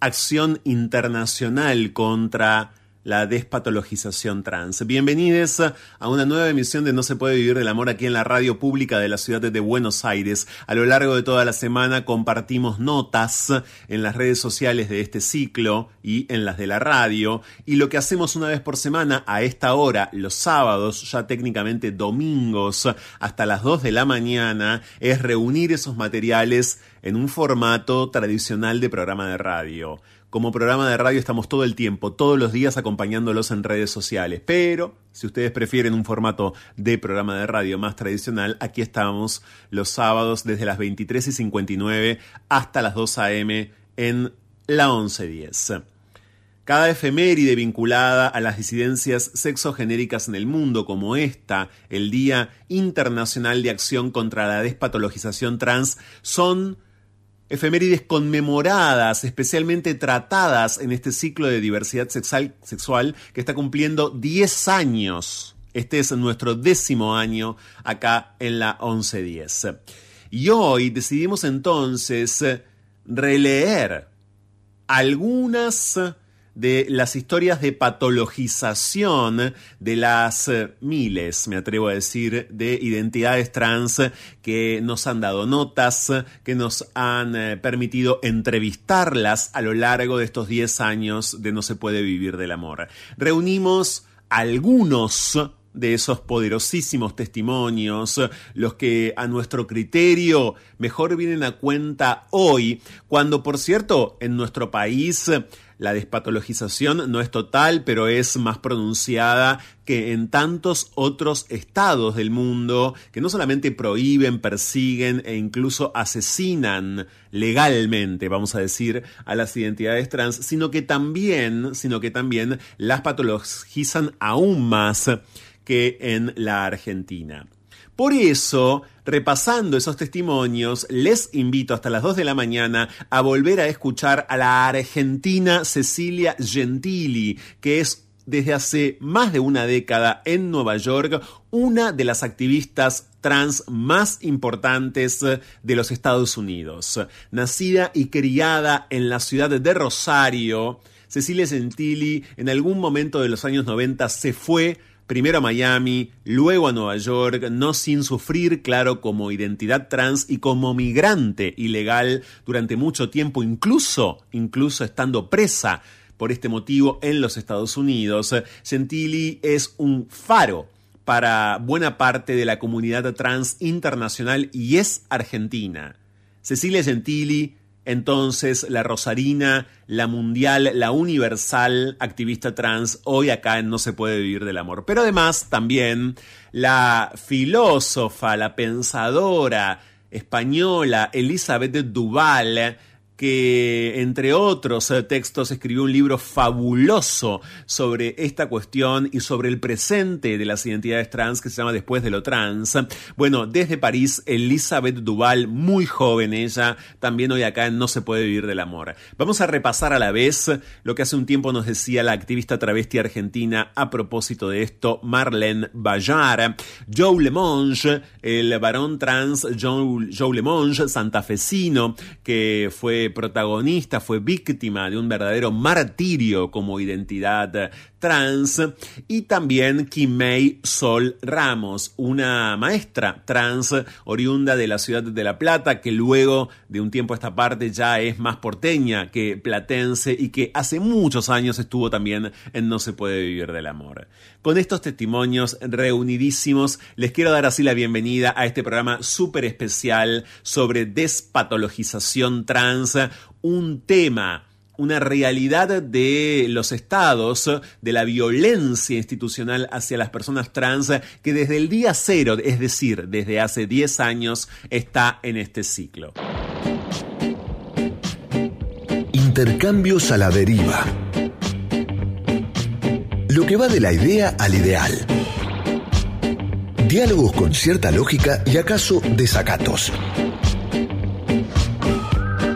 acción internacional contra la despatologización trans. Bienvenidos a una nueva emisión de No se puede vivir del amor aquí en la radio pública de la ciudad de Buenos Aires. A lo largo de toda la semana compartimos notas en las redes sociales de este ciclo y en las de la radio. Y lo que hacemos una vez por semana a esta hora, los sábados, ya técnicamente domingos, hasta las 2 de la mañana, es reunir esos materiales en un formato tradicional de programa de radio. Como programa de radio estamos todo el tiempo, todos los días acompañándolos en redes sociales. Pero si ustedes prefieren un formato de programa de radio más tradicional, aquí estamos los sábados desde las 23 y 59 hasta las 2 a.m. en la 1110. Cada efeméride vinculada a las disidencias sexogenéricas en el mundo, como esta, el Día Internacional de Acción contra la Despatologización Trans, son efemérides conmemoradas, especialmente tratadas en este ciclo de diversidad sexual, sexual que está cumpliendo 10 años. Este es nuestro décimo año acá en la 1110. Y hoy decidimos entonces releer algunas de las historias de patologización de las eh, miles, me atrevo a decir, de identidades trans que nos han dado notas, que nos han eh, permitido entrevistarlas a lo largo de estos 10 años de No se puede vivir del amor. Reunimos algunos de esos poderosísimos testimonios, los que a nuestro criterio mejor vienen a cuenta hoy, cuando por cierto en nuestro país la despatologización no es total, pero es más pronunciada que en tantos otros estados del mundo que no solamente prohíben, persiguen e incluso asesinan legalmente, vamos a decir, a las identidades trans, sino que también, sino que también las patologizan aún más que en la Argentina. Por eso, repasando esos testimonios, les invito hasta las 2 de la mañana a volver a escuchar a la argentina Cecilia Gentili, que es desde hace más de una década en Nueva York una de las activistas trans más importantes de los Estados Unidos. Nacida y criada en la ciudad de Rosario, Cecilia Gentili en algún momento de los años 90 se fue primero a Miami, luego a Nueva York, no sin sufrir, claro, como identidad trans y como migrante ilegal durante mucho tiempo, incluso, incluso estando presa por este motivo en los Estados Unidos. Gentili es un faro para buena parte de la comunidad trans internacional y es argentina. Cecilia Gentili entonces la Rosarina, la mundial, la universal activista trans, hoy acá No se puede vivir del amor. Pero además también la filósofa, la pensadora española Elizabeth Duval, que entre otros eh, textos escribió un libro fabuloso sobre esta cuestión y sobre el presente de las identidades trans que se llama Después de lo trans. Bueno, desde París, Elizabeth Duval, muy joven ella, también hoy acá en No se puede vivir del amor. Vamos a repasar a la vez lo que hace un tiempo nos decía la activista travesti argentina a propósito de esto, Marlene Bayar, Joe Lemonge, el varón trans Joe, Joe Lemonge, santafesino, que fue protagonista, fue víctima de un verdadero martirio como identidad trans, y también Kimei Sol Ramos, una maestra trans oriunda de la ciudad de La Plata, que luego de un tiempo a esta parte ya es más porteña que platense y que hace muchos años estuvo también en No se puede vivir del amor. Con estos testimonios reunidísimos, les quiero dar así la bienvenida a este programa súper especial sobre despatologización trans, un tema una realidad de los estados, de la violencia institucional hacia las personas trans, que desde el día cero, es decir, desde hace 10 años, está en este ciclo. Intercambios a la deriva. Lo que va de la idea al ideal. Diálogos con cierta lógica y acaso desacatos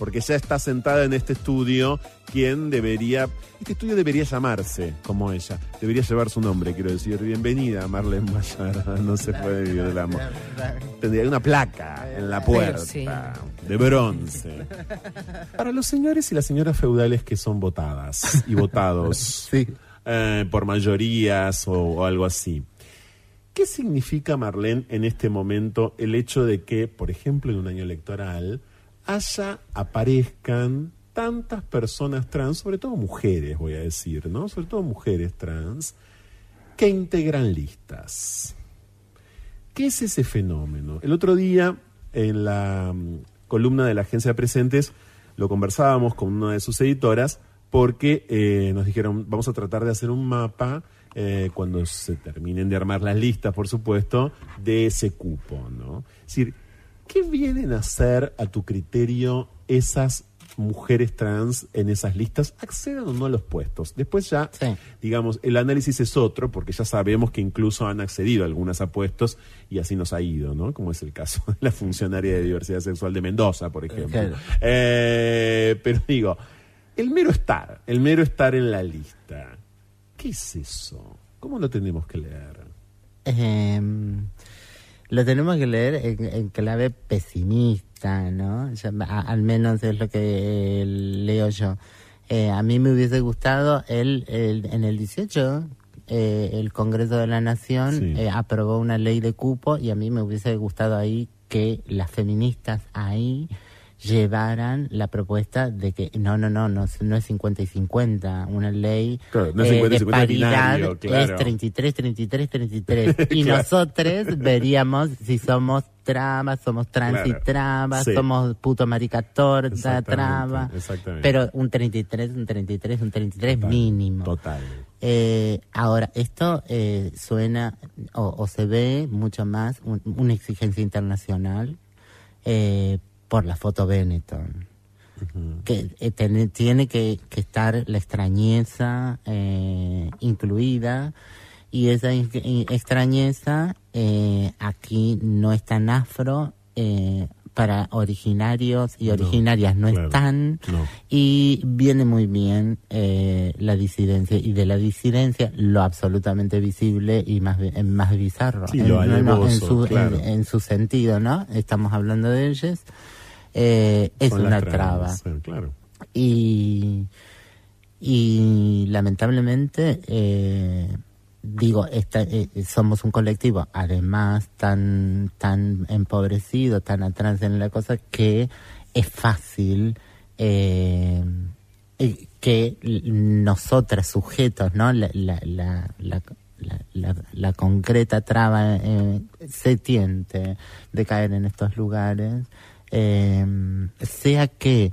Porque ya está sentada en este estudio quien debería, este estudio debería llamarse como ella, debería llevar su nombre, quiero decir, bienvenida Marlene Mayara, no se puede vivir del amor. Tendría una placa en la puerta de bronce. Para los señores y las señoras feudales que son votadas y votados eh, por mayorías o algo así. ¿Qué significa, Marlene, en este momento el hecho de que, por ejemplo, en un año electoral, haya, aparezcan tantas personas trans, sobre todo mujeres, voy a decir, ¿no? Sobre todo mujeres trans, que integran listas. ¿Qué es ese fenómeno? El otro día, en la mm, columna de la agencia Presentes, lo conversábamos con una de sus editoras porque eh, nos dijeron, vamos a tratar de hacer un mapa eh, cuando se terminen de armar las listas, por supuesto, de ese cupo, ¿no? Es decir, ¿qué vienen a hacer a tu criterio esas mujeres trans en esas listas, accedan o no a los puestos. Después ya, digamos, el análisis es otro, porque ya sabemos que incluso han accedido a algunas a puestos y así nos ha ido, ¿no? Como es el caso de la funcionaria de diversidad sexual de Mendoza, por ejemplo. Eh, pero digo, el mero estar, el mero estar en la lista, ¿qué es eso? ¿Cómo lo tenemos que leer? Em, lo tenemos que leer en clave pesimista ¿no? al menos es lo que leo yo. Eh, a mí me hubiese gustado, él, en el 18, eh, el Congreso de la Nación eh, aprobó una ley de cupo y a mí me hubiese gustado ahí que las feministas ahí llevaran la propuesta de que no, no, no, no, no es 50 y 50, una ley eh, de paridad es 33, 33, 33. y nosotros veríamos si somos trabas, somos trans y trabas, somos puto marica torta, traba, pero un 33, un 33, un 33 mínimo. Total. Eh, ahora, esto eh, suena o, se ve mucho más una exigencia internacional eh, por la foto Benetton. Que eh, tiene que, estar la extrañeza eh, incluida. Y esa extrañeza eh, aquí no es tan afro para originarios y originarias no, están y viene muy bien la disidencia. Y de la disidencia lo absolutamente visible y más más bizarro. En, su, en, su sentido no estamos hablando de ellos eh, es una traba. claro. Y, y lamentablemente, eh, digo, eh, somos un colectivo además tan, tan empobrecido, tan atrás en la cosa, que es fácil eh, que nosotras sujetos, ¿no? La, la, la, la, la, concreta traba se tiente de caer en estos lugares eh, sea que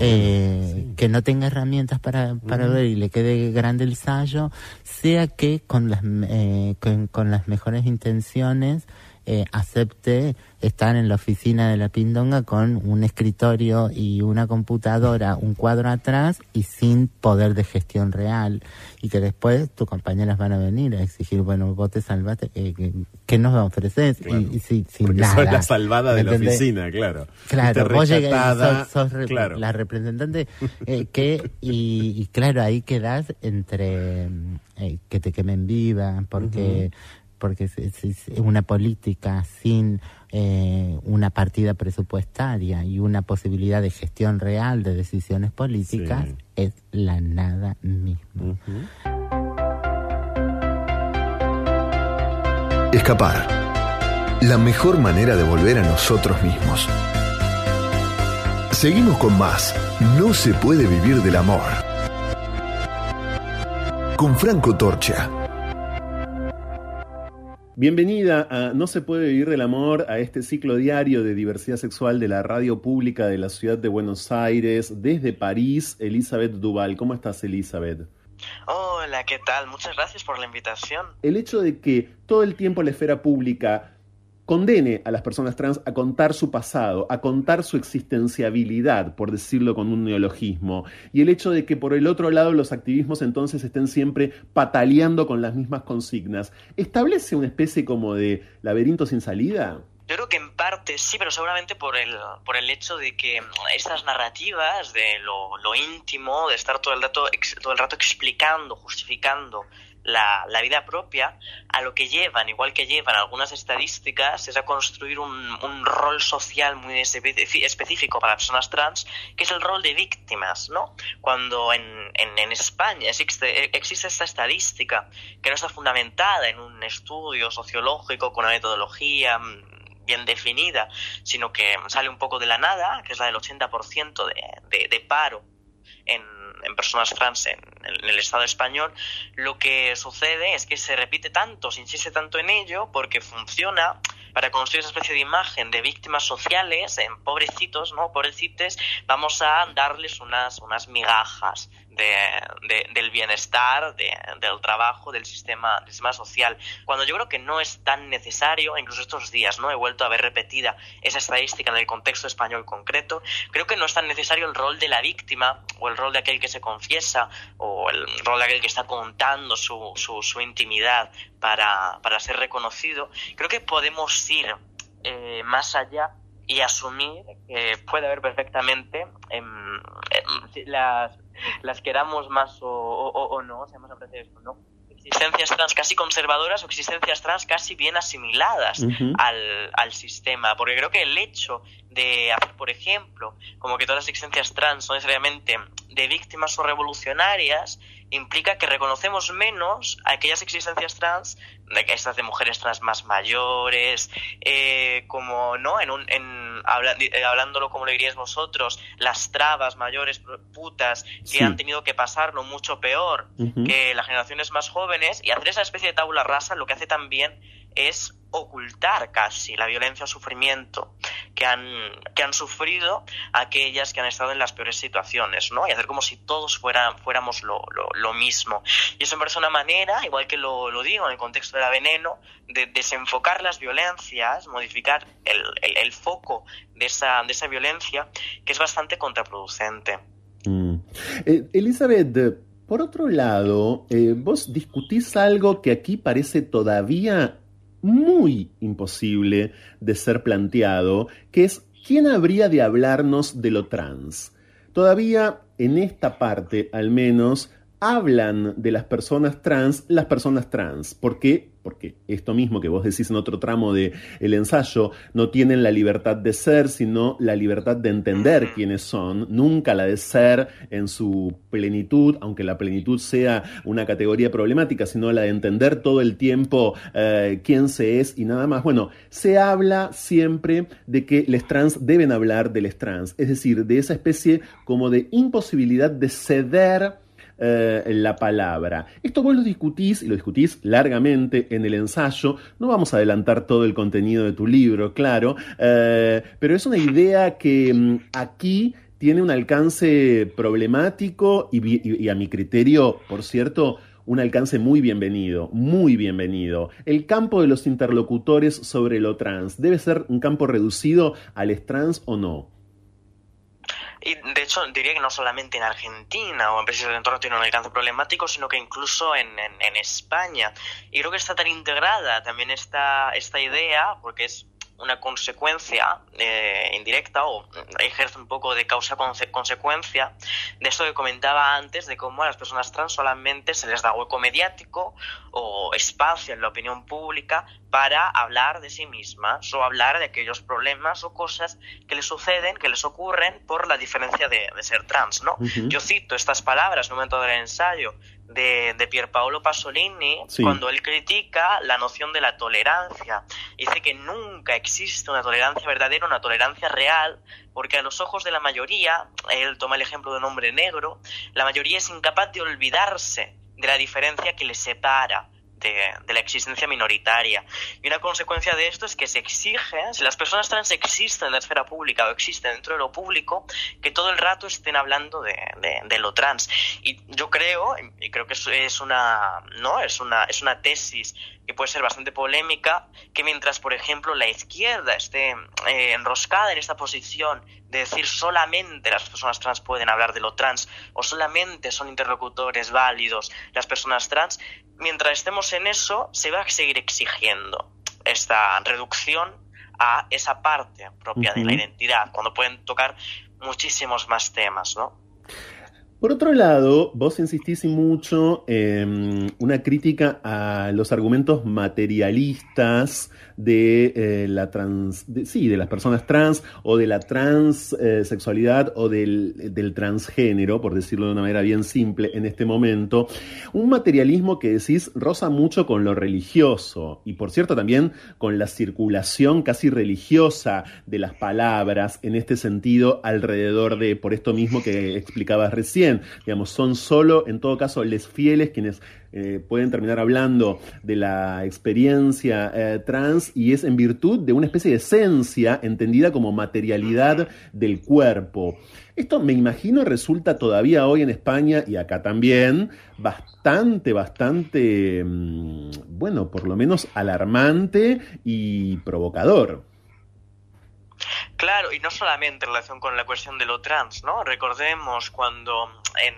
eh, que no tenga herramientas para, para ver y le quede grande el ensayo, sea que con las, eh, con, las mejores intenciones eh, acepte estar en la oficina de la Pindonga con un escritorio y una computadora, un cuadro atrás y sin poder de gestión real. Y que después tus compañeras van a venir a exigir, bueno, vos te salvaste, eh, ¿qué nos ofreces? Y, sin Porque nada. la salvada de la oficina, claro. Claro, vos llegas, sos, la representante eh, que, y, claro, ahí quedas entre eh, que te quemen viva, porque porque es, una política sin eh, una partida presupuestaria y una posibilidad de gestión real de decisiones políticas, es la nada misma. Escapar. La mejor manera de volver a nosotros mismos. Seguimos con más. No se puede vivir del amor. Con Franco Torcha. Bienvenida a No se puede vivir del amor, a este ciclo diario de diversidad sexual de la radio pública de la ciudad de Buenos Aires, desde París, Elizabeth Duval. ¿Cómo estás, Elizabeth? Hola, ¿qué tal? Muchas gracias por la invitación. El hecho de que todo el tiempo la esfera pública condene a las personas trans a contar su pasado, a contar su existenciabilidad, por decirlo con un neologismo, y el hecho de que por el otro lado los activismos entonces estén siempre pataleando con las mismas consignas, ¿establece una especie como de laberinto sin salida? Yo creo que en parte sí, pero seguramente por el, por el hecho de que estas narrativas de lo, lo íntimo, de estar todo el, rato, todo el rato explicando, justificando la, la, vida propia, a lo que llevan, igual que llevan algunas estadísticas, es a construir un, un rol social muy específico para personas trans, que es el rol de víctimas, ¿no? Cuando en, en, en España existe, existe esta estadística que no está fundamentada en un estudio sociológico con una metodología mm, bien definida, sino que sale un poco de la nada, que es la del 80% de, de, de paro en, personas trans en, el Estado español, lo que sucede es que se repite tanto, se insiste tanto en ello, porque funciona para construir esa especie de imagen de víctimas sociales, en pobrecitos, ¿no? Pobrecites, vamos a darles unas, unas migajas del bienestar, del trabajo, del sistema, del sistema social. Cuando yo creo que no es tan necesario, incluso estos días, ¿no? He vuelto a ver repetida esa estadística en el contexto español concreto, creo que no es tan necesario el rol de la víctima o el rol de aquel que se confiesa o el rol de aquel que está contando su, su, su intimidad para, para ser reconocido. Creo que podemos ir eh, más allá y asumir que puede haber perfectamente las, las queramos más o, o, no, seamos apreciados o no, existencias trans casi conservadoras o existencias trans casi bien asimiladas al, al, sistema. Porque creo que el hecho de hacer, por ejemplo, como que todas las existencias trans son necesariamente de víctimas o revolucionarias, implica que reconocemos menos a aquellas existencias trans, de estas de mujeres trans más mayores, eh, como, ¿no? En un, en, eh, hablándolo como lo diríais vosotros, las trabas mayores, putas, que han tenido que pasarlo mucho peor que las generaciones más jóvenes, y hacer esa especie de tabula rasa lo que hace también es ocultar casi la violencia o sufrimiento que han, que han sufrido aquellas que han estado en las peores situaciones, ¿no? Y hacer como si todos fuéramos lo, lo, mismo. Y eso me parece una manera, igual que lo, lo digo en el contexto de la veneno, de desenfocar las violencias, modificar el, el, foco de esa, de esa violencia, que es bastante contraproducente. Mm. Eh, Elizabeth, por otro lado, eh, vos discutís algo que aquí parece todavía muy imposible de ser planteado, que es quién habría de hablarnos de lo trans. Todavía en esta parte, al menos, hablan de las personas trans las personas trans. ¿Por qué? Porque esto mismo que vos decís en otro tramo del el ensayo, no tienen la libertad de ser, sino la libertad de entender quiénes son, nunca la de ser en su plenitud, aunque la plenitud sea una categoría problemática, sino la de entender todo el tiempo eh, quién se es y nada más. Bueno, se habla siempre de que les trans deben hablar de les trans, es decir, de esa especie como de imposibilidad de ceder eh, la palabra. Esto vos lo discutís y lo discutís largamente en el ensayo. No vamos a adelantar todo el contenido de tu libro, claro, eh, pero es una idea que mm, aquí tiene un alcance problemático y, a mi criterio, por cierto, un alcance muy bienvenido, muy bienvenido. El campo de los interlocutores sobre lo trans debe ser un campo reducido al trans o no. Y de hecho, diría que no solamente en Argentina o en países del entorno tiene un alcance problemático, sino que incluso en, en, España. Y creo que está tan integrada también esta, esta idea, porque es una consecuencia eh, indirecta o ejerce un poco de causa-consecuencia de esto que comentaba antes, de cómo a las personas trans solamente se les da hueco mediático o espacio en la opinión pública para hablar de sí mismas o hablar de aquellos problemas o cosas que les suceden, que les ocurren por la diferencia de, ser trans. ¿no? Yo cito estas palabras en un momento del ensayo de, de Pierpaolo Pasolini cuando él critica la noción de la tolerancia. Dice que nunca existe una tolerancia verdadera, una tolerancia real, porque a los ojos de la mayoría, él toma el ejemplo de un hombre negro, la mayoría es incapaz de olvidarse de la diferencia que le separa de, la existencia minoritaria. Y una consecuencia de esto es que se exige, si las personas trans existen en la esfera pública o existen dentro de lo público, que todo el rato estén hablando de, de, lo trans. Y yo creo, y creo que es una, ¿no? es una, es una tesis que puede ser bastante polémica, que mientras, por ejemplo, la izquierda esté eh, enroscada en esta posición de decir solamente las personas trans pueden hablar de lo trans o solamente son interlocutores válidos las personas trans, mientras estemos en eso, se va a seguir exigiendo esta reducción a esa parte propia de la identidad, cuando pueden tocar muchísimos más temas, ¿no? Por otro lado, vos insistís mucho en una crítica a los argumentos materialistas de eh, la trans, sí, de las personas trans o de la transexualidad o del, del, transgénero, por decirlo de una manera bien simple en este momento. Un materialismo que decís roza mucho con lo religioso y por cierto también con la circulación casi religiosa de las palabras en este sentido alrededor de, por esto mismo que explicabas recién Digamos, son solo, en todo caso, les fieles quienes eh, pueden terminar hablando de la experiencia eh, trans y es en virtud de una especie de esencia entendida como materialidad del cuerpo. Esto me imagino resulta todavía hoy en España y acá también bastante, bastante, mm, bueno, por lo menos alarmante y provocador. Claro, y no solamente en relación con la cuestión de lo trans, ¿no? Recordemos cuando en,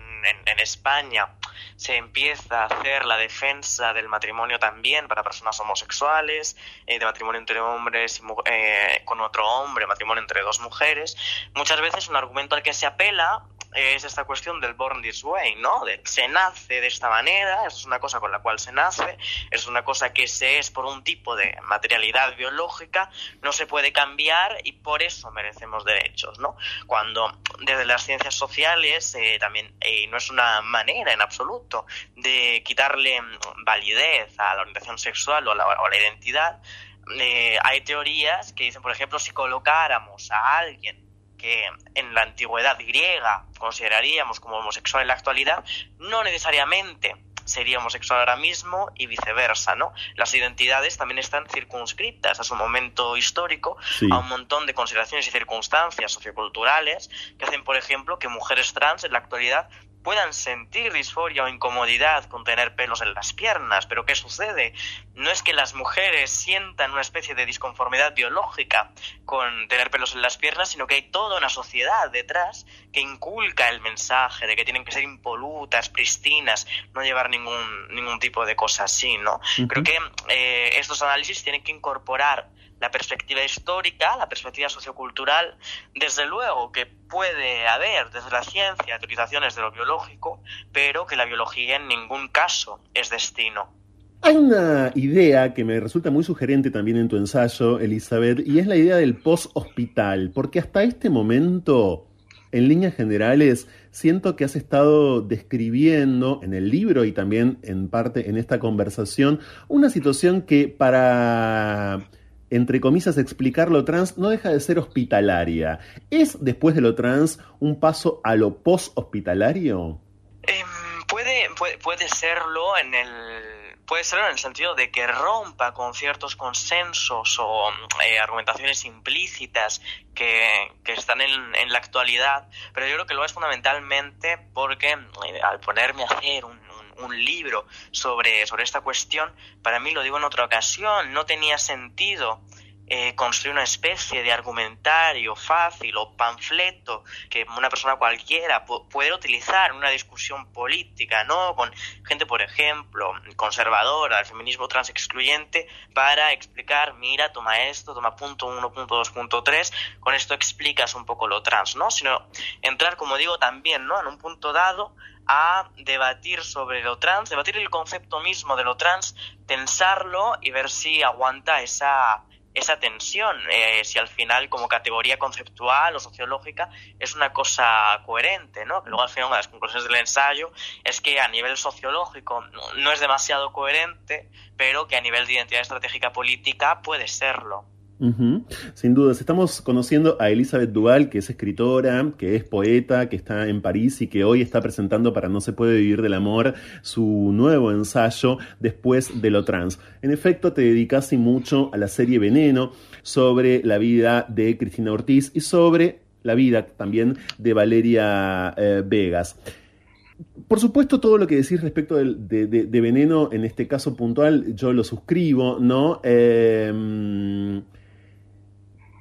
España se empieza a hacer la defensa del matrimonio también para personas homosexuales, eh, de matrimonio entre hombres eh, con otro hombre, matrimonio entre dos mujeres, muchas veces un argumento al que se apela es esta cuestión del born this way, ¿no? Se nace de esta manera, es una cosa con la cual se nace, es una cosa que se es por un tipo de materialidad biológica, no se puede cambiar y por eso merecemos derechos, ¿no? Cuando desde las ciencias sociales eh, también eh, no es una manera en absoluto de quitarle validez a la orientación sexual o a la, identidad, eh, hay teorías que dicen, por ejemplo, si colocáramos a alguien que en la antigüedad griega consideraríamos como homosexual en la actualidad, no necesariamente sería homosexual ahora mismo y viceversa, ¿no? Las identidades también están circunscritas a su momento histórico, a un montón de consideraciones y circunstancias socioculturales que hacen, por ejemplo, que mujeres trans en la actualidad puedan sentir disforia o incomodidad con tener pelos en las piernas. Pero ¿qué sucede? No es que las mujeres sientan una especie de disconformidad biológica con tener pelos en las piernas, sino que hay toda una sociedad detrás que inculca el mensaje de que tienen que ser impolutas, pristinas, no llevar ningún, ningún tipo de cosa así, ¿no? Creo que eh, estos análisis tienen que incorporar la perspectiva histórica, la perspectiva sociocultural, desde luego que puede haber desde la ciencia teorizaciones de lo biológico, pero que la biología en ningún caso es destino. Hay una idea que me resulta muy sugerente también en tu ensayo, Elizabeth, y es la idea del post-hospital, porque hasta este momento, en líneas generales, siento que has estado describiendo en el libro y también en parte en esta conversación una situación que para entre comillas, explicar lo trans no deja de ser hospitalaria. ¿Es después de lo trans un paso a lo post-hospitalario? Em, puede, puede, serlo en el puede serlo en el sentido de que rompa con ciertos consensos o eh, argumentaciones implícitas que, están en, la actualidad, pero yo creo que lo es fundamentalmente porque eh, al ponerme a hacer un, un libro sobre, sobre esta cuestión, para mí, lo digo en otra ocasión, no tenía sentido eh, construir una especie de argumentario fácil o panfleto que una persona cualquiera puede utilizar en una discusión política, ¿no? Con gente, por ejemplo, conservadora, del feminismo trans excluyente, para explicar, mira, toma esto, toma punto uno, punto dos, punto tres, con esto explicas un poco lo trans, ¿no? Sino entrar, como digo, también, ¿no? En un punto dado a debatir sobre lo trans, debatir el concepto mismo de lo trans, tensarlo y ver si aguanta esa, esa tensión, eh, si al final como categoría conceptual o sociológica es una cosa coherente, ¿no? Que luego al final una de las conclusiones del ensayo es que a nivel sociológico no es demasiado coherente, pero que a nivel de identidad estratégica política puede serlo. Sin dudas, estamos conociendo a Elizabeth Duval, que es escritora, que es poeta, que está en París y que hoy está presentando para No se puede vivir del amor su nuevo ensayo después de lo trans. En efecto, te dedicas mucho a la serie Veneno sobre la vida de Cristina Ortiz y sobre la vida también de Valeria eh, Vegas. Por supuesto, todo lo que decís respecto de, Veneno, en este caso puntual, yo lo suscribo, ¿no? Eh,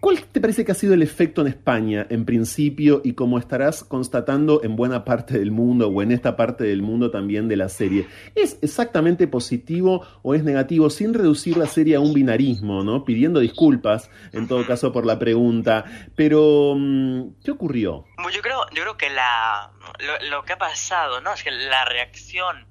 ¿Cuál ¿Cuál te parece que ha sido el efecto en España en principio y como estarás constatando en buena parte del mundo o en esta parte del mundo también de la serie? ¿Es exactamente positivo o es negativo sin reducir la serie a un binarismo, ¿no? Pidiendo disculpas en todo caso por la pregunta, pero mm, ¿qué ocurrió? Yo creo, yo creo que la, lo, lo que ha pasado, ¿no? Es que la reacción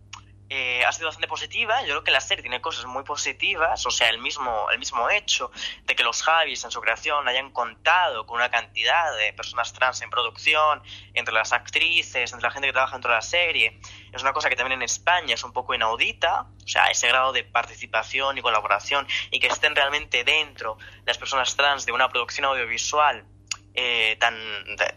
eh, ha sido bastante positiva. Yo creo que la serie tiene cosas muy positivas, o sea, el mismo, el mismo hecho de que los Javis en su creación hayan contado con una cantidad de personas trans en producción, entre las actrices, entre la gente que trabaja dentro de la serie, es una cosa que también en España es un poco inaudita, o sea, ese grado de participación y colaboración y que estén realmente dentro las personas trans de una producción audiovisual eh, tan,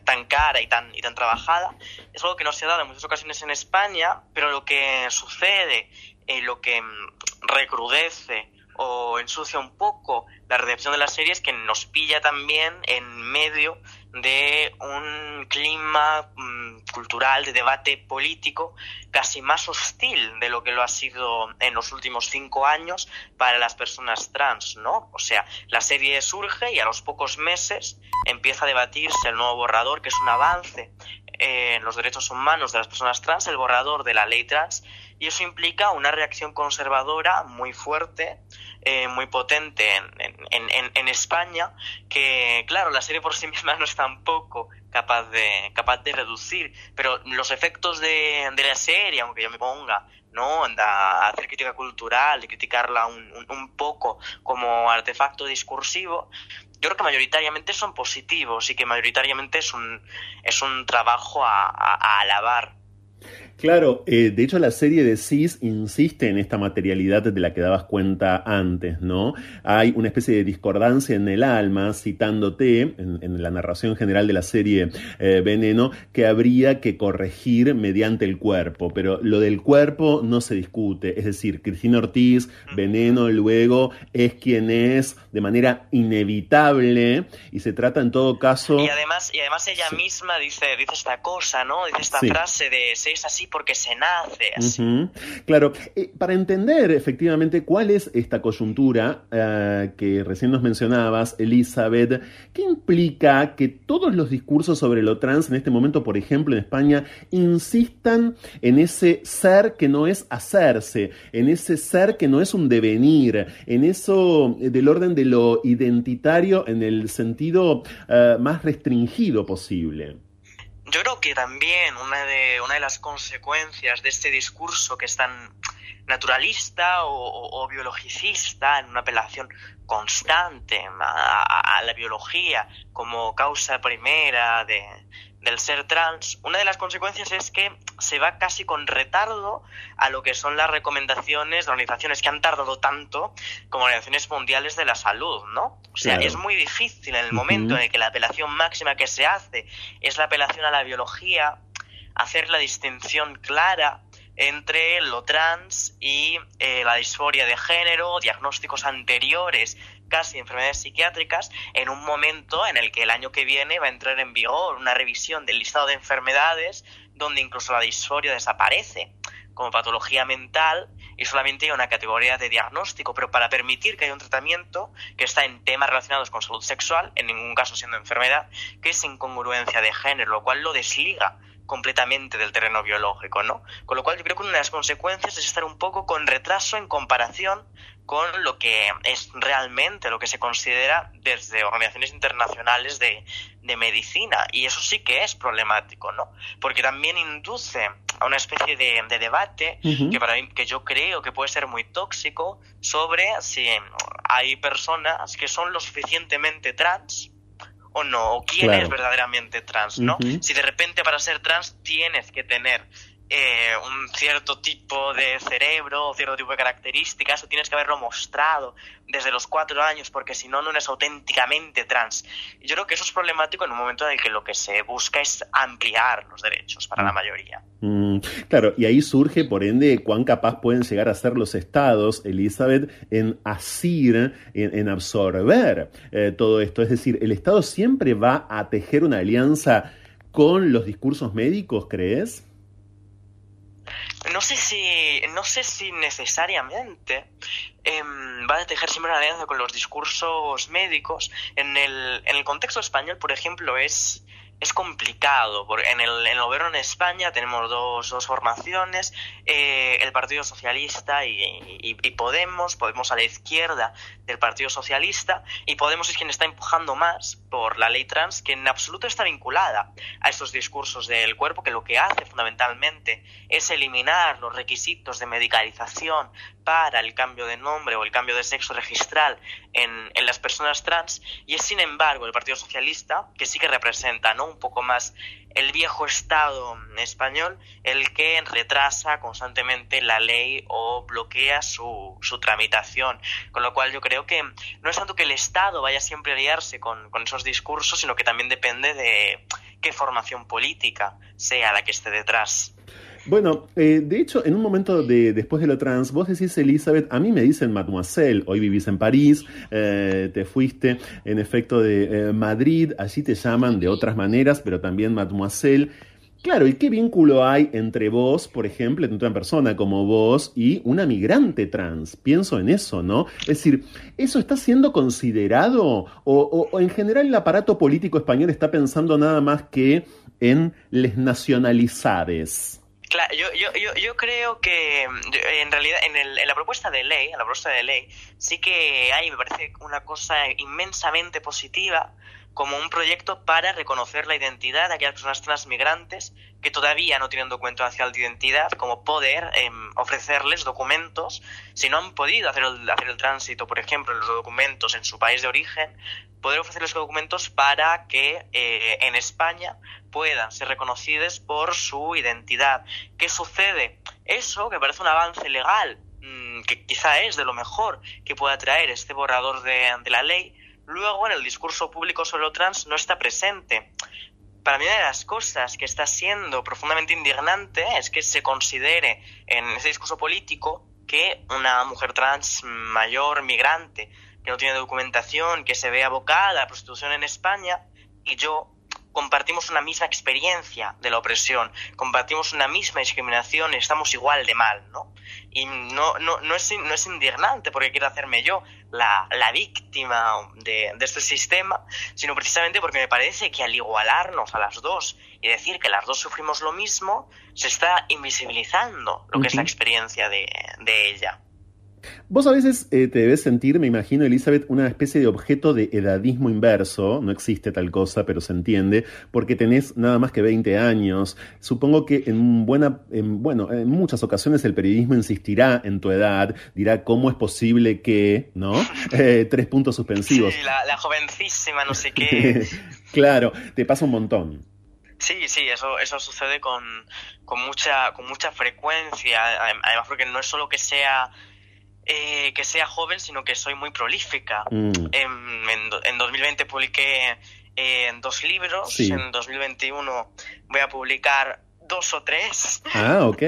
tan cara y tan, y tan trabajada, es algo que no se ha dado en muchas ocasiones en España, pero lo que sucede, eh, lo que mm, recrudece o ensucia un poco la recepción de la serie es que nos pilla también en medio de un clima mm, cultural, de debate político casi más hostil de lo que lo ha sido en los últimos cinco años para las personas trans, ¿no? O sea, la serie surge y a los pocos meses empieza a debatirse el nuevo borrador, que es un avance en los derechos humanos de las personas trans, el borrador de la ley trans, y eso implica una reacción conservadora muy fuerte, eh, muy potente en, en, en, España, que claro, la serie por sí misma no es tampoco capaz de, capaz de reducir, pero los efectos de, de la serie, aunque yo me ponga ¿no? a hacer crítica cultural y criticarla un, un, poco como artefacto discursivo, yo creo que mayoritariamente son positivos y que mayoritariamente es un, es un trabajo a alabar Claro, eh, de hecho la serie de Cis insiste en esta materialidad de la que dabas cuenta antes, ¿no? Hay una especie de discordancia en el alma, citándote en, la narración general de la serie eh, Veneno, que habría que corregir mediante el cuerpo, pero lo del cuerpo no se discute, es decir, Cristina Ortiz, Veneno luego es quien es de manera inevitable y se trata en todo caso... Y además, y además ella misma dice, dice esta cosa, ¿no? Dice esta frase de, si es así porque se nace así. Claro, eh, para entender efectivamente cuál es esta coyuntura eh, que recién nos mencionabas, Elizabeth, ¿qué implica que todos los discursos sobre lo trans en este momento, por ejemplo, en España, insistan en ese ser que no es hacerse, en ese ser que no es un devenir, en eso del orden de lo identitario en el sentido eh, más restringido posible? Yo creo que también una de, una de las consecuencias de este discurso que es tan naturalista o, biologicista, en una apelación constante a, la biología como causa primera de, del ser trans, una de las consecuencias es que se va casi con retardo a lo que son las recomendaciones de organizaciones que han tardado tanto como organizaciones mundiales de la salud, ¿no? O sea, es muy difícil en el momento en el que la apelación máxima que se hace es la apelación a la biología, hacer la distinción clara entre lo trans y eh, la disforia de género, diagnósticos anteriores casi enfermedades psiquiátricas en un momento en el que el año que viene va a entrar en vigor una revisión del listado de enfermedades donde incluso la disforia desaparece como patología mental y solamente hay una categoría de diagnóstico, pero para permitir que haya un tratamiento que está en temas relacionados con salud sexual, en ningún caso siendo enfermedad, que es incongruencia de género, lo cual lo desliga completamente del terreno biológico, ¿no? Con lo cual yo creo que una de las consecuencias es estar un poco con retraso en comparación con lo que es realmente lo que se considera desde organizaciones internacionales de, de medicina. Y eso sí que es problemático, ¿no? Porque también induce a una especie de, de debate que para mí, que yo creo que puede ser muy tóxico sobre si hay personas que son lo suficientemente trans o no, o quién es verdaderamente trans, ¿no? Si de repente para ser trans tienes que tener eh, un cierto tipo de cerebro, cierto tipo de características, o tienes que haberlo mostrado desde los cuatro años, porque si no, no eres auténticamente trans. Y yo creo que eso es problemático en un momento en el que lo que se busca es ampliar los derechos para la mm. mayoría. Mm, claro, y ahí surge, por ende, cuán capaz pueden llegar a ser los estados, Elizabeth, en asir, en, absorber eh, todo esto. Es decir, el Estado siempre va a tejer una alianza con los discursos médicos, ¿crees? No, sé si, no sé si necesariamente em, va a tejer siempre una alianza con los discursos médicos. En el, en el contexto español, por ejemplo, es es complicado, porque en el, gobierno en España tenemos dos, dos formaciones, eh, el Partido Socialista y, y, Podemos, Podemos a la izquierda del Partido Socialista, y Podemos es quien está empujando más por la ley trans, que en absoluto está vinculada a estos discursos del cuerpo, que lo que hace fundamentalmente es eliminar los requisitos de medicalización para el cambio de nombre o el cambio de sexo registral en, las personas trans, y es sin embargo el Partido Socialista, que sí que representa ¿no? un poco más el viejo Estado español el que retrasa constantemente la ley o bloquea su, su tramitación. Con lo cual yo creo que no es tanto que el Estado vaya siempre a liarse con, con esos discursos, sino que también depende de qué formación política sea la que esté detrás. Bueno, eh, de hecho, en un momento de después de lo trans, vos decís, Elizabeth, a mí me dicen mademoiselle, hoy vivís en París, eh, te fuiste en efecto de eh, Madrid, allí te llaman de otras maneras, pero también mademoiselle. Claro, ¿y qué vínculo hay entre vos, por ejemplo, entre una persona como vos y una migrante trans? Pienso en eso, ¿no? Es decir, ¿eso está siendo considerado o, o en general el aparato político español está pensando nada más que en les nacionalizades? Claro, yo, yo, yo, yo creo que en realidad en, el, en la propuesta de ley, en la propuesta de ley, sí que hay, me parece una cosa inmensamente positiva como un proyecto para reconocer la identidad de aquellas personas transmigrantes que todavía no tienen documento nacional de identidad, como poder em, ofrecerles documentos, si no han podido hacer el, hacer el tránsito, por ejemplo, en los documentos en su país de origen, poder ofrecerles documentos para que eh, en España puedan ser reconocidos por su identidad. ¿Qué sucede? Eso, que parece un avance legal, mm, que quizá es de lo mejor que pueda traer este borrador de, de la ley, luego en el discurso público sobre trans no está presente. Para mí una de las cosas que está siendo profundamente indignante es que se considere en ese discurso político que una mujer trans mayor, migrante, que no tiene documentación, que se ve abocada a la prostitución en España, y yo compartimos una misma experiencia de la opresión, compartimos una misma discriminación y estamos igual de mal, ¿no? Y no, no, no, es, no es indignante porque quiero hacerme yo la, la víctima de, de, este sistema, sino precisamente porque me parece que al igualarnos a las dos y decir que las dos sufrimos lo mismo, se está invisibilizando lo que es la experiencia de, de ella. Vos a veces eh, te debes sentir, me imagino, Elizabeth, una especie de objeto de edadismo inverso. No existe tal cosa, pero se entiende, porque tenés nada más que 20 años. Supongo que en buena, en, bueno, en muchas ocasiones el periodismo insistirá en tu edad, dirá cómo es posible que, ¿no? Eh, tres puntos suspensivos. Sí, la, la jovencísima, no sé qué. claro, te pasa un montón. Sí, sí, eso, eso sucede con, con, mucha, con mucha frecuencia. Además, porque no es solo que sea eh, que sea joven, sino que soy muy prolífica. Mm. En, en, 2020 publiqué eh, dos libros, en 2021 voy a publicar dos o tres. Ah, ok.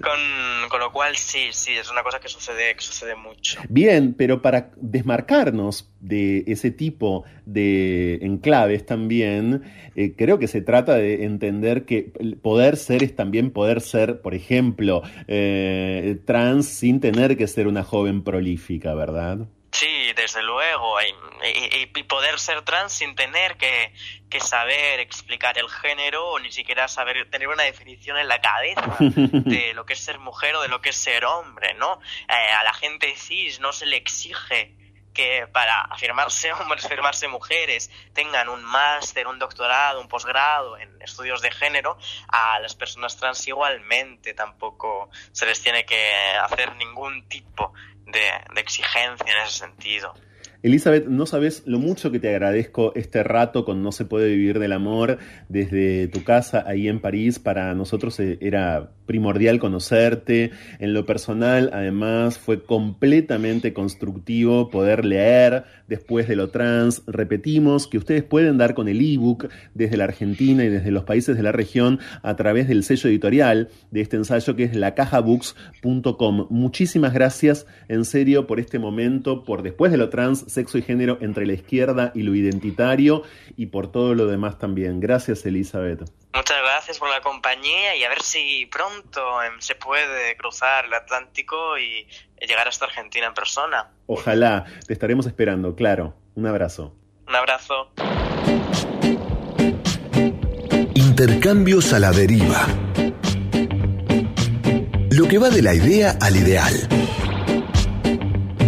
con, con, lo cual sí, sí, es una cosa que sucede, que sucede mucho. Bien, pero para desmarcarnos de ese tipo de enclaves también, eh, creo que se trata de entender que poder ser es también poder ser, por ejemplo, eh, trans sin tener que ser una joven prolífica, ¿verdad? Sí, desde luego. Y, y, poder ser trans sin tener que, que, saber explicar el género o ni siquiera saber tener una definición en la cabeza de lo que es ser mujer o de lo que es ser hombre, ¿no? Eh, a la gente cis no se le exige que para afirmarse hombres, afirmarse mujeres, tengan un máster, un doctorado, un posgrado en estudios de género, a las personas trans igualmente tampoco se les tiene que hacer ningún tipo de, exigencia en ese sentido. Elizabeth, no sabes lo mucho que te agradezco este rato con No se puede vivir del amor desde tu casa ahí en París. Para nosotros eh, era primordial conocerte. En lo personal, además, fue completamente constructivo poder leer después de lo trans. Repetimos que ustedes pueden dar con el ebook desde la Argentina y desde los países de la región a través del sello editorial de este ensayo que es lacajabooks.com. Muchísimas gracias en serio por este momento, por después de lo trans sexo y género entre la izquierda y lo identitario y por todo lo demás también. Gracias, Elizabeth. Muchas gracias por la compañía y a ver si pronto em, se puede cruzar el Atlántico y llegar hasta Argentina en persona. Ojalá, te estaremos esperando, claro. Un abrazo. Un abrazo. Intercambios a la deriva. Lo que va de la idea al ideal.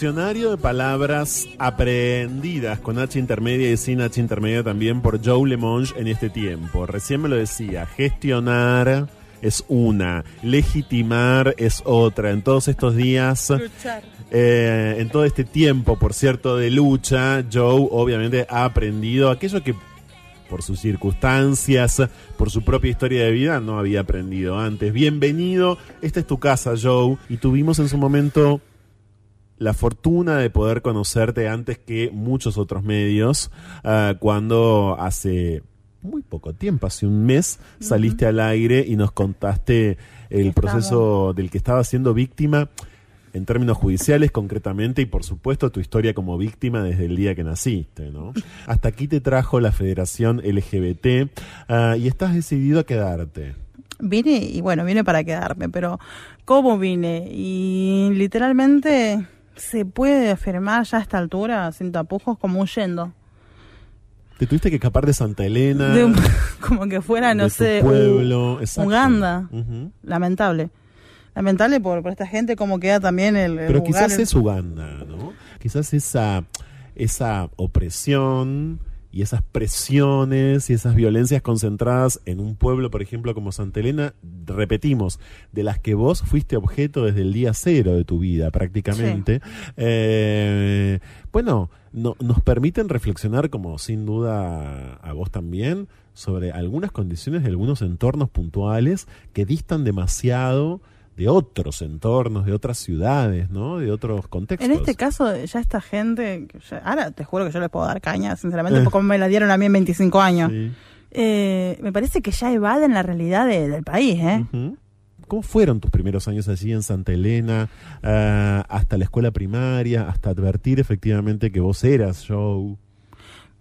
Diccionario de palabras aprendidas con H intermedia y sin H intermedia también por Joe Lemonge en este tiempo. Recién me lo decía, gestionar es una, legitimar es otra. En todos estos días, eh, en todo este tiempo, por cierto, de lucha, Joe obviamente ha aprendido aquello que por sus circunstancias, por su propia historia de vida, no había aprendido antes. Bienvenido, esta es tu casa, Joe, y tuvimos en su momento la fortuna de poder conocerte antes que muchos otros medios, uh, cuando hace muy poco tiempo, hace un mes, saliste al aire y nos contaste el proceso del que estaba siendo víctima en términos judiciales concretamente y por supuesto tu historia como víctima desde el día que naciste, ¿no? Hasta aquí te trajo la Federación LGBT uh, y estás decidido a quedarte. Vine y bueno, vine para quedarme, pero ¿cómo vine? Y literalmente se puede afirmar ya a esta altura, sin tapujos, como huyendo. Te tuviste que escapar de Santa Elena. De un, como que fuera, no de sé, pueblo, exacto. Uganda. Lamentable. Lamentable por, por esta gente, cómo queda también el. el Pero quizás el- es Uganda, ¿no? Quizás esa, esa opresión y esas presiones y esas violencias concentradas en un pueblo, por ejemplo, como Santa Elena, repetimos, de las que vos fuiste objeto desde el día cero de tu vida, prácticamente. Eh, bueno, no- nos permiten reflexionar, como sin duda a vos también, sobre algunas condiciones de algunos entornos puntuales que distan demasiado de otros entornos, de otras ciudades, ¿no? De otros contextos. En este caso, ya esta gente. ya- ahora te juro que yo les puedo dar caña, sinceramente, Eh. porque me la dieron a mí en 25 años. Sí. Eh, me parece que ya evaden la realidad de- del país, ¿eh? ¿Cómo fueron tus primeros años allí en Santa Elena, ah, hasta la escuela primaria, hasta advertir efectivamente que vos eras Joe?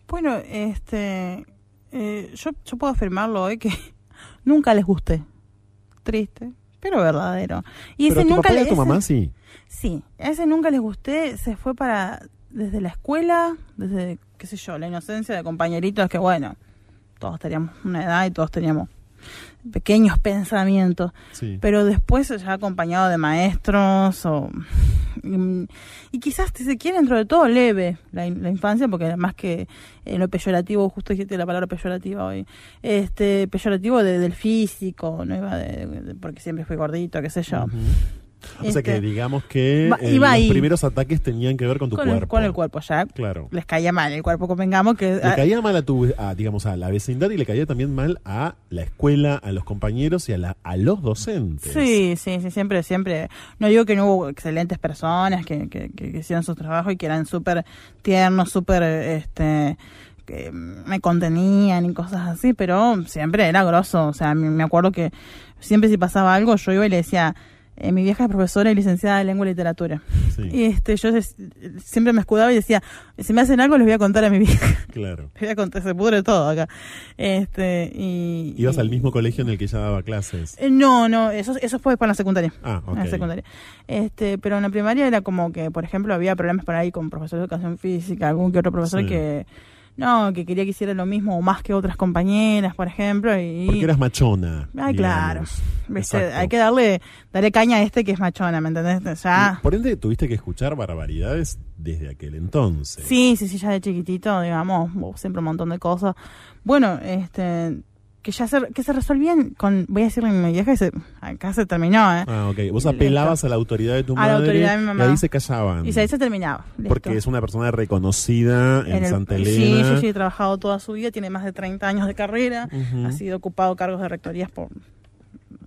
Bueno, este. eh, yo, yo puedo afirmarlo hoy que nunca les gusté. Triste, pero verdadero. Y Pero ese tu nunca papá y le- a tu ese- mamá sí. Sí, a ese nunca les gusté, se fue para desde la escuela, desde, qué sé yo, la inocencia de compañeritos que, bueno, todos teníamos una edad y todos teníamos pequeños pensamientos, sí. pero después ya acompañado de maestros o... Y, y quizás, si se quiere, dentro de todo leve la, in- la infancia, porque más que eh, lo peyorativo, justo dijiste la palabra peyorativa hoy, este peyorativo de- del físico, no iba de, de- porque siempre fui gordito, qué sé yo. O sea que Este, digamos que eh, iba los primeros ataques tenían que ver con tu con, el, cuerpo. con el cuerpo ya Claro. les caía mal el cuerpo convengamos que Le ah, caía mal a tu, a, digamos, a la vecindad y le caía también mal a la escuela, a los compañeros y a, la, a los docentes. sí sí sí siempre siempre no digo que no hubo excelentes personas que, que, que- hicieron su trabajo y que eran súper tiernos súper este que me contenían y cosas así pero siempre era grosso o sea me acuerdo que siempre si pasaba algo yo iba y le decía eh, mi vieja es profesora y licenciada de lengua y literatura Sí, y este yo des- siempre me escudaba y decía si me hacen algo les voy a contar a mi vieja claro. les voy a contar se pudre todo acá este y Ibas y- al mismo colegio en el que ella daba clases. Eh, No, no, eso, eso fue para la secundaria. Ah, ok. En la secundaria. Este, pero en la primaria era como que, por ejemplo, había problemas por ahí con profesor de educación física, algún que otro profesor Sí. que no, que quería que hiciera lo mismo o más que otras compañeras, por ejemplo, y Porque eras machona. Ay, claro. hay que darle darle caña a este que es machona, ¿me entendés? Ya Por ende, tuviste que escuchar barbaridades desde aquel entonces. Sí, sí, sí, ya de chiquitito, digamos, siempre un montón de cosas. Bueno, este, que ya se, que se resolvían con, voy a decirle a mi vieja, y se, acá se terminó, ¿eh? Ah, ok. Vos Listo. apelabas a la autoridad de tu A la madre autoridad de mi y mamá. ahí se callaban. Y se- ahí se terminaba. listo. Porque es una persona reconocida en, En el- Santa Sí, Elena. sí, sí, ha trabajado toda su vida, tiene más de 30 años de carrera, ha sido ocupado cargos de rectorías por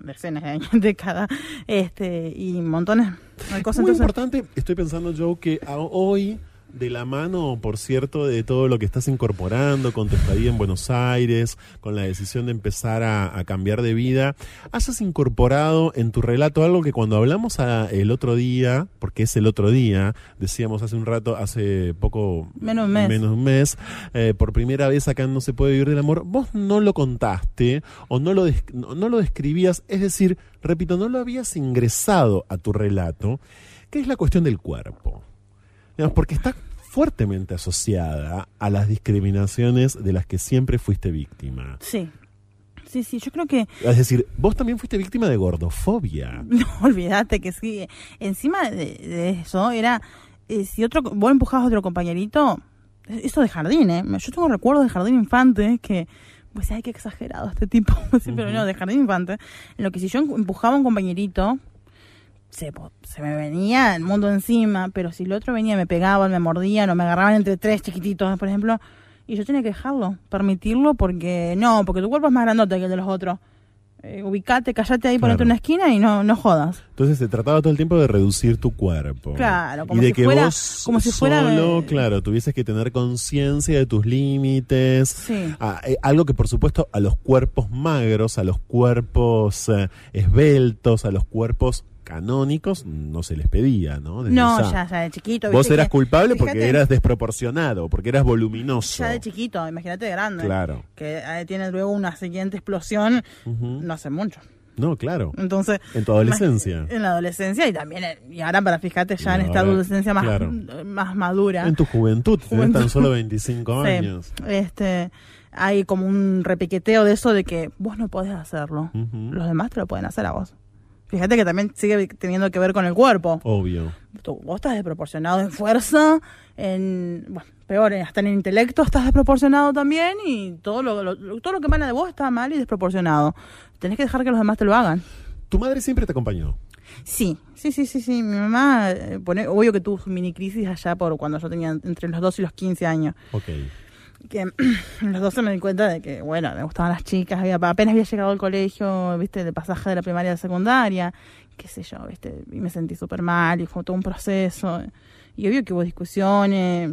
decenas de años, décadas, este, y montones de cosas. Muy Entonces, importante, estoy pensando yo que hoy, de la mano, por cierto, de todo lo que estás incorporando con tu estadía en Buenos Aires, con la decisión de empezar a, a cambiar de vida, hayas incorporado en tu relato algo que cuando hablamos a- el otro día, porque es el otro día, decíamos hace un rato, hace poco Menos un mes. menos de un mes, eh, por primera vez acá No se puede vivir del amor, vos no lo contaste o no lo, no, no lo describías, es decir, repito, no lo habías ingresado a tu relato, que es la cuestión del cuerpo. Digamos, porque está fuertemente asociada a las discriminaciones de las que siempre fuiste víctima. sí, sí, sí, yo creo que Es decir, vos también fuiste víctima de gordofobia. No, olvídate que sí. Encima de, de eso, era. eh, si otro vos empujabas a otro compañerito, eso de jardín, ¿eh? Yo tengo recuerdos de jardín infante que. Pues, ay, qué exagerado este tipo. Sí, pero no, de jardín infante. En lo que si yo empujaba a un compañerito, se, se me venía el mundo encima, pero si el otro venía, me pegaban, me mordían o me agarraban entre tres chiquititos, por ejemplo, y yo tenía que dejarlo, permitirlo, porque no, porque tu cuerpo es más grandote que el de los otros. Eh, ubicate, callate ahí, ponete Claro. en una esquina y no, no jodas. Entonces se trataba todo el tiempo de reducir tu cuerpo. Claro, y como de si que fuera- vos como si fuera, solo, claro, tuvieses que tener conciencia de tus límites. Sí. Ah, eh, algo que por supuesto a los cuerpos magros, a los cuerpos eh, esbeltos, a los cuerpos canónicos no se les pedía, ¿no? Desde No, ya. ya, ya de chiquito. Vos eras que- culpable porque fíjate, eras desproporcionado, porque eras voluminoso. Ya de chiquito, imagínate de grande. Claro. Que eh, tiene luego una siguiente explosión, no hace mucho. No, claro. Entonces. En tu adolescencia. En la adolescencia y también. eh, Y ahora, para fíjate, ya en esta adolescencia más, claro. más madura. En tu juventud, Juventud. tan solo 25 Sí, años. este, hay como un repiqueteo de eso de que vos no podés hacerlo. Los demás te lo pueden hacer a vos. Fíjate que también sigue teniendo que ver con el cuerpo. Obvio. Tú- vos estás desproporcionado en fuerza, en bueno, peor, hasta en intelecto estás desproporcionado también y todo lo, lo- todo lo que emana de vos está mal y desproporcionado. Tenés que dejar que los demás te lo hagan. Tu madre siempre te acompañó. Sí, sí, sí, sí, sí. Mi mamá, eh, pone, obvio que tuvo su mini crisis allá por cuando yo tenía entre los 2 y los 15 años. Ok. Que los 12 me di cuenta de que, bueno, me gustaban las chicas, había, apenas había llegado al colegio, viste, de pasaje de la primaria a la secundaria, qué sé yo, viste, y me sentí súper mal y fue todo un proceso. Y obvio que hubo discusiones,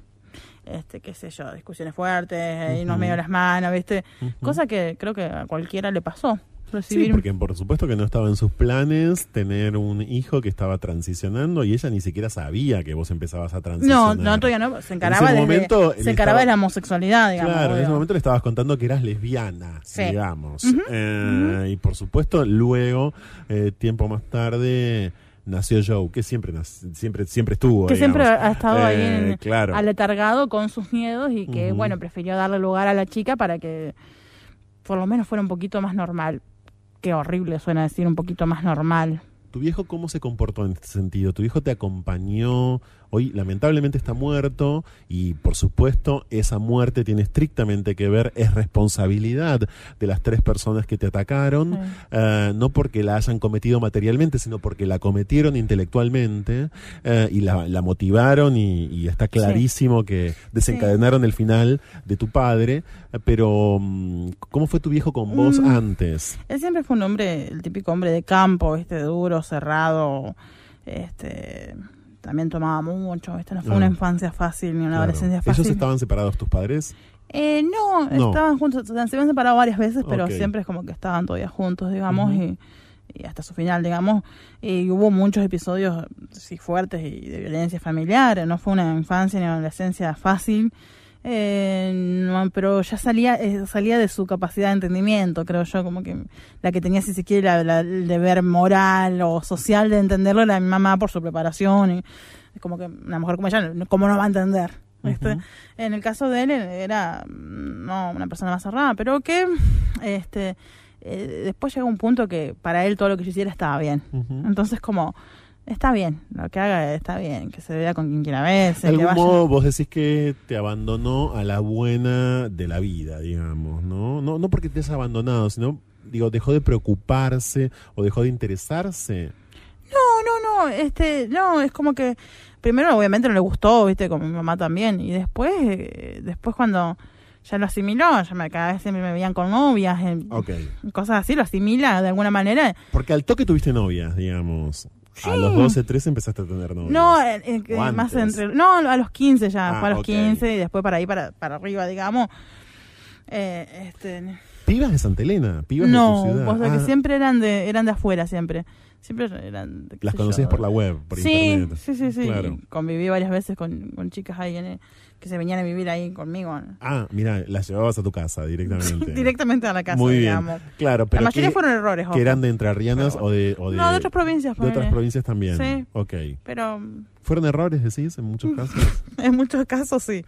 este, qué sé yo, discusiones fuertes, irnos medio las manos, viste, cosa que creo que a cualquiera le pasó. Sí, Recibir porque por supuesto que no estaba en sus planes tener un hijo que estaba transicionando y ella ni siquiera sabía que vos empezabas a No, transicionar. no, todavía no. Se encaraba, ese desde- momento se encaraba de la homosexualidad, digamos. Claro, en ese momento le estabas contando que eras lesbiana, Sí. digamos. Eh, Y por supuesto, luego, eh, tiempo más tarde, nació Joe, que siempre siempre siempre estuvo. que siempre ha estado ahí Eh, en- claro. aletargado con sus miedos y que, bueno, prefirió darle lugar a la chica para que por lo menos fuera un poquito más normal. Qué horrible suena decir un poquito más normal. ¿Tu viejo cómo se comportó en este sentido? ¿Tu viejo te acompañó? Hoy lamentablemente está muerto y por supuesto esa muerte tiene estrictamente que ver, es responsabilidad de las tres personas que te atacaron, Sí. eh, no porque la hayan cometido materialmente, sino porque la cometieron intelectualmente eh, y la, la motivaron y, y está clarísimo que desencadenaron el final de tu padre, pero mm, ¿cómo fue tu viejo con vos Mm. antes? Él siempre fue un hombre, el típico hombre de campo, este duro, cerrado, este también tomaba mucho, este no fue una infancia fácil ni una Claro. adolescencia fácil. ¿Ellos estaban separados tus padres? Eh, no, No. estaban juntos, se habían separado varias veces, pero siempre es como que estaban todavía juntos, digamos, y, y hasta su final, digamos. Y hubo muchos episodios sí, fuertes y de violencia familiar, no fue una infancia ni una adolescencia fácil, eh, no, pero ya salía eh, salía de su capacidad de entendimiento, creo yo, como que la que tenía, si se quiere, la- la- el deber moral o social de entenderlo era mi mamá por su preparación, y es como que una mujer como ella, ¿cómo no va a entender? ¿viste? En el caso de él era mm, no una persona más cerrada, pero que este eh, después llega un punto que para él todo lo que yo hiciera estaba bien. Entonces como está bien, lo que haga está bien, que se vea con quien quiera verse, De algún modo vos decís que te abandonó a la buena de la vida, digamos, ¿no? No, no porque te has abandonado, sino, digo, dejó de preocuparse o dejó de interesarse. No, no, no, este, no, es como que primero obviamente no le gustó, viste, como mi mamá también, y después, eh, después cuando ya lo asimiló, ya me, cada vez me veían con novias, Ok. cosas así, lo asimila de alguna manera. Porque al toque tuviste novias, digamos. A los 12, 13 empezaste a tener novias. No, eh, eh, que ¿O más entre, no, a los 15 ya, Ah, fue a los ok. 15 y después para ahí, para, para arriba, digamos. Eh, este, ¿Pibas de Santa Elena? ¿Pibas no, de tu ciudad? o sea que Ah, siempre eran de, eran de afuera, siempre. Siempre eran Las conocías yo, por la web, por sí, internet. Sí, sí, sí. Claro. Conviví varias veces con, con chicas ahí en el- que se venían a vivir ahí conmigo. Ah, mira, las llevabas a tu casa directamente. Directamente a la casa, Muy bien. digamos. Claro, pero la mayoría que, fueron errores, que ojo. eran de entrerrianas o de, o de... No, de otras provincias. de otras provincias también. Sí. Ok. Pero ¿Fueron errores, decís, en muchos casos? en muchos casos sí.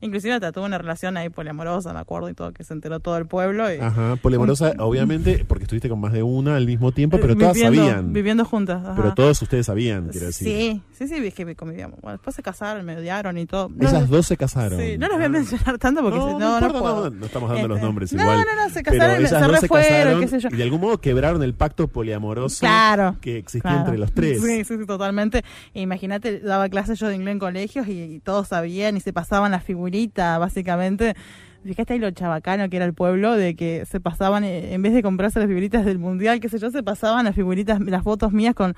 Inclusive hasta tuve una relación ahí poliamorosa, me acuerdo, y todo, que se enteró todo el pueblo. Y, Ajá, polimorosa, obviamente, porque estuviste con más de una al mismo tiempo, pero Eh, todas viviendo, sabían. Viviendo juntas. ajá. Pero todos ustedes sabían, quiero decir. Sí, sí, sí, es que convivíamos. Bueno, después se casaron, me odiaron y todo. No, Esas dos se casaron. Sí, no las voy a mencionar tanto porque No, si- no, no, no, puedo. no, no estamos dando los Este, nombres no, igual. No, no, se Pero casaron, ellas se se refueron, casaron qué sé yo. y de algún modo quebraron el pacto poliamoroso Claro. que existía Claro. entre los tres. Sí, sí, sí, totalmente. Imagínate, daba clases yo de inglés en colegios y, y todos sabían y se pasaban la figurita, básicamente. Fíjate ahí lo chabacano que era el pueblo, de que se pasaban, eh, en vez de comprarse las figuritas del mundial, qué sé yo, se pasaban las figuritas, las fotos mías con,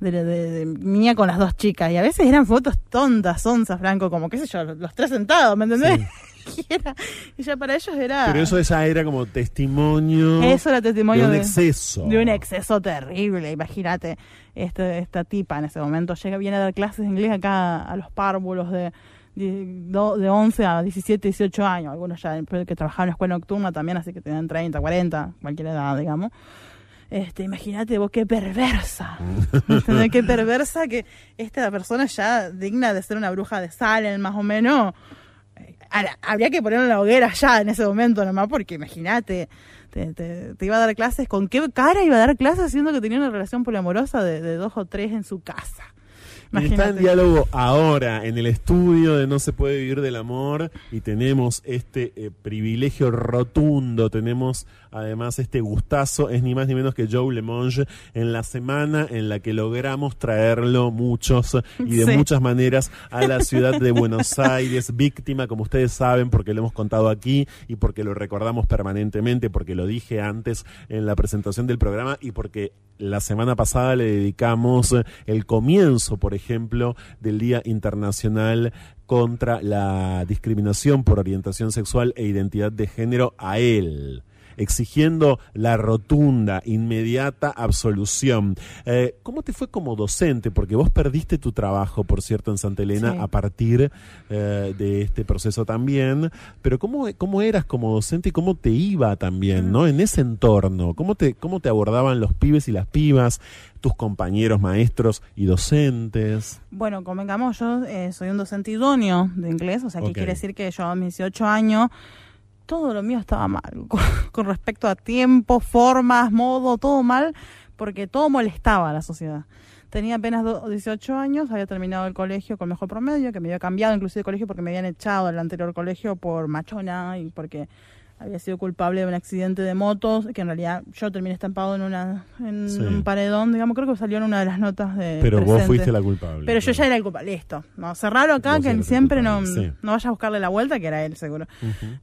de, de- de mía con las dos chicas. Y a veces eran fotos tontas, onzas, Franco, como qué sé yo, los tres sentados, ¿me entendés? Y, era- y ya para ellos era... Pero eso ya era como testimonio, Eso era testimonio de un de- exceso. de un exceso terrible, imagínate. Este, esta tipa en ese momento llega, viene a dar clases de inglés acá a los párvulos de, de, do- de 11 a 17, 18 años. Algunos ya que trabajaban en la escuela nocturna también, así que tenían 30, 40, cualquier edad, digamos. Este, imagínate vos qué perversa. ¿Entendés? qué perversa que esta persona ya digna de ser una bruja de Salem, más o menos. eh, ahora, Habría que ponerlo en la hoguera ya en ese momento nomás, porque imagínate, te, te- te iba a dar clases, ¿con qué cara iba a dar clases siendo que tenía una relación poliamorosa de, de dos o tres en su casa? Y está en Imagínate. diálogo ahora en el estudio de No se puede vivir del amor y tenemos este eh, privilegio rotundo, tenemos además este gustazo, es ni más ni menos que Joe Lemonge en la semana en la que logramos traerlo muchos y de Sí. muchas maneras a la ciudad de Buenos Aires, víctima, como ustedes saben, porque lo hemos contado aquí y porque lo recordamos permanentemente, porque lo dije antes en la presentación del programa y porque la semana pasada le dedicamos el comienzo, por ejemplo, del Día Internacional contra la discriminación por orientación sexual e identidad de género a él exigiendo la rotunda, inmediata absolución. Eh, ¿Cómo te fue como docente? Porque vos perdiste tu trabajo, por cierto, en Santa Elena Sí. a partir eh, de este proceso también, pero ¿cómo, ¿cómo eras como docente y cómo te iba también, ¿no? En ese entorno, ¿cómo te, cómo te abordaban los pibes y las pibas, tus compañeros maestros y docentes? Bueno, convengamos, yo eh, soy un docente idóneo de inglés, o sea, que quiere decir que yo a mis 18 años, todo lo mío estaba mal, con, respecto a tiempo, formas, modo, todo mal, porque todo molestaba a la sociedad. Tenía apenas do- 18 años, había terminado el colegio con mejor promedio, que me había cambiado inclusive de colegio porque me habían echado del anterior colegio por machona y porque había sido culpable de un accidente de motos, que en realidad yo terminé estampado en una en Sí. un paredón, digamos, creo que salió en una de las notas de Pero vos fuiste la culpable. Pero yo ya era el culpable. Listo. No, cerrarlo acá, Vos que el siempre no, sí. no vaya a buscarle la vuelta, que era él seguro.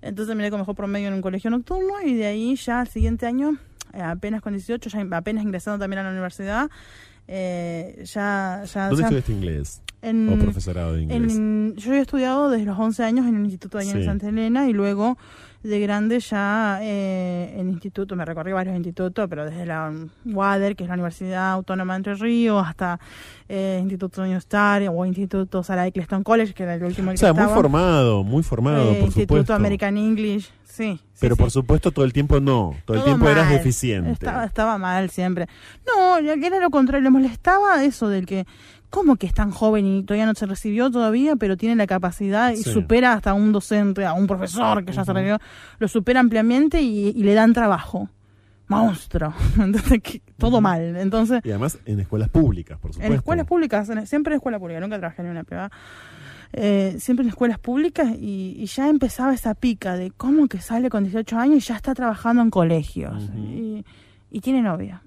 Entonces miré con mejor promedio en un colegio nocturno y de ahí ya al siguiente año, eh, apenas con 18, ya apenas ingresando también a la universidad, eh, ya... ya, ¿Dónde ya- estudiaste inglés? en- ¿O profesorado de inglés? en- yo he estudiado desde los 11 años en un instituto allá Sí. en Santa Elena y luego de grande ya eh, en instituto, me recorrí varios institutos, pero desde la WADER, que es la Universidad Autónoma de Entre Ríos, hasta eh, Instituto New Star o Instituto Sarah Eccleston College, que era el último en O el sea, que muy formado, muy formado, Eh, por Instituto supuesto. American English, sí. sí, Pero sí. por supuesto todo el tiempo no, todo, el Todo tiempo eras mal. deficiente. Estaba, estaba mal siempre. No, que era lo contrario, le molestaba eso del que, ¿cómo que es tan joven y todavía no se recibió todavía, pero tiene la capacidad y Sí. supera hasta a un docente, a un profesor que ya se recibió, lo supera ampliamente y, y le dan trabajo? monstruo. Entonces, que- todo mal. Entonces, Y además en escuelas públicas, por supuesto. en escuelas públicas, en- siempre en escuela pública, nunca trabajé en una privada. Eh, siempre en escuelas públicas y, y ya empezaba esa pica de cómo que sale con 18 años y ya está trabajando en colegios y tiene novia.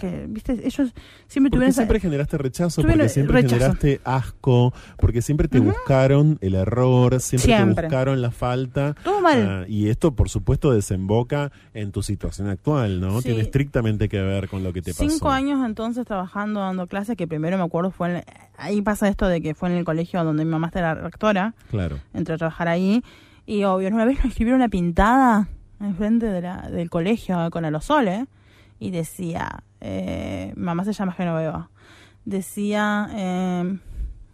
Que, viste, ellos siempre Porque tuvieron esa- siempre generaste rechazo, porque siempre rechazo. generaste asco, porque siempre te buscaron el error, siempre, Siempre. te buscaron la falta. Todo mal. Ah, y esto, por supuesto, desemboca en tu situación actual, ¿no? Sí. Tiene estrictamente que ver con lo que te pasó. Cinco años entonces trabajando, dando clases, que primero me acuerdo fue en, ahí pasa esto de que fue en el colegio donde mi mamá era rectora, Claro. entré a trabajar ahí, y obvio, una vez me escribieron una pintada enfrente de la, del colegio con aerosoles, y decía, eh, mamá se llama Genoveva, decía eh,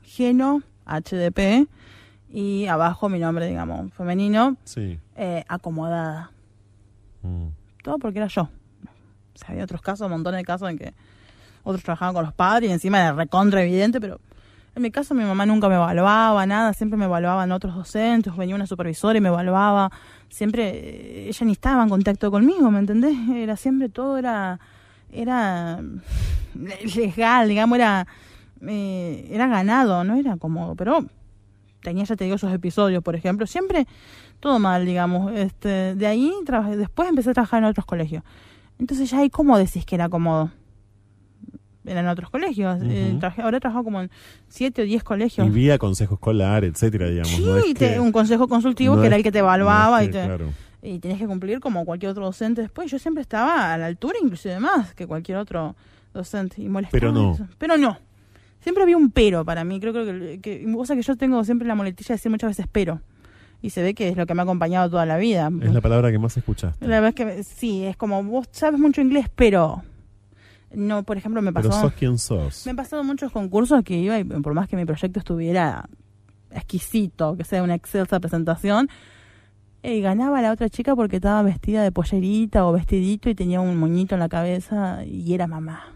Geno, HDP, y abajo mi nombre, digamos, femenino, Sí. eh, acomodada. Mm. Todo porque era yo. O sea, había otros casos, montones de casos en que otros trabajaban con los padres y encima era recontra evidente, pero en mi caso mi mamá nunca me evaluaba, nada, siempre me evaluaban otros docentes, venía una supervisora y me evaluaba, siempre eh, ella ni estaba en contacto conmigo, ¿me entendés? Era siempre todo era era legal, digamos, era eh, era ganado, no era cómodo, pero tenía ya te digo esos episodios, por ejemplo, siempre todo mal, digamos. Este, de ahí trabajé, después empecé a trabajar en otros colegios. Entonces ya ahí cómo decís que era cómodo. Eran otros colegios. Eh, trabajé, ahora he trabajado como en siete o diez colegios. Y vía consejo escolar, etcétera, digamos. Sí, no es te- que- un consejo consultivo no que era el que te no es evaluaba que, y te, claro. Y tenías que cumplir como cualquier otro docente después. Yo siempre estaba a la altura, inclusive más que cualquier otro docente. Y molestaba Pero no. eso. Pero no. Siempre había un pero para mí. Creo, creo que, que cosa que yo tengo siempre la moletilla de decir muchas veces pero. Y se ve que es lo que me ha acompañado toda la vida. Es la palabra que más escuchaste. La verdad es que sí, es como vos sabes mucho inglés, pero no, por ejemplo, me Pero pasó sos quien sos. me han pasado muchos concursos que iba y por más que mi proyecto estuviera exquisito, que sea una excelsa presentación, eh, ganaba la otra chica porque estaba vestida de pollerita o vestidito y tenía un moñito en la cabeza y era mamá.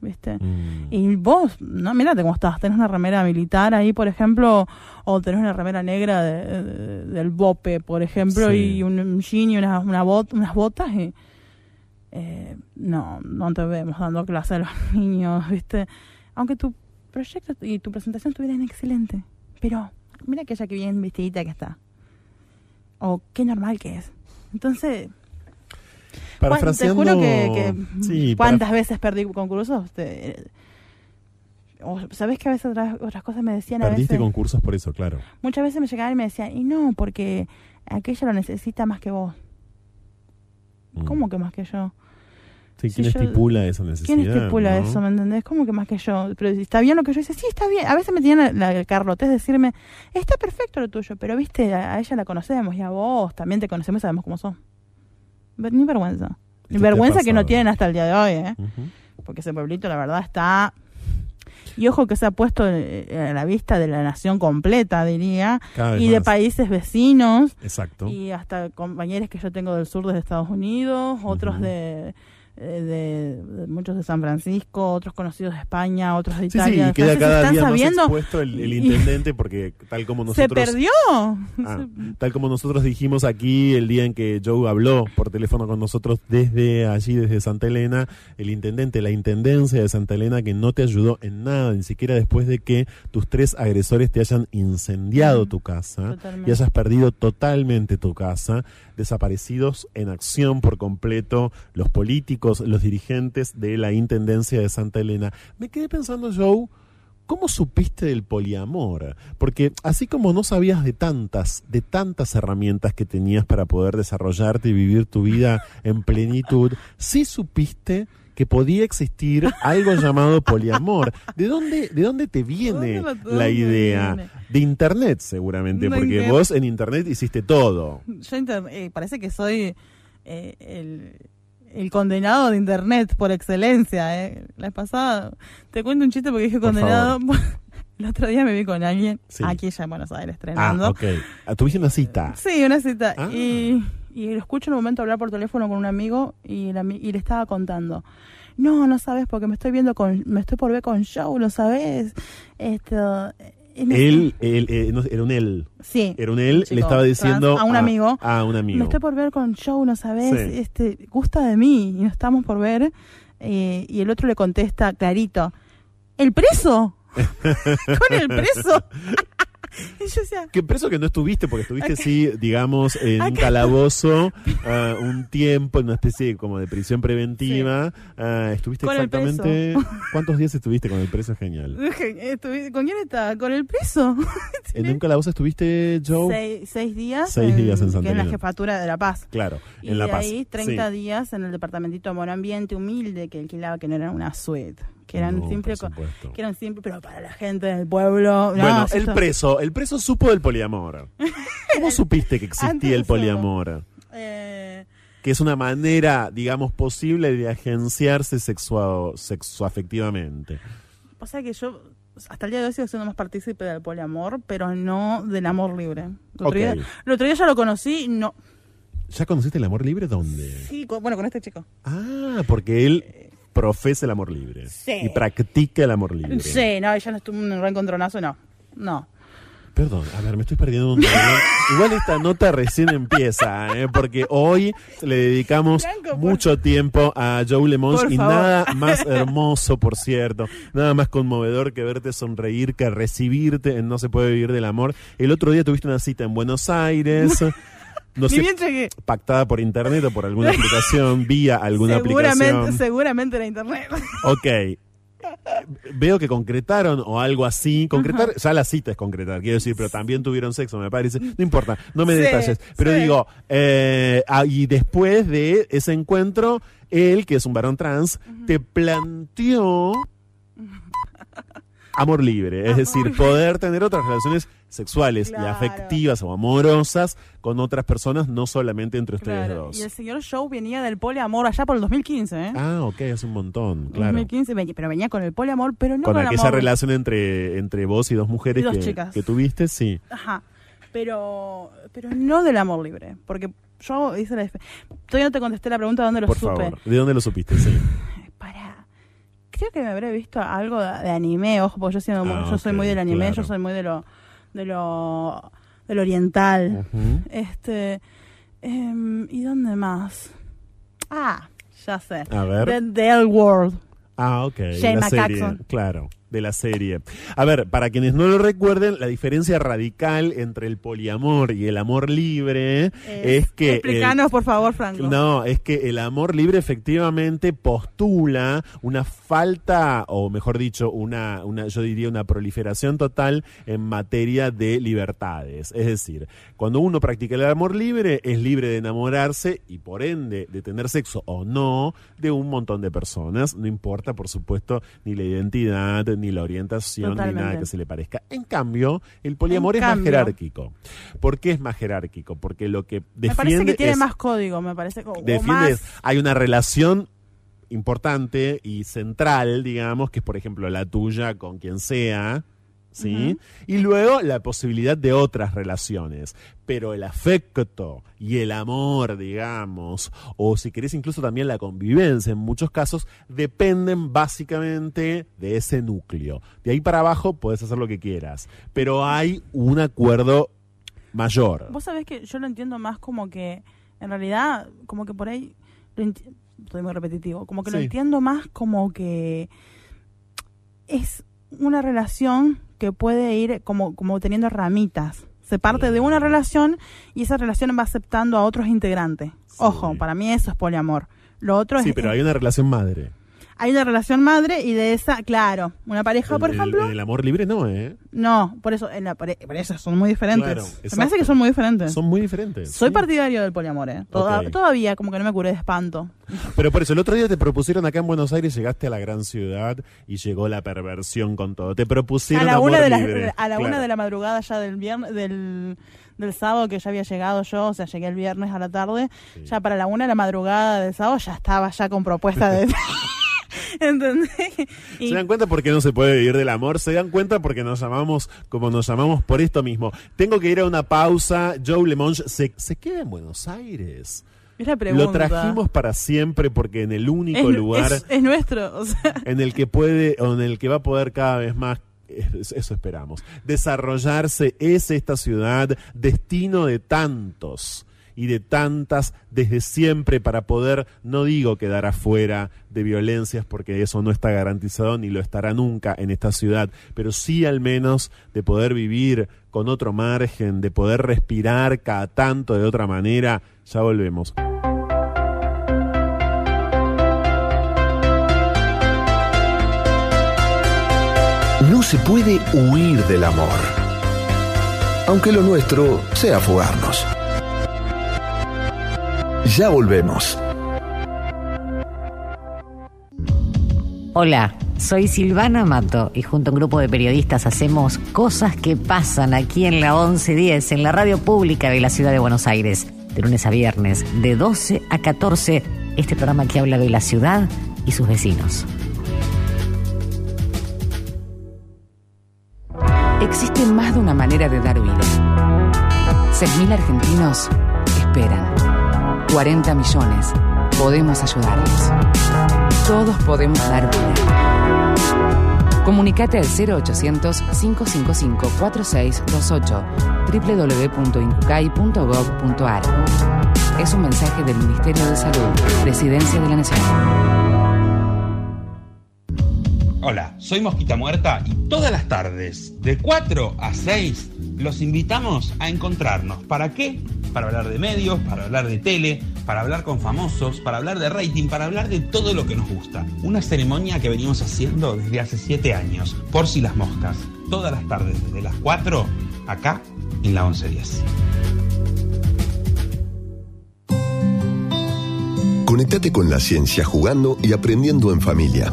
¿Viste? Mm. Y vos, no, mirate cómo estás, tenés una remera militar ahí, por ejemplo, o tenés una remera negra de- de- del BOPE, por ejemplo, Sí. y un, un jean y una, una bot- unas botas, y eh, no, no te vemos dando clase a los niños, ¿viste? Aunque tu proyecto y tu presentación estuvieran excelente, pero mira aquella que bien vestidita que está, o qué normal que es. Entonces, Juan, te Parafraseando. juro que, que Sí, cuántas veces perdí concursos. Te- o, ¿Sabés que a veces otras, otras cosas me decían a Perdiste veces? concursos por eso, claro. Muchas veces me llegaban y me decían, y no, porque aquella lo necesita más que vos. Mm. ¿Cómo que más que yo? Sí, Si ¿Quién yo- estipula esa necesidad? ¿Quién estipula no? eso? ¿Me entendés? ¿Cómo que más que yo? Pero si está bien lo que yo hice, sí, está bien. A veces me tenían la, la carlotez de decirme, está perfecto lo tuyo, pero viste, a, a ella la conocemos y a vos también te conocemos y sabemos cómo sos. Ni vergüenza. Ni vergüenza que no tienen hasta el día de hoy, ¿eh? Ujú. porque ese pueblito la verdad está y ojo que se ha puesto eh, a la vista de la nación completa diría y de más. países vecinos Exacto. y hasta compañeros que yo tengo del sur de Estados Unidos otros Ujú. de, eh, de, de muchos de San Francisco otros conocidos de España otros de Sí, sí, Italia. y queda cada día sabiendo más expuesto el, intendente porque tal como se nosotros perdió Ah, tal como nosotros dijimos aquí el día en que Joe habló por teléfono con nosotros desde allí, desde Santa Elena, el intendente, la intendencia de Santa Elena que no te ayudó en nada, ni siquiera después de que tus tres agresores te hayan incendiado Mm, tu casa totalmente. y hayas perdido totalmente tu casa, desaparecidos en acción por completo los políticos, los dirigentes de la intendencia de Santa Elena. Me quedé pensando, Joe, ¿Cómo supiste del poliamor? Porque así como no sabías de tantas, de tantas herramientas que tenías para poder desarrollarte y vivir tu vida en plenitud, sí supiste que podía existir algo llamado poliamor. ¿De dónde, de dónde te viene ¿Dónde lo- la idea? viene? De internet, seguramente, De porque internet. vos en internet hiciste todo. yo eh, parece que soy eh, el, el condenado de internet por excelencia. Eh. La vez pasada, te cuento un chiste porque dije Por condenado. El otro día me vi con alguien Sí. aquí ya en Buenos Aires Ah, tremendo. ok. Ah, Tuviste una cita. Sí, una cita. Ah. Y, y lo escucho en un momento hablar por teléfono con un amigo y, le estaba contando. No, no sabes porque me estoy viendo con, me estoy por ver con Joe, ¿lo sabes? Esto, En ese- Él, él, eh, no, era un él. Sí. Era un él, chico le estaba diciendo trans, a un amigo. A un amigo. Me estoy por ver con Joe, ¿no sabes? Sí. Este, gusta de mí y nos estamos por ver. Eh, y el otro le contesta clarito, ¿el preso? ¿Con el preso? y yo Que preso que no estuviste, porque estuviste, sí, digamos, en un Acá- calabozo ah, un tiempo, en una especie de- como de prisión preventiva. Ah, estuviste Con exactamente. ¿Cuántos días estuviste con el preso? Genial. "Estuvi- ¿con quién está? ¿Con el preso? ¿En un calabozo estuviste, Joe? Seis, seis días. Seis días en Que Santa es la Elena. jefatura de La Paz. Claro, Y en La Paz. ahí 30 Sí. días en el departamentito de amor ambiente humilde que alquilaba, que no era una suite. Que eran No, siempre, que eran siempre, pero para la gente del pueblo. no, Bueno, el preso, el preso supo del poliamor. ¿Cómo supiste que existía el poliamor? Eh, Que es una manera, digamos, posible de agenciarse sexuo, sexoafectivamente. o sea que yo hasta el día de hoy sigo siendo más partícipe del poliamor, pero no del amor libre. El otro, día, el otro día ya lo conocí, no. ¿Ya conociste el amor libre dónde? Sí, con- bueno, con este chico. Ah, porque él profesa el amor libre. Sí. Y practica el amor libre. Sí, no, ya no estuvo un reencontronazo, no. No. Perdón, a ver, me estoy perdiendo un. Igual esta nota recién empieza, ¿eh? porque hoy le dedicamos Franco, por- mucho tiempo a Joe Lemons Por y favor. nada más hermoso, por cierto, nada más conmovedor que verte sonreír, que recibirte en No se puede vivir del amor. El otro día tuviste una cita en Buenos Aires, no Ni sé, bien llegué. pactada por internet o por alguna aplicación, vía alguna Seguramente, aplicación. seguramente era internet. Ok. Veo que concretaron o algo así. Concretar, ya la cita es concretar, quiero decir, pero también tuvieron sexo, me parece. No importa, no me Sí, detalles. Pero sí. digo, eh, ah, y después de ese encuentro, él, que es un varón trans, te planteó amor libre. Es decir, poder tener otras relaciones sexuales y afectivas o amorosas con otras personas, no solamente entre ustedes Claro. dos. Y el señor Joe venía del poliamor allá por el 2015, ¿eh? Ah, ok, hace un montón, claro. 2015, venía- pero venía con el poliamor, pero no con con, aquella amor. relación entre, entre vos y dos mujeres Y dos que, que tuviste, sí. Ajá. Pero, pero no del amor libre. Porque yo hice la. Todavía no te contesté la pregunta de dónde lo Por supe. favor. ¿De dónde lo supiste? Sí. Para. Creo que me habré visto algo de, anime, ojo, porque yo, siendo, Ah, yo soy muy del anime, claro. yo soy muy de lo. De lo. del oriental. Ujú. Este. em, ¿Y dónde más? Ah, ya sé. A ver. The, The L World. Ah, ok. de serie, McCaxon. claro, de la serie. A ver, para quienes no lo recuerden, la diferencia radical entre el poliamor y el amor libre es, que... el- Explícanos, por favor, Franco. No, es que el amor libre efectivamente postula una falta, o mejor dicho, una, una, yo diría una proliferación total en materia de libertades. Es decir, cuando uno practica el amor libre, es libre de enamorarse y por ende de tener sexo o no de un montón de personas. No importa, por supuesto, ni la identidad, ni la orientación, ni nada que se le parezca. En cambio, el poliamor En es más jerárquico. ¿Por qué es más jerárquico? Porque lo que defiende me parece que tiene es- más código, me parece. o- o defiende más- hay una relación importante y central, digamos, que es por ejemplo la tuya con quien sea, ¿sí? Y luego la posibilidad de otras relaciones. Pero el afecto y el amor, digamos, o si querés incluso también la convivencia en muchos casos, dependen básicamente de ese núcleo. De ahí para abajo puedes hacer lo que quieras, pero hay un acuerdo mayor. Vos sabés que yo lo entiendo más como que, en realidad, como que por ahí, lo estoy muy repetitivo, como que lo entiendo más como que es una relación que puede ir como, como teniendo ramitas. Se parte de una relación y esa relación va aceptando a otros integrantes. Sí. Ojo, para mí eso es poliamor. Lo otro Sí, es... pero hay una relación madre. Hay una relación madre y de esa, claro, una pareja, por El- el- ejemplo... el amor libre no, ¿eh? No, por eso, en la pare- por eso son muy diferentes. Claro, Se me hace que son muy diferentes. Son muy diferentes. Soy sí. partidario del poliamor, ¿eh? Toda- Ok. Todavía como que no me curé de espanto. Pero por eso, el otro día te propusieron acá en Buenos Aires, llegaste a la gran ciudad y llegó la perversión con todo. Te A propusieron la amor una de la, libre. a la una Claro. de la madrugada ya del viernes, del, del sábado que ya había llegado yo, o sea, llegué el viernes a la tarde, ya para la una de la madrugada del sábado ya estaba ya con propuesta de... ¿Entendés? Y- ¿Se dan cuenta por qué no se puede vivir del amor? Se dan cuenta porque nos llamamos como nos llamamos por esto mismo. Tengo que ir a una pausa. Joe Lemonge se, se queda en Buenos Aires. es la pregunta. Lo trajimos para siempre porque en el único es, lugar es- es nuestro, o sea, en el que puede o en el que va a poder cada vez más eso esperamos. Desarrollarse es esta ciudad destino de tantos y de tantas desde siempre para poder, no digo quedar afuera de violencias porque eso no está garantizado ni lo estará nunca en esta ciudad, pero sí al menos de poder vivir con otro margen, de poder respirar cada tanto de otra manera. Ya volvemos. No se puede huir del amor, aunque lo nuestro sea fugarnos. Ya volvemos. Hola, soy Silvana Mato y junto a un grupo de periodistas hacemos cosas que pasan aquí en la 1110, en la radio pública de la ciudad de Buenos Aires, de lunes a viernes, de 12 a 14, este programa que habla de la ciudad y sus vecinos. Existe más de una manera de dar vida. 6.000 argentinos esperan. 40 millones. Podemos ayudarles. Todos podemos dar vida. Comunicate al 0800-555-4628 www.incucay.gov.ar Es un mensaje del Ministerio de Salud, Presidencia de la Nación. Hola, soy Mosquita Muerta y todas las tardes, de 4 a 6, los invitamos a encontrarnos. ¿Para qué? Para hablar de medios, para hablar de tele, para hablar con famosos, para hablar de rating, para hablar de todo lo que nos gusta. Una ceremonia que venimos haciendo desde hace 7 años, por si las moscas. Todas las tardes, desde las 4, acá en la 1110. Conectate con la ciencia jugando y aprendiendo en familia.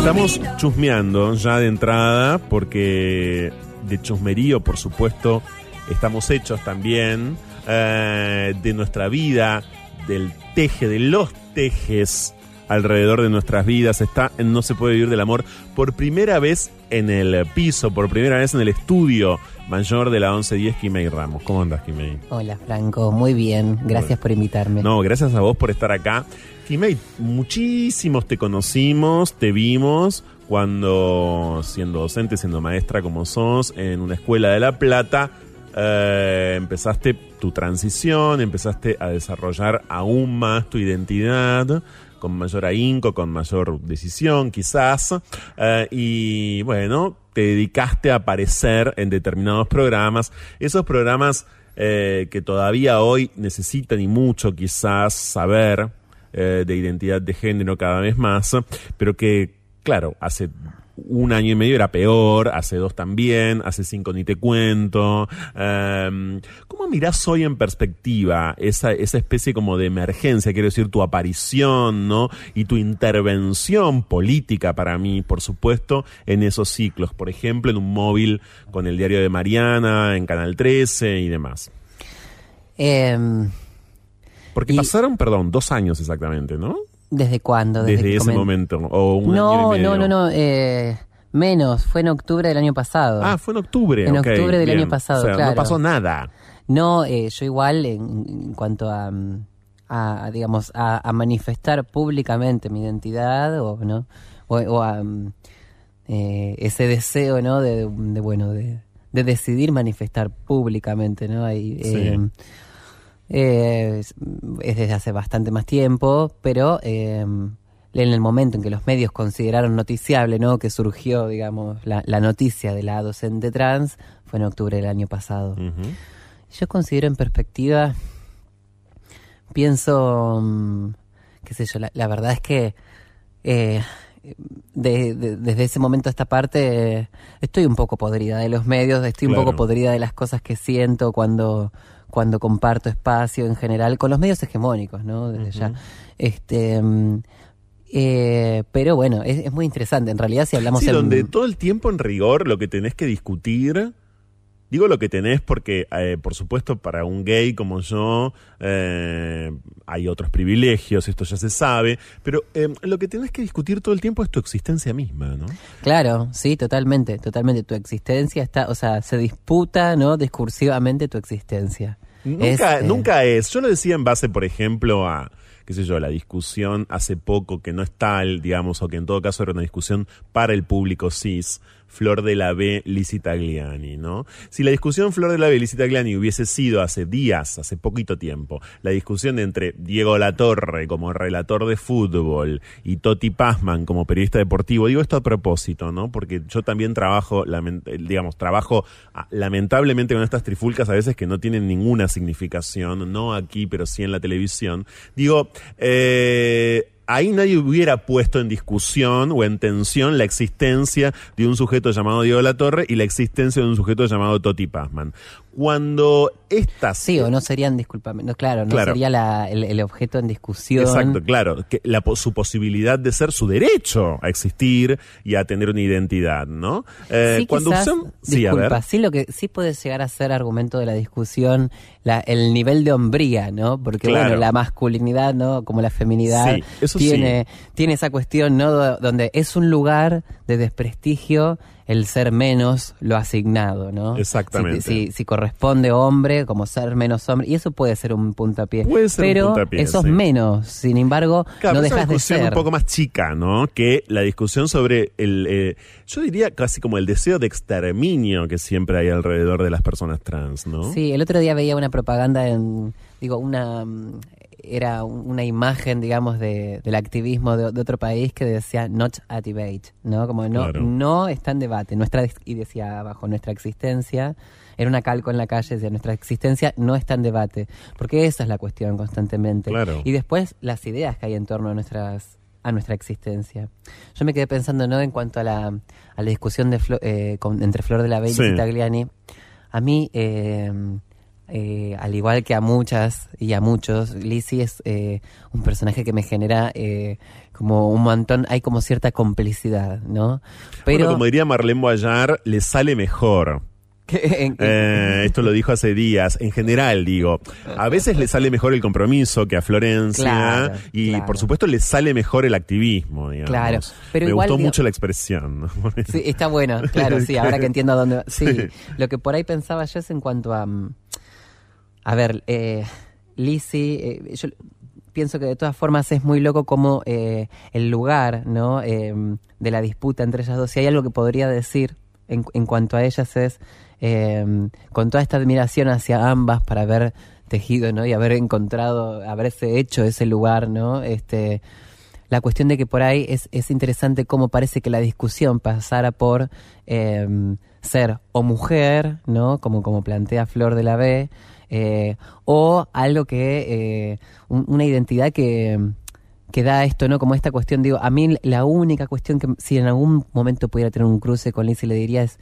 Estamos chusmeando ya de entrada, porque de chusmerío, por supuesto, estamos hechos también, eh, de nuestra vida, del teje, de los tejes alrededor de nuestras vidas. Está en No se puede vivir del amor por primera vez en el piso, por primera vez en el estudio mayor de la 1110, Kimei Ramos. ¿Cómo andas, Kimei? Hola, Franco. Muy bien. Gracias por invitarme. No, gracias a vos por estar acá. Kimei, muchísimos te conocimos, te vimos cuando siendo docente, siendo maestra como sos, en una escuela de La Plata, eh, empezaste tu transición, empezaste a desarrollar aún más tu identidad con mayor ahínco, con mayor decisión quizás, eh, y bueno, te dedicaste a aparecer en determinados programas, esos programas eh, que todavía hoy necesitan y mucho quizás saber eh, de identidad de género cada vez más, pero que, claro, hace un año y medio era peor, hace dos también, hace cinco ni te cuento. Em, ¿Cómo mirás hoy en perspectiva esa, esa especie como de emergencia, quiero decir, tu aparición, ¿no? Y tu intervención política para mí, por supuesto, en esos ciclos, por ejemplo, en un móvil con el diario de Mariana, en Canal 13 y demás. Em, Porque Y- pasaron, perdón, dos años exactamente, ¿no? ¿Desde cuándo? Desde, que ese comen- momento, o un no, año y medio. no, no, no, eh, menos, fue en octubre del año pasado. Ah, fue en octubre. En octubre del bien. año pasado, O sea, claro. no pasó nada. No, eh, yo igual en, en cuanto a, mm, a, digamos, a, a manifestar públicamente mi identidad o, ¿no? O, o a mm, eh, ese deseo, ¿no? De, de, bueno, de, de decidir manifestar públicamente, ¿no? Ahí, eh, eh, es, es desde hace bastante más tiempo, pero eh, en el momento en que los medios consideraron noticiable, ¿no? Que surgió, digamos, la, la noticia de la docente trans, fue en octubre del año pasado. Yo considero en perspectiva, pienso, mm, qué sé yo, la, la verdad es que eh, de- de- desde ese momento a esta parte eh, estoy un poco podrida de los medios, estoy un poco podrida de las cosas que siento cuando cuando comparto espacio en general con los medios hegemónicos, ¿no? Desde ya. Este, mm, eh, pero bueno, es, es muy interesante. En realidad, si hablamos Sí, en- donde todo el tiempo en rigor lo que tenés que discutir, digo lo que tenés porque, eh, por supuesto, para un gay como yo eh, hay otros privilegios, esto ya se sabe, pero eh, lo que tenés que discutir todo el tiempo es tu existencia misma, ¿no? Claro, sí, totalmente, totalmente. Tu existencia está, o sea, se disputa, ¿no? Discursivamente tu existencia. Nunca, Es, eh, nunca es. Yo lo decía en base, por ejemplo, a, qué sé yo, la discusión hace poco que no es tal, digamos, o que en todo caso era una discusión para el público cis, Flor de la B, Lizzie Tagliani, ¿no? Si la discusión Flor de la B, Lizzie Tagliani hubiese sido hace días, hace poquito tiempo, la discusión entre Diego Latorre como relator de fútbol y Toti Pazman como periodista deportivo, digo esto a propósito, ¿no? Porque yo también trabajo, eh, digamos, trabajo ah, lamentablemente con estas trifulcas a veces que no tienen ninguna significación, no aquí, pero sí en la televisión. Digo, eh, ahí nadie hubiera puesto en discusión o en tensión la existencia de un sujeto llamado Diego Latorre y la existencia de un sujeto llamado Toti Pazman. Cuando estas... Sí, o no serían, discúlpame, no, claro, no Claro. sería la- el, el objeto en discusión. Exacto, claro, que la, po- su posibilidad de ser su derecho a existir y a tener una identidad, ¿no? Eh, sí, cuando quizás, usan- sí, a disculpa, ver. sí lo que sí puede llegar a ser argumento de la discusión, la, el nivel de hombría, ¿no? Porque Claro. bueno, la masculinidad, ¿no? Como la feminidad Sí, eso tiene tiene esa cuestión, ¿no? Do- Donde es un lugar de desprestigio el ser menos lo asignado, ¿no? Exactamente. Si, si- si corresponde hombre, como ser menos hombre, y eso puede ser un puntapié. Puede ser un Pero puntapié, esos sí. menos, sin embargo, Claro, no pero es una dejas de discusión ser. un poco más chica, ¿no? Que la discusión sobre el, eh, yo diría casi como el deseo de exterminio que siempre hay alrededor de las personas trans, ¿no? Sí, el otro día veía una propaganda en, digo, una, mm, era un- una imagen, digamos, de, del activismo de, de otro país que decía not a debate, ¿no? Como no, Claro. no está en debate, nuestra, y decía abajo, nuestra existencia, era una calco en la calle, decía, nuestra existencia no está en debate, porque esa es la cuestión constantemente. Claro. Y después las ideas que hay en torno a nuestras a nuestra existencia. Yo me quedé pensando, ¿no? En cuanto a la, a la discusión de Flo- eh, con- entre Flor de la B y Sí. Tagliani, a mí, eh, eh, al igual que a muchas y a muchos, Lizzie es eh, un personaje que me genera eh, como un montón, hay como cierta complicidad, ¿no? Pero Bueno, como diría Marlene Boyar, le sale mejor. Eh, esto lo dijo hace días. En general, digo, a veces le sale mejor el compromiso que a Florencia Claro, y claro. por supuesto le sale mejor el activismo, digamos. Claro, pero Me igual, gustó digo- mucho la expresión. Sí, está bueno, claro, sí, ahora que entiendo a dónde... Sí, Sí. lo que por ahí pensaba yo es en cuanto a... A ver, eh, Lizzie, eh, yo pienso que de todas formas es muy loco como eh, el lugar, ¿no? Eh, de la disputa entre ellas dos. Si hay algo que podría decir en, en cuanto a ellas es, eh, con toda esta admiración hacia ambas para haber tejido, ¿no? Y haber encontrado, haberse hecho ese lugar, ¿no? Este, la cuestión de que por ahí es, es interesante cómo parece que la discusión pasara por eh, ser o mujer, ¿no? Como, como plantea Flor de la B, eh, o algo que, eh, un- una identidad que, que da esto, ¿no? Como esta cuestión, digo, a mí la única cuestión que si en algún momento pudiera tener un cruce con Lizzie le diría es,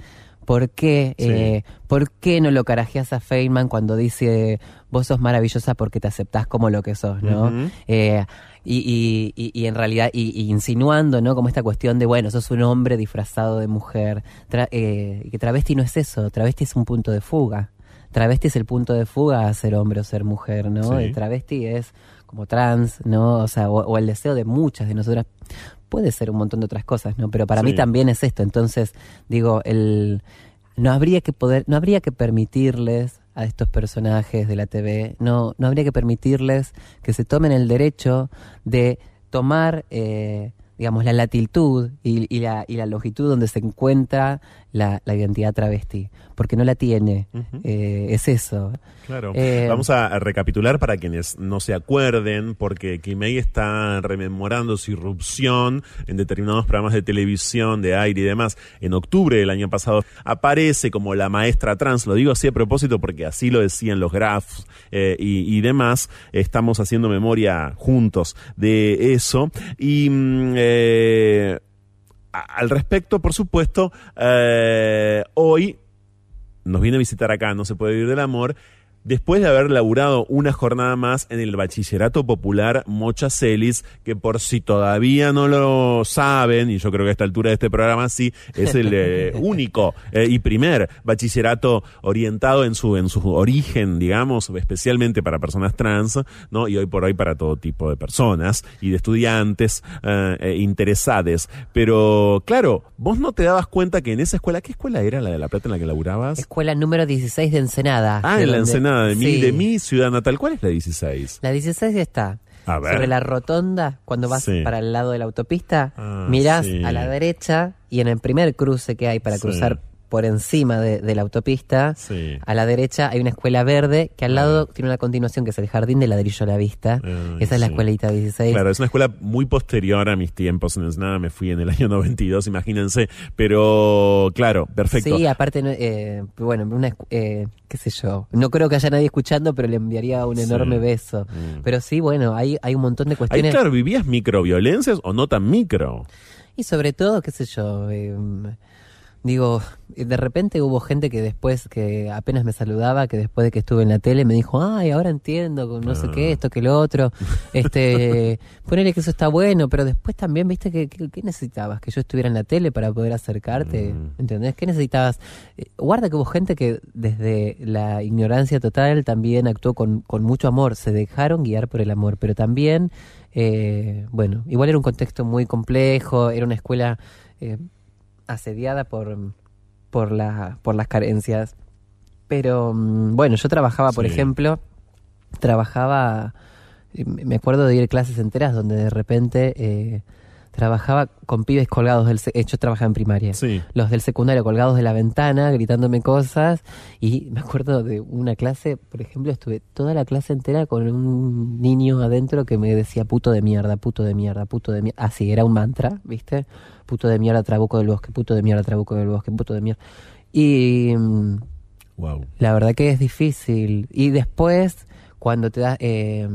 ¿por qué, Sí. eh, ¿por qué no lo carajeas a Feynman cuando dice, vos sos maravillosa porque te aceptás como lo que sos, ¿no? Eh, y, y, y, y en realidad, y, insinuando, ¿no? Como esta cuestión de, bueno, sos un hombre disfrazado de mujer. Tra- eh, que travesti no es eso, travesti es un punto de fuga. Travesti es el punto de fuga a ser hombre o ser mujer, ¿no? Sí. El travesti es como trans, ¿no? O sea, o, o el deseo de muchas de nosotras. Puede ser un montón de otras cosas, ¿no? Pero para Sí. mí también es esto. Entonces, digo, el no habría que poder, no habría que permitirles a estos personajes de la TV, no, no habría que permitirles que se tomen el derecho de tomar, eh, digamos, la latitud y, y la, y la longitud donde se encuentra la, la identidad travesti, porque no la tiene. Eh, es eso. Claro. Eh, Vamos a recapitular para quienes no se acuerden, porque Kimei está rememorando su irrupción en determinados programas de televisión, de aire y demás. En octubre del año pasado aparece como la maestra trans, lo digo así a propósito porque así lo decían los graphs eh, y, y demás. Estamos haciendo memoria juntos de eso. Y mm, eh, al respecto, por supuesto, eh, hoy nos viene a visitar acá, no se puede vivir del amor, después de haber laburado una jornada más en el Bachillerato Popular Mocha Celis, que por si todavía no lo saben, y yo creo que a esta altura de este programa sí, es el eh, único eh, y primer bachillerato orientado en su, en su origen, digamos, especialmente para personas trans, ¿no? Y hoy por hoy para todo tipo de personas y de estudiantes eh, eh, interesados. Pero, claro, vos no te dabas cuenta que en esa escuela, ¿qué escuela era la de La Plata en la que laburabas? Escuela número 16 de Ensenada. Ah, de en la donde- De mi, Sí. de mi ciudad natal. ¿Cuál es la 16? La 16 está A ver. sobre la rotonda, cuando vas Sí. para el lado de la autopista, Ah, mirás sí. a la derecha y en el primer cruce que hay para cruzar por encima de, de la autopista, Sí. a la derecha hay una escuela verde que al lado tiene una continuación que es el jardín de ladrillo a la vista. Ah, Esa es la sí. escuelita 16. Claro, es una escuela muy posterior a mis tiempos en Ensenada. Me fui en el año 92, imagínense. Pero, claro, perfecto. Sí, aparte, no- eh, bueno, una, eh, qué sé yo, no creo que haya nadie escuchando, pero le enviaría un Sí. enorme beso. Mm. Pero sí, bueno, hay, hay un montón de Ahí, cuestiones. claro, ¿vivías microviolencias o no tan micro? Y sobre todo, qué sé yo, eh, digo, de repente hubo gente que después, que apenas me saludaba, que después de que estuve en la tele me dijo, ay, ahora entiendo, con no sé Ah. qué, esto, que lo otro. este, ponele que eso está bueno, pero después también, viste, que, que- ¿qué necesitabas? Que yo estuviera en la tele para poder acercarte, Mm. ¿entendés? ¿Qué necesitabas? Eh, guarda que hubo gente que desde la ignorancia total también actuó con, con mucho amor, se dejaron guiar por el amor, pero también, eh, bueno, igual era un contexto muy complejo, era una escuela eh, asediada por, por, la, por las carencias. Pero mm, bueno, yo trabajaba, por Sí. ejemplo, trabajaba, eh, me acuerdo de ir a clases enteras donde de repente eh, trabajaba con pibes colgados del... eh, yo trabajaba en primaria. Sí. Los del secundario colgados de la ventana, gritándome cosas. Y me acuerdo de una clase, por ejemplo, estuve toda la clase entera con un niño adentro que me decía puto de mierda, puto de mierda, puto de mierda. Así, era un mantra, ¿viste? Puto de mierda, trabuco del bosque, puto de mierda, trabuco del bosque, puto de mierda. Y Wow. la verdad que es difícil. Y después, cuando te das, eh,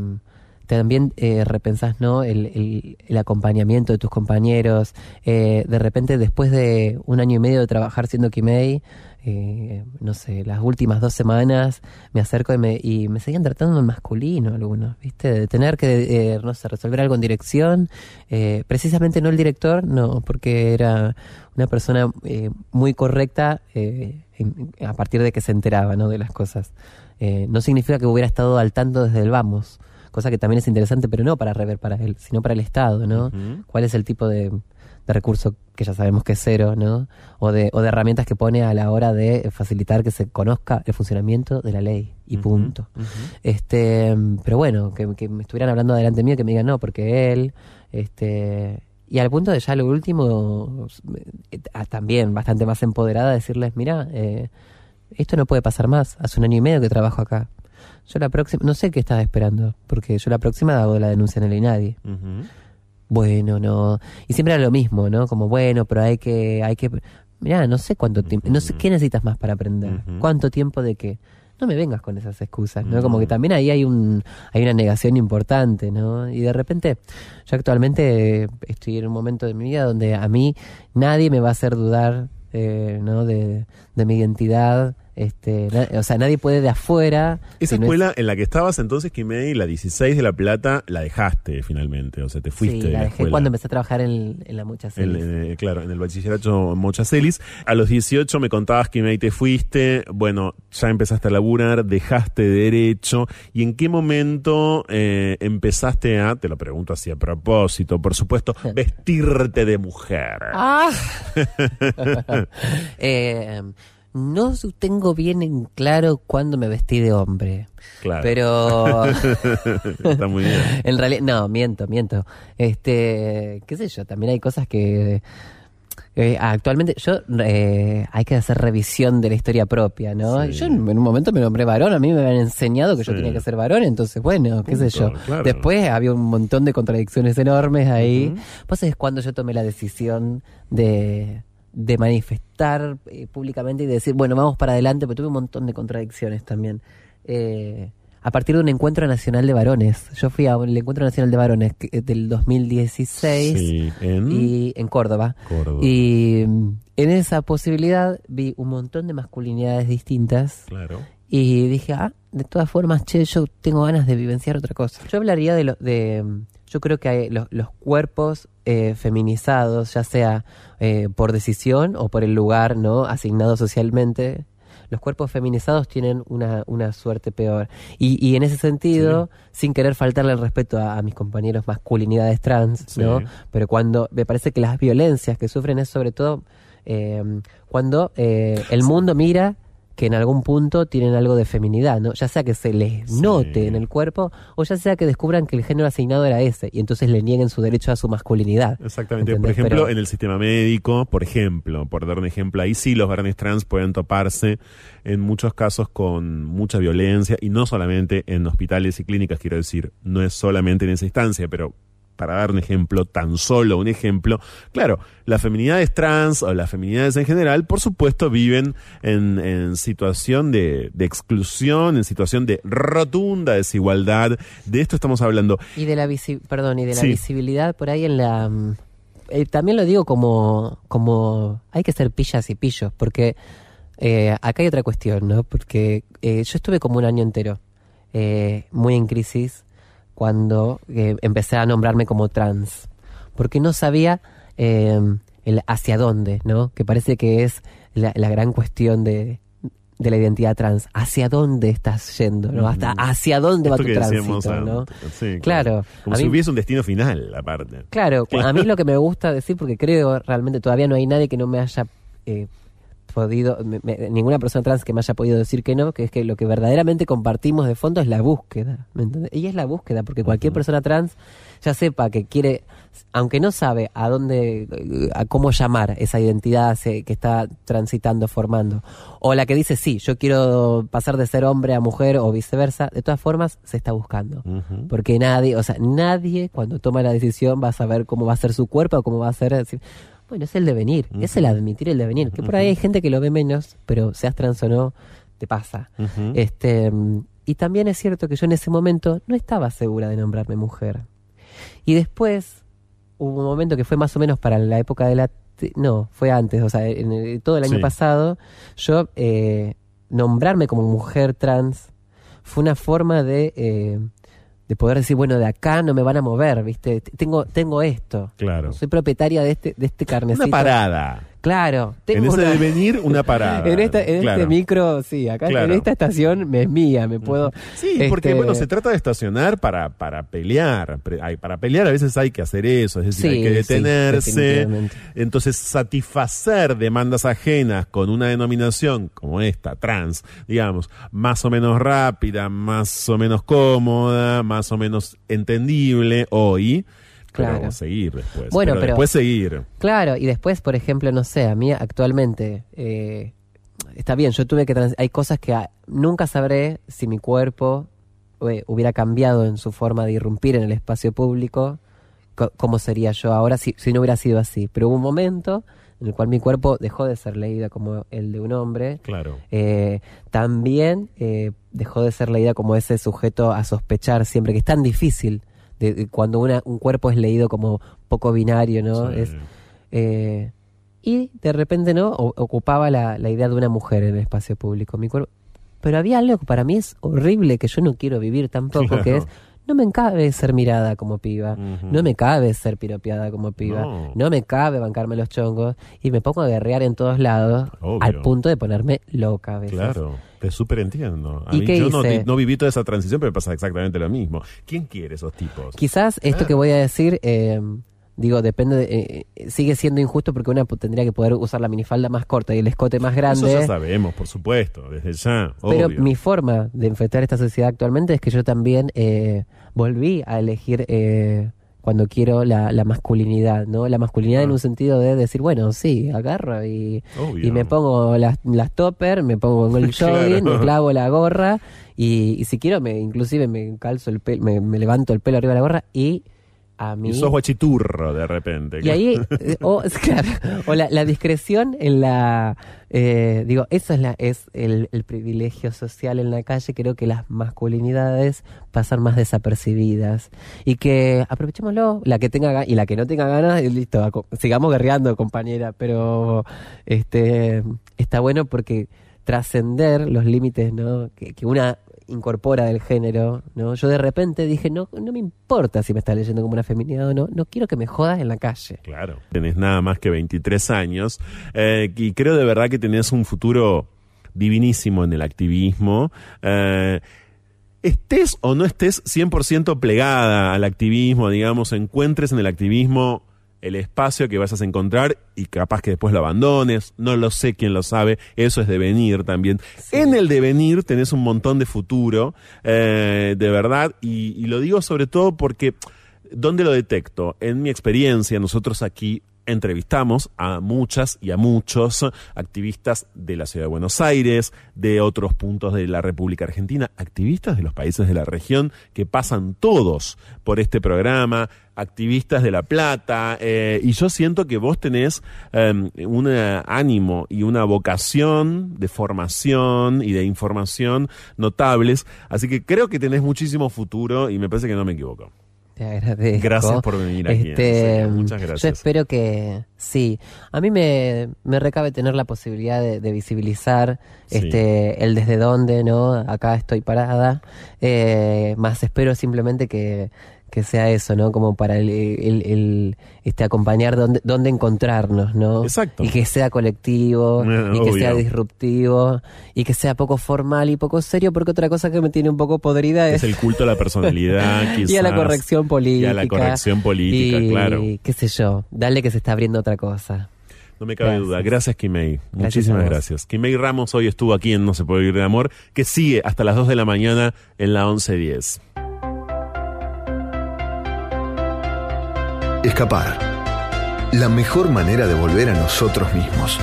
también eh, repensás, ¿no? El, el- acompañamiento de tus compañeros. Eh, de repente, después de un año y medio de trabajar siendo Kimei, eh, no sé, las últimas dos semanas me acerco y me, y me seguían tratando en masculino algunos, ¿viste? De tener que, eh, no sé, resolver algo en dirección. Eh, precisamente no el director, no, porque era una persona eh, muy correcta a partir de que se enteraba, ¿no? De las cosas. No significa que hubiera estado al tanto desde el vamos, cosa que también es interesante, pero no para rever para él, sino para el Estado, ¿no? ¿Cuál es el tipo de, de recurso que ya sabemos que es cero, ¿no? O de, o de herramientas que pone a la hora de facilitar que se conozca el funcionamiento de la ley y punto. Este, pero bueno, que, que me estuvieran hablando adelante mío, que me digan no, porque él, este, y al punto de ya lo último, eh, también bastante más empoderada, decirles, mira, eh, esto no puede pasar más, hace un año y medio que trabajo acá. Yo la próxima, no sé qué estás esperando, porque yo la próxima hago la denuncia en el INADI. Ujú. Bueno, no. Y siempre era lo mismo, ¿no? Como, bueno, pero hay que, hay que, mirá, no sé cuánto tiempo, no sé qué necesitas más para aprender. ¿Cuánto tiempo de qué? no me vengas con esas excusas, ¿no? Como que también ahí hay un hay una negación importante, ¿no? Y de repente, yo actualmente estoy en un momento de mi vida donde a mí nadie me va a hacer dudar, eh, ¿no? De, de mi identidad, este, o sea, nadie puede de afuera. Esa es- escuela en la que estabas entonces, Kimei, la 16 de La Plata, la dejaste finalmente, o sea, te fuiste sí, de la la dejé escuela. cuando empecé a trabajar en, en la mucha El, eh, claro, en el bachillerato Mochacelis. A los 18 me contabas ahí te fuiste, bueno, ya empezaste a laburar, dejaste derecho. ¿Y en qué momento eh, empezaste a, te lo pregunto así a propósito, por supuesto, vestirte de mujer? Ah. Eh, no tengo bien en claro cuándo me vestí de hombre. Claro. Pero. Está muy bien. En realidad, no, miento, miento. Este, qué sé yo, también hay cosas que. eh, actualmente, yo. eh, hay que hacer revisión de la historia propia, ¿no? Yo en, en un momento me nombré varón, a mí me habían enseñado que yo tenía que ser varón, entonces, bueno, qué sé yo. Claro. Después había un montón de contradicciones enormes ahí. Pues es cuando yo tomé la decisión de de manifestar eh, públicamente y de decir, bueno, vamos para adelante, pero tuve un montón de contradicciones también. Eh, a partir de un encuentro nacional de varones. Yo fui a un el encuentro nacional de varones que- del 2016 Sí, en y en Córdoba. Córdoba. Y mm, en esa posibilidad vi un montón de masculinidades distintas Claro. y dije, ah, de todas formas, che, yo tengo ganas de vivenciar otra cosa. Yo hablaría de, lo, de mm, yo creo que hay los, los cuerpos eh, feminizados, ya sea eh, por decisión o por el lugar no asignado socialmente, los cuerpos feminizados tienen una, una suerte peor. Y, y en ese sentido, sin querer faltarle el respeto a, a mis compañeros masculinidades trans, ¿no? Pero cuando me parece que las violencias que sufren es sobre todo eh, cuando eh, el mundo mira que en algún punto tienen algo de feminidad, ¿no? Ya sea que se les note en el cuerpo o ya sea que descubran que el género asignado era ese y entonces le nieguen su derecho a su masculinidad. Exactamente. Por ejemplo, Pero- en el sistema médico, por ejemplo, por dar un ejemplo, ahí sí los varones trans pueden toparse en muchos casos con mucha violencia y no solamente en hospitales y clínicas, quiero decir, no es solamente en esa instancia, pero para dar un ejemplo, tan solo un ejemplo, claro, las feminidades trans o las feminidades en general, por supuesto, viven en, en situación de, de exclusión, en situación de rotunda desigualdad. De esto estamos hablando. Y de la visi- perdón, y de la Sí. visibilidad por ahí en la mm, eh, también lo digo como como hay que ser pillas y pillos, porque eh, acá hay otra cuestión, ¿no? Porque eh, yo estuve como un año entero muy en crisis cuando eh, empecé a nombrarme como trans, porque no sabía eh, el hacia dónde, ¿no? Que parece que es la, la gran cuestión de de la identidad trans, hacia dónde estás yendo, ¿no? Hasta hacia dónde va tu que decíamos tránsito, ¿no? Sí, Claro. Como A si mí- hubiese un destino final, aparte. Claro, a mí lo que me gusta decir, porque creo realmente todavía no hay nadie que no me haya eh, podido, me- me- ninguna persona trans que me haya podido decir que no, que es que lo que verdaderamente compartimos de fondo es la búsqueda, ¿me? Y es la búsqueda, porque cualquier persona trans ya sepa que quiere, aunque no sabe a dónde, a cómo llamar esa identidad que está transitando, formando, o la que dice, sí, yo quiero pasar de ser hombre a mujer o viceversa, de todas formas se está buscando. Porque nadie, o sea, nadie cuando toma la decisión va a saber cómo va a ser su cuerpo o cómo va a ser. decir, bueno, es el devenir, es el admitir el devenir. Que por ahí hay gente que lo ve menos, pero seas trans o no, te pasa. Este, y también es cierto que yo en ese momento no estaba segura de nombrarme mujer. Y después hubo un momento que fue más o menos para la época de la... No, fue antes, o sea, en el- todo el año Sí. pasado, yo eh, nombrarme como mujer trans fue una forma de, eh, de poder decir, bueno, de acá no me van a mover, ¿viste? Tengo, tengo esto. Claro. Soy propietaria de este, de este carnecito. Una parada. Claro. En tengo ese una- devenir, una parada. en esta, en Claro. este micro, sí, acá Claro. en esta estación me es mía, me puedo. Sí, porque este, bueno, se trata de estacionar para, para pelear. Para pelear a veces hay que hacer eso, es decir, Sí, hay que sí, detenerse. definitivamente. Entonces, satisfacer demandas ajenas con una denominación como esta, trans, digamos, más o menos rápida, más o menos cómoda, más o menos entendible hoy. Claro. Pero seguir después. Bueno, pero, pero- después seguir. Claro, y después, por ejemplo, no sé, a mí actualmente, eh, está bien, yo tuve que... hay cosas que nunca sabré si mi cuerpo eh, hubiera cambiado en su forma de irrumpir en el espacio público, co- cómo sería yo ahora si, si no hubiera sido así. Pero hubo un momento en el cual mi cuerpo dejó de ser leída como el de un hombre. Claro. Eh, también eh, dejó de ser leída como ese sujeto a sospechar siempre, que es tan difícil de, cuando una, un cuerpo es leído como poco binario, ¿no? Sí. Es, eh, y de repente, ¿no? O- ocupaba la, la idea de una mujer en el espacio público. Mi cuerpo. Pero había algo que para mí es horrible, que yo no quiero vivir tampoco, Claro. que es, no me cabe ser mirada como piba, no me cabe ser piropeada como piba, No. no. me cabe bancarme los chongos, y me pongo a guerrear en todos lados, Obvio. al punto de ponerme loca a veces. Claro, te súper entiendo. A ¿Y mí, qué yo no, viví toda esa transición, pero pasa exactamente lo mismo. ¿Quién quiere esos tipos? Quizás esto Claro. que voy a decir, eh, digo, depende, de- eh, sigue siendo injusto porque una tendría que poder usar la minifalda más corta y el escote más grande. Eso ya sabemos, por supuesto, desde ya. Pero obvio. mi forma de enfrentar esta sociedad actualmente es que yo también eh, volví a elegir eh, cuando quiero la, la masculinidad, ¿no? La masculinidad en Ah. un sentido de decir, bueno, sí, agarro y, me pongo las, las topper, me pongo el Claro. jogging, me clavo la gorra y, y si quiero, me inclusive me calzo el pelo, me, me levanto el pelo arriba de la gorra y a mí... Y sos guachiturro de repente. Y ahí, eh, o, claro, o la, la discreción en la, eh, digo, eso es, la, es el, el privilegio social en la calle, creo que las masculinidades pasan más desapercibidas y que aprovechémoslo, la que tenga ga- y la que no tenga ganas, y listo, sigamos guerreando compañera, pero este está bueno porque trascender los límites ¿no? que, que una incorpora del género, ¿no? Yo de repente dije, no, no me importa si me estás leyendo como una feminidad o no, no quiero que me jodas en la calle. Claro. Tenés nada más que 23 años eh, y creo de verdad que tenés un futuro divinísimo en el activismo. Eh, estés o no estés 100% plegada al activismo, digamos, encuentres en el activismo el espacio que vas a encontrar y capaz que después lo abandones, no lo sé quién lo sabe, eso es devenir también. En el devenir tenés un montón de futuro, eh, de verdad, y, y lo digo sobre todo porque, ¿dónde lo detecto? En mi experiencia, nosotros aquí entrevistamos a muchas y a muchos activistas de la ciudad de Buenos Aires, de otros puntos de la República Argentina, activistas de los países de la región que pasan todos por este programa, activistas de La Plata, eh, y yo siento que vos tenés eh, un ánimo y una vocación de formación y de información notables, así que creo que tenés muchísimo futuro y me parece que no me equivoco. Te agradezco. Gracias por venir aquí, Este, serio, muchas Yo gracias. espero que sí. A mí me, me recabe tener la posibilidad de, de visibilizar Sí. este el desde dónde, ¿no? Acá estoy parada. Eh, más espero simplemente que, que sea eso, ¿no? Como para el, el- el, este acompañar dónde, dónde encontrarnos, ¿no? Exacto. Y que sea colectivo, Eh, y que obvio. sea disruptivo, y que sea poco formal y poco serio, porque otra cosa que me tiene un poco podrida es Es el culto a la personalidad, quizás. y a la corrección política. Y a la corrección política, y, claro. qué sé yo, dale que se está abriendo otra cosa. No me cabe Gracias. duda. Gracias, Kimei. Muchísimas gracias. Kimei Ramos hoy estuvo aquí en No se puede vivir de amor, que sigue hasta las 2 de la mañana en la 1110. Escapar. La mejor manera de volver a nosotros mismos.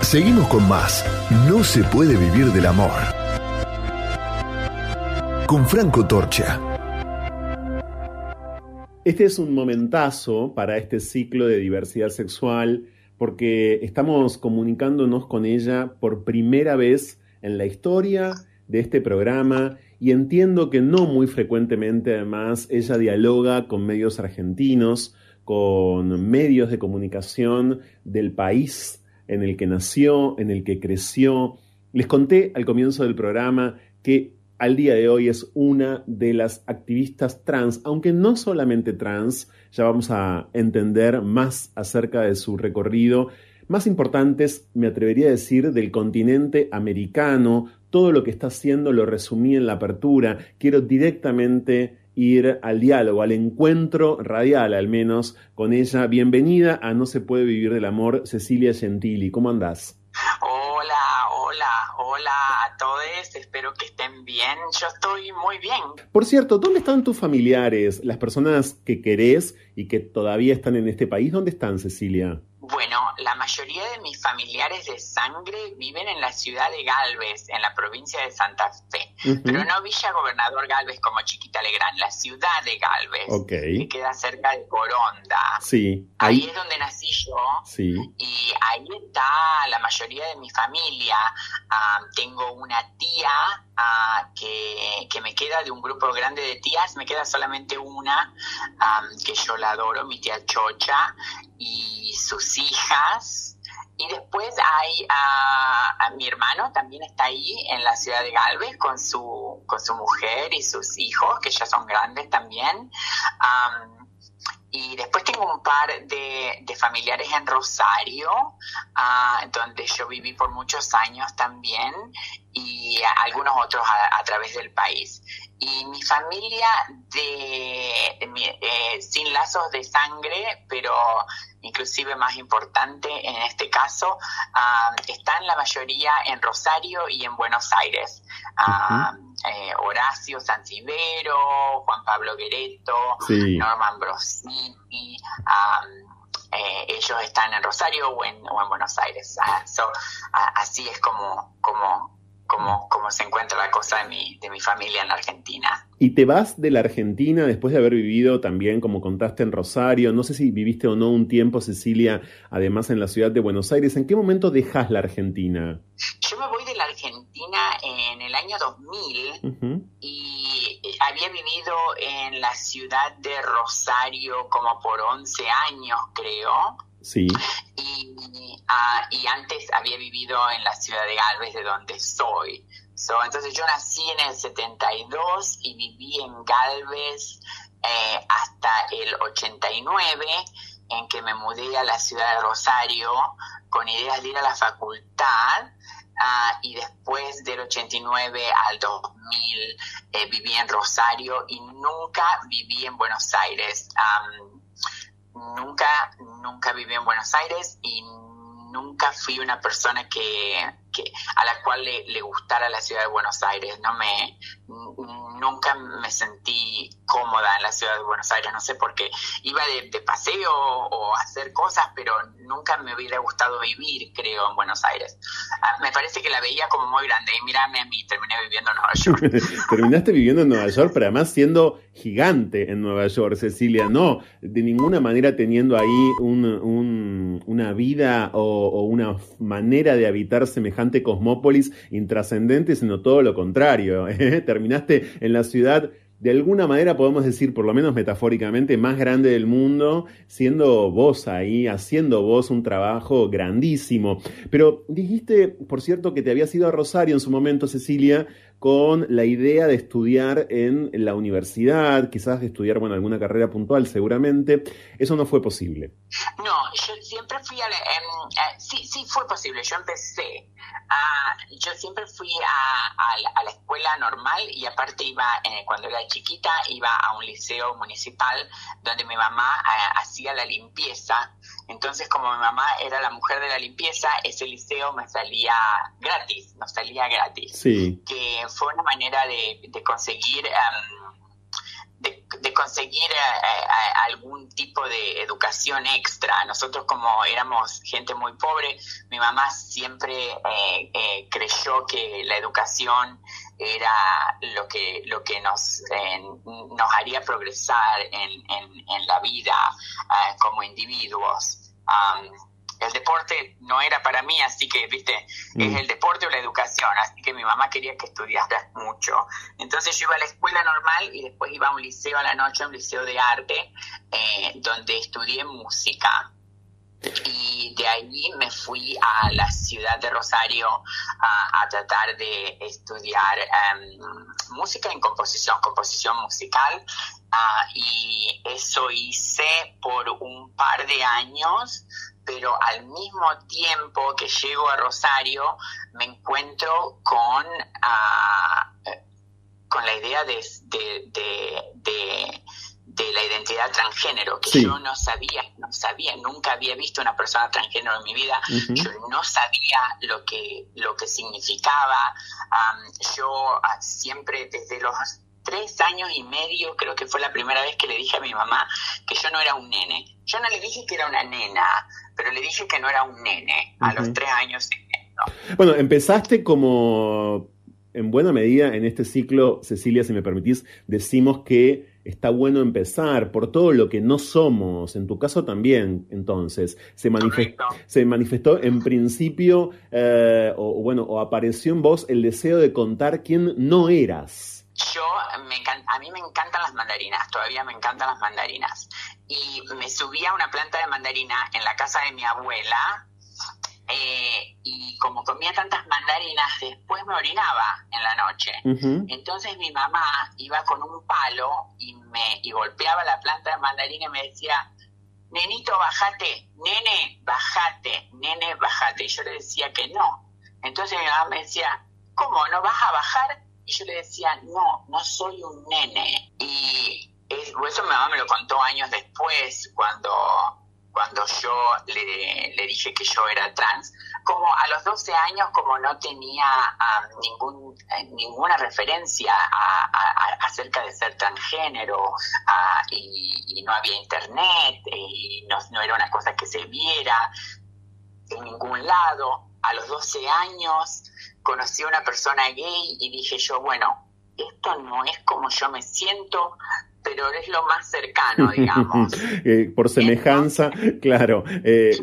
Seguimos con más. No se puede vivir del amor. Con Franco Torcha. Este es un momentazo para este ciclo de diversidad sexual porque estamos comunicándonos con ella por primera vez en la historia de este programa y entiendo que no muy frecuentemente además ella dialoga con medios argentinos, con medios de comunicación del país en el que nació, en el que creció. Les conté al comienzo del programa que al día de hoy es una de las activistas trans, aunque no solamente trans, ya vamos a entender más acerca de su recorrido, más importantes, me atrevería a decir, del continente americano, todo lo que está haciendo lo resumí en la apertura, quiero directamente ir al diálogo, al encuentro radial al menos con ella. Bienvenida a No se puede vivir del amor, Cecilia Gentili, ¿cómo andás? Hola, hola, hola a todos, espero que estén bien, yo estoy muy bien. Por cierto, ¿dónde están tus familiares, las personas que querés y que todavía están en este país? ¿Dónde están, Cecilia? Bueno, la mayoría de mis familiares de sangre viven en la ciudad de Galvez, en la provincia de Santa Fe. Pero no Villa Gobernador Galvez como Chiquita Legrand, la ciudad de Galvez, que queda cerca de Coronda. Sí. Ahí, es donde nací yo. Sí. Y ahí está la mayoría de mi familia. Ah, tengo una tía ah, que, que, me queda de un grupo grande de tías, me queda solamente una, ah, que yo la adoro, mi tía Chocha, y sus hijas. Y después hay a, mi hermano, también está ahí en la ciudad de Galvez con su, con su mujer y sus hijos, que ya son grandes también. Y después tengo un par de, familiares en Rosario, uh, donde yo viví por muchos años también, y algunos otros a, través del país. Y mi familia de, eh, sin lazos de sangre, pero inclusive más importante en este caso, uh, están la mayoría en Rosario y en Buenos Aires. eh, Horacio Sancibero, Juan Pablo Guereto, Norman Brosini, eh, ellos están en Rosario o en, Buenos Aires. así es como, como, cómo, se encuentra la cosa de mi, de mi familia en la Argentina. Y te vas de la Argentina después de haber vivido también, como contaste, en Rosario. No sé si viviste o no un tiempo, Cecilia, además en la ciudad de Buenos Aires. ¿En qué momento dejas la Argentina? Yo me voy de la Argentina en el año 2000 y había vivido en la ciudad de Rosario como por 11 años, creo. Sí. Y, ah, y antes había vivido en la ciudad de Galvez, de donde soy. entonces yo nací en el 72 y viví en Galvez eh, hasta el 89, en que me mudé a la ciudad de Rosario con ideas de ir a la facultad. Ah, y después del 89 al 2000 eh, viví en Rosario y nunca viví en Buenos Aires nunca, nunca viví en Buenos Aires y nunca fui una persona que, a la cual le, gustara la ciudad de Buenos Aires. No me, nunca me sentí cómoda en la ciudad de Buenos Aires. No sé por qué. Iba de, paseo o hacer cosas, pero nunca me hubiera gustado vivir, creo, en Buenos Aires. Ah, me parece que la veía como muy grande. Y mírame a mí, terminé viviendo en Nueva York. Terminaste viviendo en Nueva York, pero además siendo gigante en Nueva York, Cecilia. No, de ninguna manera teniendo ahí una vida o, o, una manera de habitar semejante cosmópolis intrascendente, sino todo lo contrario. ¿eh? Terminaste en la ciudad de alguna manera podemos decir, por lo menos metafóricamente, más grande del mundo, siendo vos ahí, haciendo vos un trabajo grandísimo. Pero dijiste, por cierto, que te habías ido a Rosario en su momento, Cecilia, con la idea de estudiar en la universidad, quizás de estudiar, bueno, alguna carrera puntual seguramente. Eso no fue posible. No, yo siempre fui a... Em, eh, sí, sí fue posible. Yo empecé a... Yo siempre fui a, la escuela normal y aparte iba, eh, cuando era chiquita, iba a un liceo municipal donde mi mamá eh, hacía la limpieza. Entonces, como mi mamá era la mujer de la limpieza, ese liceo me salía gratis, nos salía gratis. Sí. Que fue una manera de, conseguir... Em, de, conseguir eh, eh, algún tipo de educación extra. Nosotros como éramos gente muy pobre, mi mamá siempre eh, creyó que la educación era lo que, lo que nos, nos haría progresar en, en, la vida como individuos el deporte no era para mí, así que, viste, es mm. el deporte o la educación, así que mi mamá quería que estudiara mucho. Entonces yo iba a la escuela normal y después iba a un liceo a la noche, un liceo de arte, eh, donde estudié música. Y de ahí me fui a la ciudad de Rosario a, tratar de estudiar em, música en composición, composición musical. Ah, y eso hice por un par de años pero al mismo tiempo que llego a Rosario me encuentro con, ah, con la idea de, de, la identidad transgénero, que yo no sabía, no sabía, nunca había visto una persona transgénero en mi vida, yo no sabía lo que, lo que significaba, yo ah, siempre desde los tres años y medio, creo que fue la primera vez que le dije a mi mamá que yo no era un nene. Yo no le dije que era una nena, pero le dije que no era un nene a los tres años. Bueno, empezaste como, en buena medida, en este ciclo, Cecilia, si me permitís, decimos que está bueno empezar por todo lo que no somos. En tu caso también, entonces, se, manifestó, se manifestó en principio, eh, o bueno, o apareció en vos el deseo de contar quién no eras. Yo, me a mí me encantan las mandarinas, todavía me encantan las mandarinas. Y me subí a una planta de mandarina en la casa de mi abuela, eh, y como comía tantas mandarinas, después me orinaba en la noche. Entonces mi mamá iba con un palo y me y golpeaba la planta de mandarina y me decía, nenito, bajate, nene, bajate, nene, bajate. Y yo le decía que no. Entonces mi mamá me decía, ¿cómo? ¿No vas a bajar? Y yo le decía, no, no soy un nene. Y eso mi mamá me lo contó años después, cuando, cuando yo le, le dije que yo era trans. Como a los 12 años, como no tenía ningún, eh, ninguna referencia acerca de ser transgénero y, no había internet y no, no era una cosa que se viera en ningún lado, a los 12 años conocí a una persona gay y dije yo, bueno, esto no es como yo me siento, pero es lo más cercano, digamos. Eh, por semejanza, claro, eh,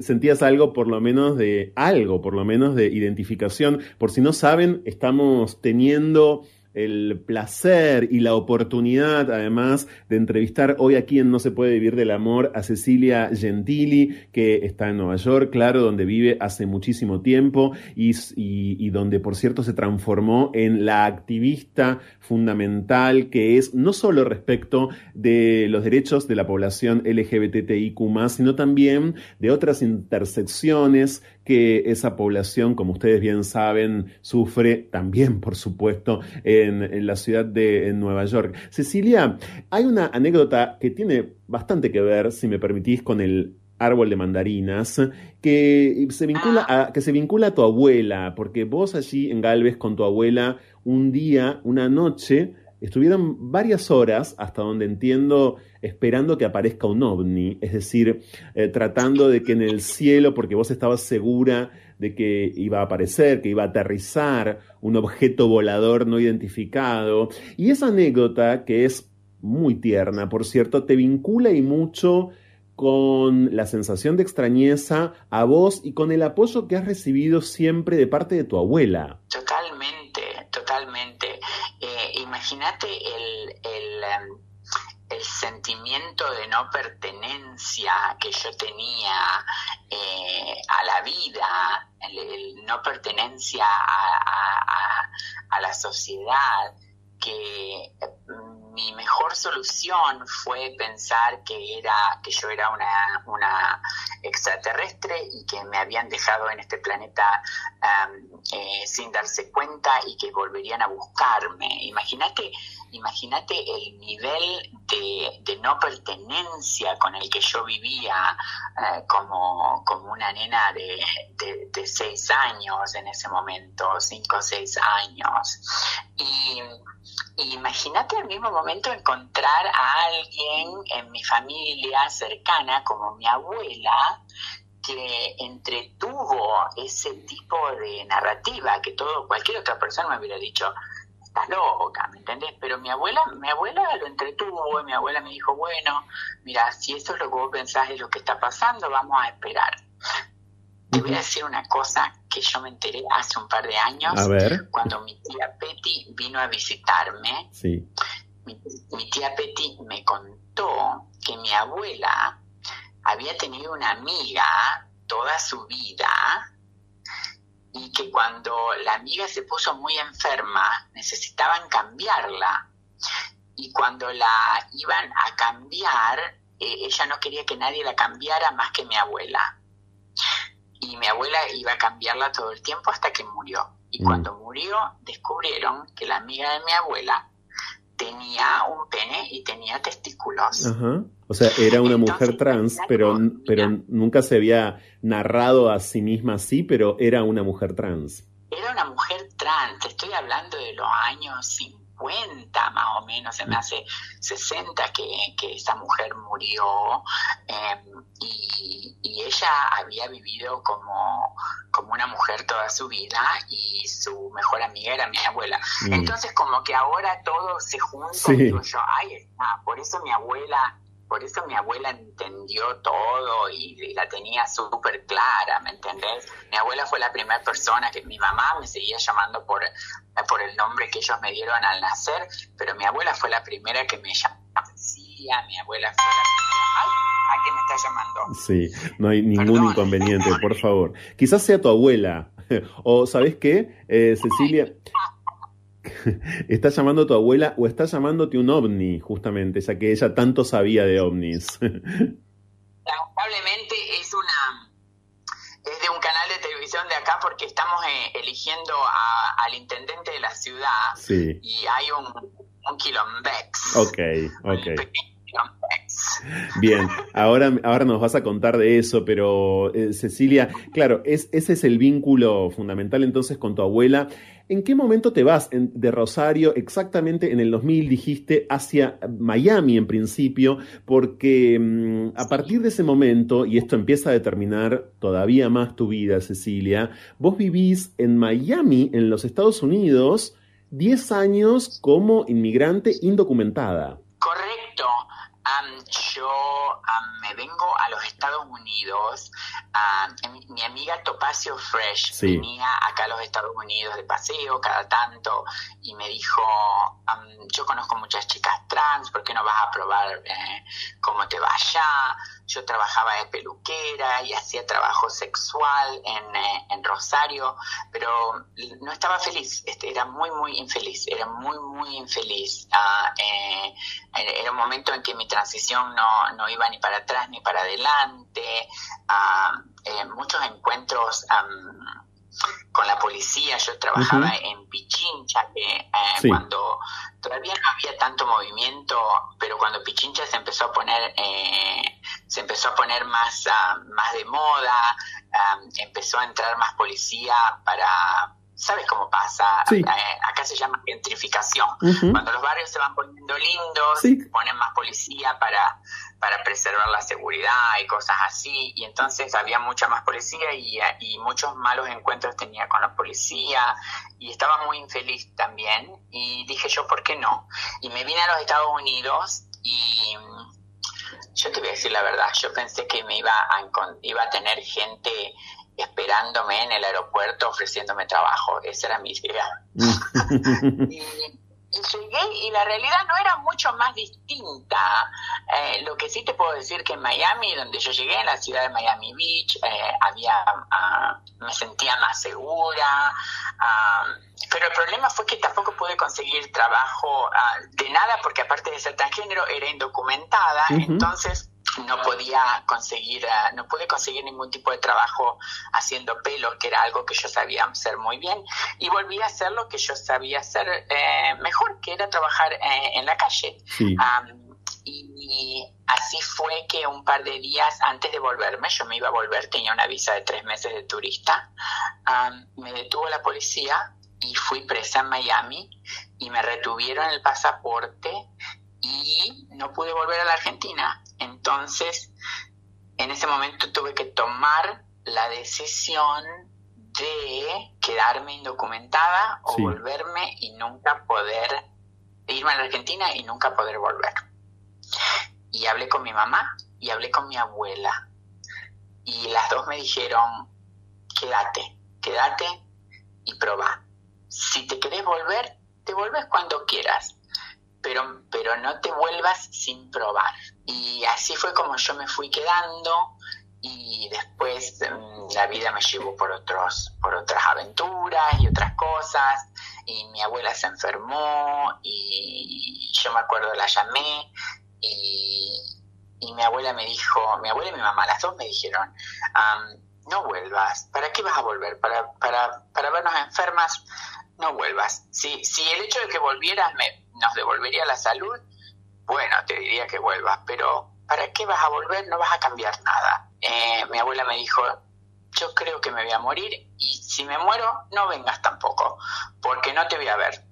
sentías algo por lo menos de algo, por lo menos de identificación. Por si no saben, estamos teniendo el placer y la oportunidad, además, de entrevistar hoy aquí en No se puede vivir del amor a Cecilia Gentili, que está en Nueva York, claro, donde vive hace muchísimo tiempo y, y, donde, por cierto, se transformó en la activista fundamental que es no solo respecto de los derechos de la población LGBTIQ, sino también de otras intersecciones que esa población, como ustedes bien saben, sufre también, por supuesto, en, la ciudad de Nueva York. Cecilia, hay una anécdota que tiene bastante que ver, si me permitís, con el árbol de mandarinas, que se vincula a, que se vincula a tu abuela, porque vos allí en Galvez con tu abuela, un día, una noche, estuvieron varias horas, hasta donde entiendo, esperando que aparezca un ovni, es decir, eh, tratando de que en el cielo, porque vos estabas segura de que iba a aparecer, que iba a aterrizar un objeto volador no identificado. Y esa anécdota, que es muy tierna, por cierto, te vincula y mucho con la sensación de extrañeza a vos y con el apoyo que has recibido siempre de parte de tu abuela. Imagínate el, em, el, sentimiento de no pertenencia que yo tenía eh, a la vida, el, no pertenencia a, a la sociedad, que mi mejor solución fue pensar que era que yo era una, una extraterrestre y que me habían dejado en este planeta eh, sin darse cuenta y que volverían a buscarme. Imagínate, imagínate el nivel de, no pertenencia con el que yo vivía eh, como, como una nena de, seis años en ese momento, cinco o seis años. Y imagínate al mismo momento encontrar a alguien en mi familia cercana, como mi abuela, que entretuvo ese tipo de narrativa que todo cualquier otra persona me hubiera dicho estás loca, ¿me entendés? Pero mi abuela, mi abuela lo entretuvo y mi abuela me dijo, bueno, mira, si eso es lo que vos pensás de lo que está pasando, vamos a esperar. Te voy a decir una cosa que yo me enteré hace un par de años, cuando mi tía Petty vino a visitarme. Mi, mi tía Petty me contó que mi abuela había tenido una amiga toda su vida y que cuando la amiga se puso muy enferma necesitaban cambiarla y cuando la iban a cambiar eh, ella no quería que nadie la cambiara más que mi abuela y mi abuela iba a cambiarla todo el tiempo hasta que murió. Y mm. cuando murió, descubrieron que la amiga de mi abuela tenía un pene y tenía testículos. O sea, era una mujer trans, pero, pero nunca se había narrado a sí misma así, pero era una mujer trans. Era una mujer trans, estoy hablando de los años 50 50 más o menos, se me hace 60 que, que esa mujer murió em, y, y, ella había vivido como, como una mujer toda su vida y su mejor amiga era mi abuela. Mm. Entonces como que ahora todo se junta y digo yo, ay, está, por eso mi abuela por eso mi abuela entendió todo y, la tenía súper clara, ¿me entendés? Mi abuela fue la primera persona que mi mamá me seguía llamando por, por el nombre que ellos me dieron al nacer, pero mi abuela fue la primera que me llamó. mi abuela fue la primera. ¡Ay! ¿A quién me está llamando? Sí, no hay ningún inconveniente, por favor. Quizás sea tu abuela. O, ¿sabes qué? Eh, Cecilia, ¿Estás llamando a tu abuela o estás llamándote un ovni, justamente, ya que ella tanto sabía de ovnis? Lamentablemente es una es de un canal de televisión de acá porque estamos eh, eligiendo al intendente de la ciudad sí. y hay un, un quilombex. Ok, ok. Bien, ahora, ahora nos vas a contar de eso, pero eh, Cecilia, claro, es, ese es el vínculo fundamental entonces con tu abuela. ¿En qué momento te vas de Rosario? Exactamente en el 2000 dijiste hacia Miami en principio, porque mm, a partir de ese momento, y esto empieza a determinar todavía más tu vida, Cecilia, vos vivís en Miami, en los Estados Unidos, 10 años como inmigrante indocumentada. Correcto. Yo me vengo a los Estados Unidos. Mi, mi, amiga Topacio Fresh sí. venía acá a los Estados Unidos de paseo cada tanto y me dijo, yo conozco muchas chicas trans, ¿por qué no vas a probar eh, cómo te va allá? Yo trabajaba de peluquera y hacía trabajo sexual en, eh, en Rosario, pero no estaba feliz, este, era muy, muy infeliz, era muy, muy infeliz. Uh, eh, era un momento en que mi transición no, no iba ni para atrás ni para adelante, uh, eh, muchos encuentros um, con la policía, yo trabajaba uh -huh. en Pichincha, que eh, sí. cuando todavía no había tanto movimiento, pero cuando Pichincha se empezó a poner, eh, se empezó a poner más, uh, más de moda, um, empezó a entrar más policía para ¿Sabes cómo pasa? Sí. Eh, acá se llama gentrificación. Uh -huh. Cuando los barrios se van poniendo lindos, Sí. ponen más policía para, para preservar la seguridad y cosas así. Y entonces había mucha más policía y, y muchos malos encuentros tenía con la policía. Y estaba muy infeliz también. Y dije yo, ¿por qué no? Y me vine a los Estados Unidos y mm, yo te voy a decir la verdad, yo pensé que me iba a, iba a tener gente esperándome en el aeropuerto ofreciéndome trabajo. Esa era mi idea. y, y llegué y la realidad no era mucho más distinta. Eh, lo que sí te puedo decir que en Miami, donde yo llegué, en la ciudad de Miami Beach, eh, había, ah, me sentía más segura. ah, pero el problema fue que tampoco pude conseguir trabajo ah, de nada, porque aparte de ser transgénero, era indocumentada. Entonces no podía conseguir, ah, no pude conseguir ningún tipo de trabajo haciendo pelo, que era algo que yo sabía hacer muy bien, y volví a hacer lo que yo sabía hacer eh, mejor, que era trabajar eh, en la calle. Sí. Am, y así fue que un par de días antes de volverme, yo me iba a volver, tenía una visa de tres meses de turista, am, me detuvo la policía y fui presa en Miami y me retuvieron el pasaporte y no pude volver a la Argentina. Entonces, en ese momento tuve que tomar la decisión de quedarme indocumentada o Sí. volverme y nunca poder irme a la Argentina y nunca poder volver. Y hablé con mi mamá y hablé con mi abuela. Y las dos me dijeron, quédate, quédate y probá. Si te querés volver, te vuelves cuando quieras, pero, pero no te vuelvas sin probar. Y así fue como yo me fui quedando y después mm, la vida me llevó por otros por otras aventuras y otras cosas y mi abuela se enfermó y yo me acuerdo la llamé y, y mi abuela me dijo mi abuela y mi mamá las dos me dijeron "Am, no vuelvas ¿para qué vas a volver? para, para, para vernos enfermas no vuelvas si, si el hecho de que volvieras me, nos devolvería la salud bueno, te diría que vuelvas, pero ¿para qué vas a volver? No vas a cambiar nada. Eh, mi abuela me dijo, yo creo que me voy a morir y si me muero, no vengas tampoco, porque no te voy a ver.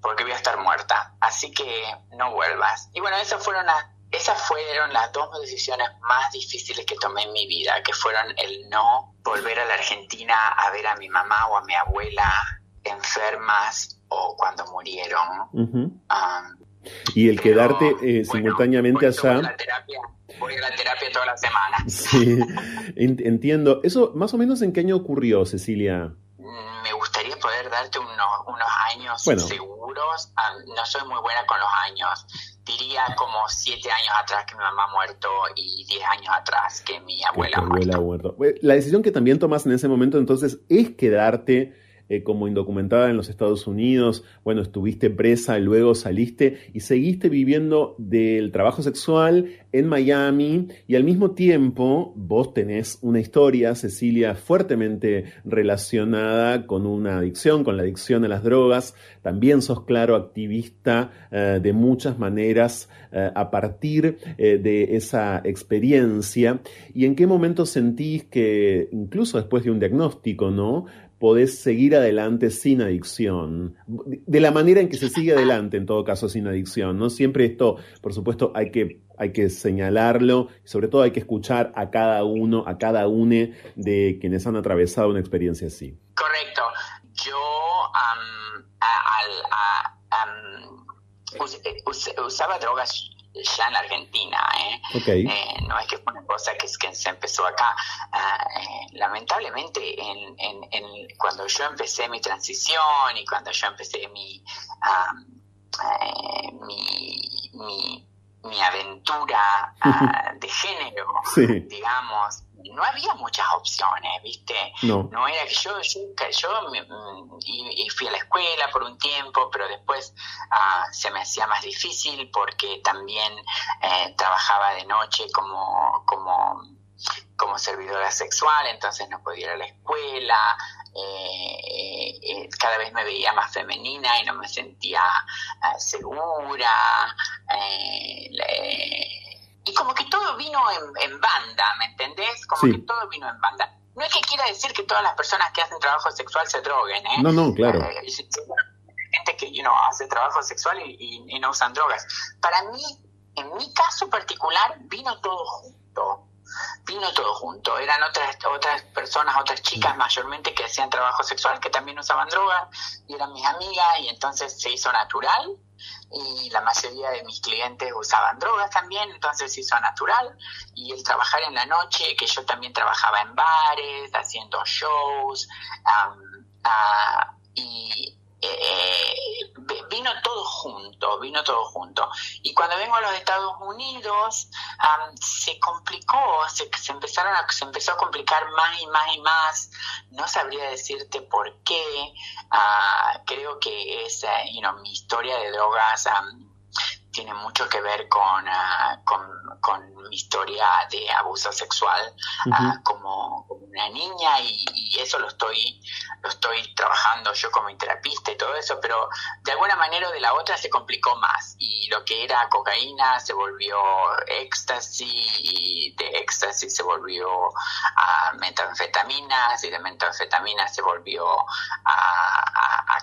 porque voy a estar muerta. Así que no vuelvas. Y bueno, esas fueron las, esas fueron las dos decisiones más difíciles que tomé en mi vida, que fueron el no volver a la Argentina a ver a mi mamá o a mi abuela enfermas o cuando murieron. y el quedarte eh, simultáneamente allá... Voy a, la terapia, voy a la terapia toda la semana. Sí, entiendo. ¿Eso más o menos en qué año ocurrió, Cecilia? me gustaría poder darte unos, unos años seguros. Ah, no soy muy buena con los años. Diría como siete años atrás que mi mamá ha muerto y diez años atrás que mi abuela, ha muerto. La decisión que también tomas en ese momento entonces es quedarte eh, como indocumentada en los Estados Unidos, bueno, estuviste presa luego saliste y seguiste viviendo del trabajo sexual en Miami y al mismo tiempo vos tenés una historia, Cecilia, fuertemente relacionada con una adicción, con la adicción a las drogas. También sos, claro, activista eh, de muchas maneras eh, a partir de esa experiencia. ¿Y en qué momento sentís que, incluso después de un diagnóstico, ¿no? Podés seguir adelante sin adicción, de la manera en que se sigue adelante en todo caso sin adicción, ¿no? Siempre esto, por supuesto, hay que, hay que señalarlo, y sobre todo hay que escuchar a cada uno, a cada une de quienes han atravesado una experiencia así. Correcto. Yo usaba drogas ya en Argentina. ¿eh? ¿eh? no es que fue una cosa que, que se empezó acá. Ah, eh, lamentablemente, en, en, cuando yo empecé mi transición y cuando yo empecé mi, eh, mi, mi, mi, aventura ah, de género, digamos, no había muchas opciones, ¿viste? No. era que yo, yo, yo mm, y, fui a la escuela por un tiempo, pero después ah, se me hacía más difícil porque también eh, trabajaba de noche como, como, como servidora sexual, entonces no podía ir a la escuela, eh, eh, cada vez me veía más femenina y no me sentía segura. Y como que todo vino en, banda, ¿me entendés? Como que todo vino en banda. No es que quiera decir que todas las personas que hacen trabajo sexual se droguen, ¿eh? No, no, claro. Eh, gente que you know, hace trabajo sexual y, no usan drogas. Para mí, en mi caso particular, vino todo junto. Vino todo junto. Eran otras otras personas, otras chicas mayormente que hacían trabajo sexual que también usaban drogas y eran mis amigas y entonces se hizo natural y la mayoría de mis clientes usaban drogas también, entonces hizo natural. Y el trabajar en la noche, que yo también trabajaba en bares, haciendo shows, ah, y eh, vino todo junto, vino todo junto. Y cuando vengo a los Estados Unidos, se complicó, se, se, empezaron a, se empezó a complicar más y más y más. No sabría decirte por qué. Ah, creo que es, eh, you know, mi historia de drogas tiene mucho que ver con, ah, con, mi historia de abuso sexual ah, como, una niña y, eso lo estoy lo estoy trabajando yo como terapista y todo eso pero de alguna manera o de la otra se complicó más y lo que era cocaína se volvió éxtasis y de éxtasis se volvió a metanfetaminas y de metanfetaminas se volvió a,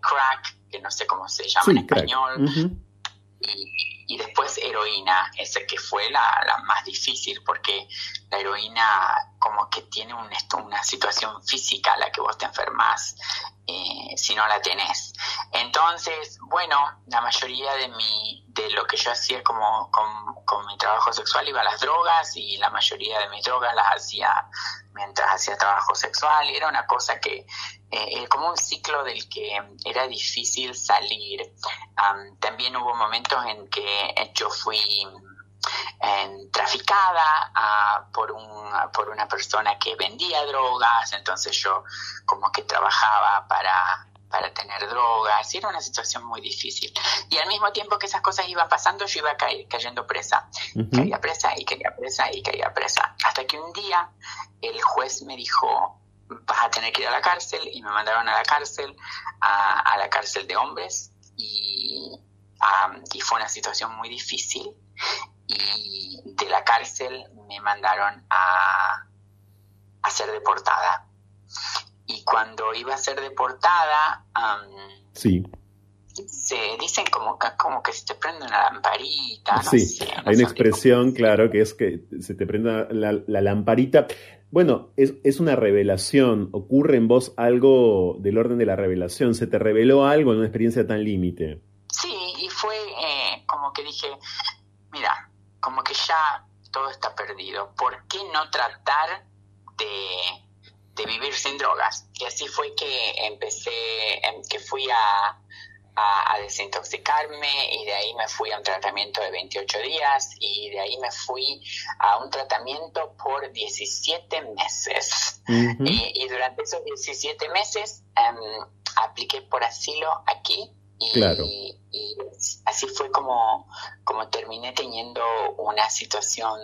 crack que no sé cómo se llama en español y, después heroína, esa que fue la, la, más difícil porque la heroína como que tiene un, una situación física a la que vos te enfermas eh, si no la tenés. Entonces, bueno, la mayoría de mi de lo que yo hacía como con, con mi trabajo sexual iba a las drogas y la mayoría de mis drogas las hacía mientras hacía trabajo sexual era una cosa que eh, como un ciclo del que era difícil salir. también hubo momentos en que yo fui traficada por, un, por una persona que vendía drogas, entonces yo como que trabajaba para, para tener drogas, y era una situación muy difícil. Y al mismo tiempo que esas cosas iban pasando, yo iba cayendo presa, caía presa y caía presa y caía presa, hasta que un día el juez me dijo, vas a tener que ir a la cárcel y me mandaron a la cárcel, a, la cárcel de hombres. Y, y, fue una situación muy difícil y de la cárcel me mandaron a, a ser deportada. Y cuando iba a ser deportada, sí. se dicen como, como que se te prende una lamparita. sí, hay una expresión, claro, que es que se te prende la, la lamparita. Bueno, es, es, una revelación, ocurre en vos algo del orden de la revelación, se te reveló algo en una experiencia tan límite. Sí, y fue eh, como que dije, como que ya todo está perdido, ¿por qué no tratar de, de vivir sin drogas? Y así fue que empecé, em, que fui a, a, desintoxicarme y de ahí me fui a un tratamiento de 28 días y de ahí me fui a un tratamiento por 17 meses. y, durante esos 17 meses um, apliqué por asilo aquí y, así fue como, como terminé teniendo una situación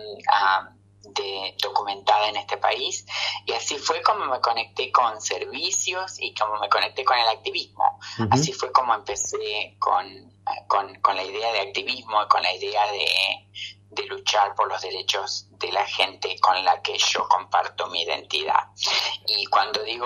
de, documentada en este país. Y así fue como me conecté con servicios y como me conecté con el activismo. Así fue como empecé con, con, con, la idea de activismo y con la idea de, de luchar por los derechos de la gente con la que yo comparto mi identidad. Y cuando digo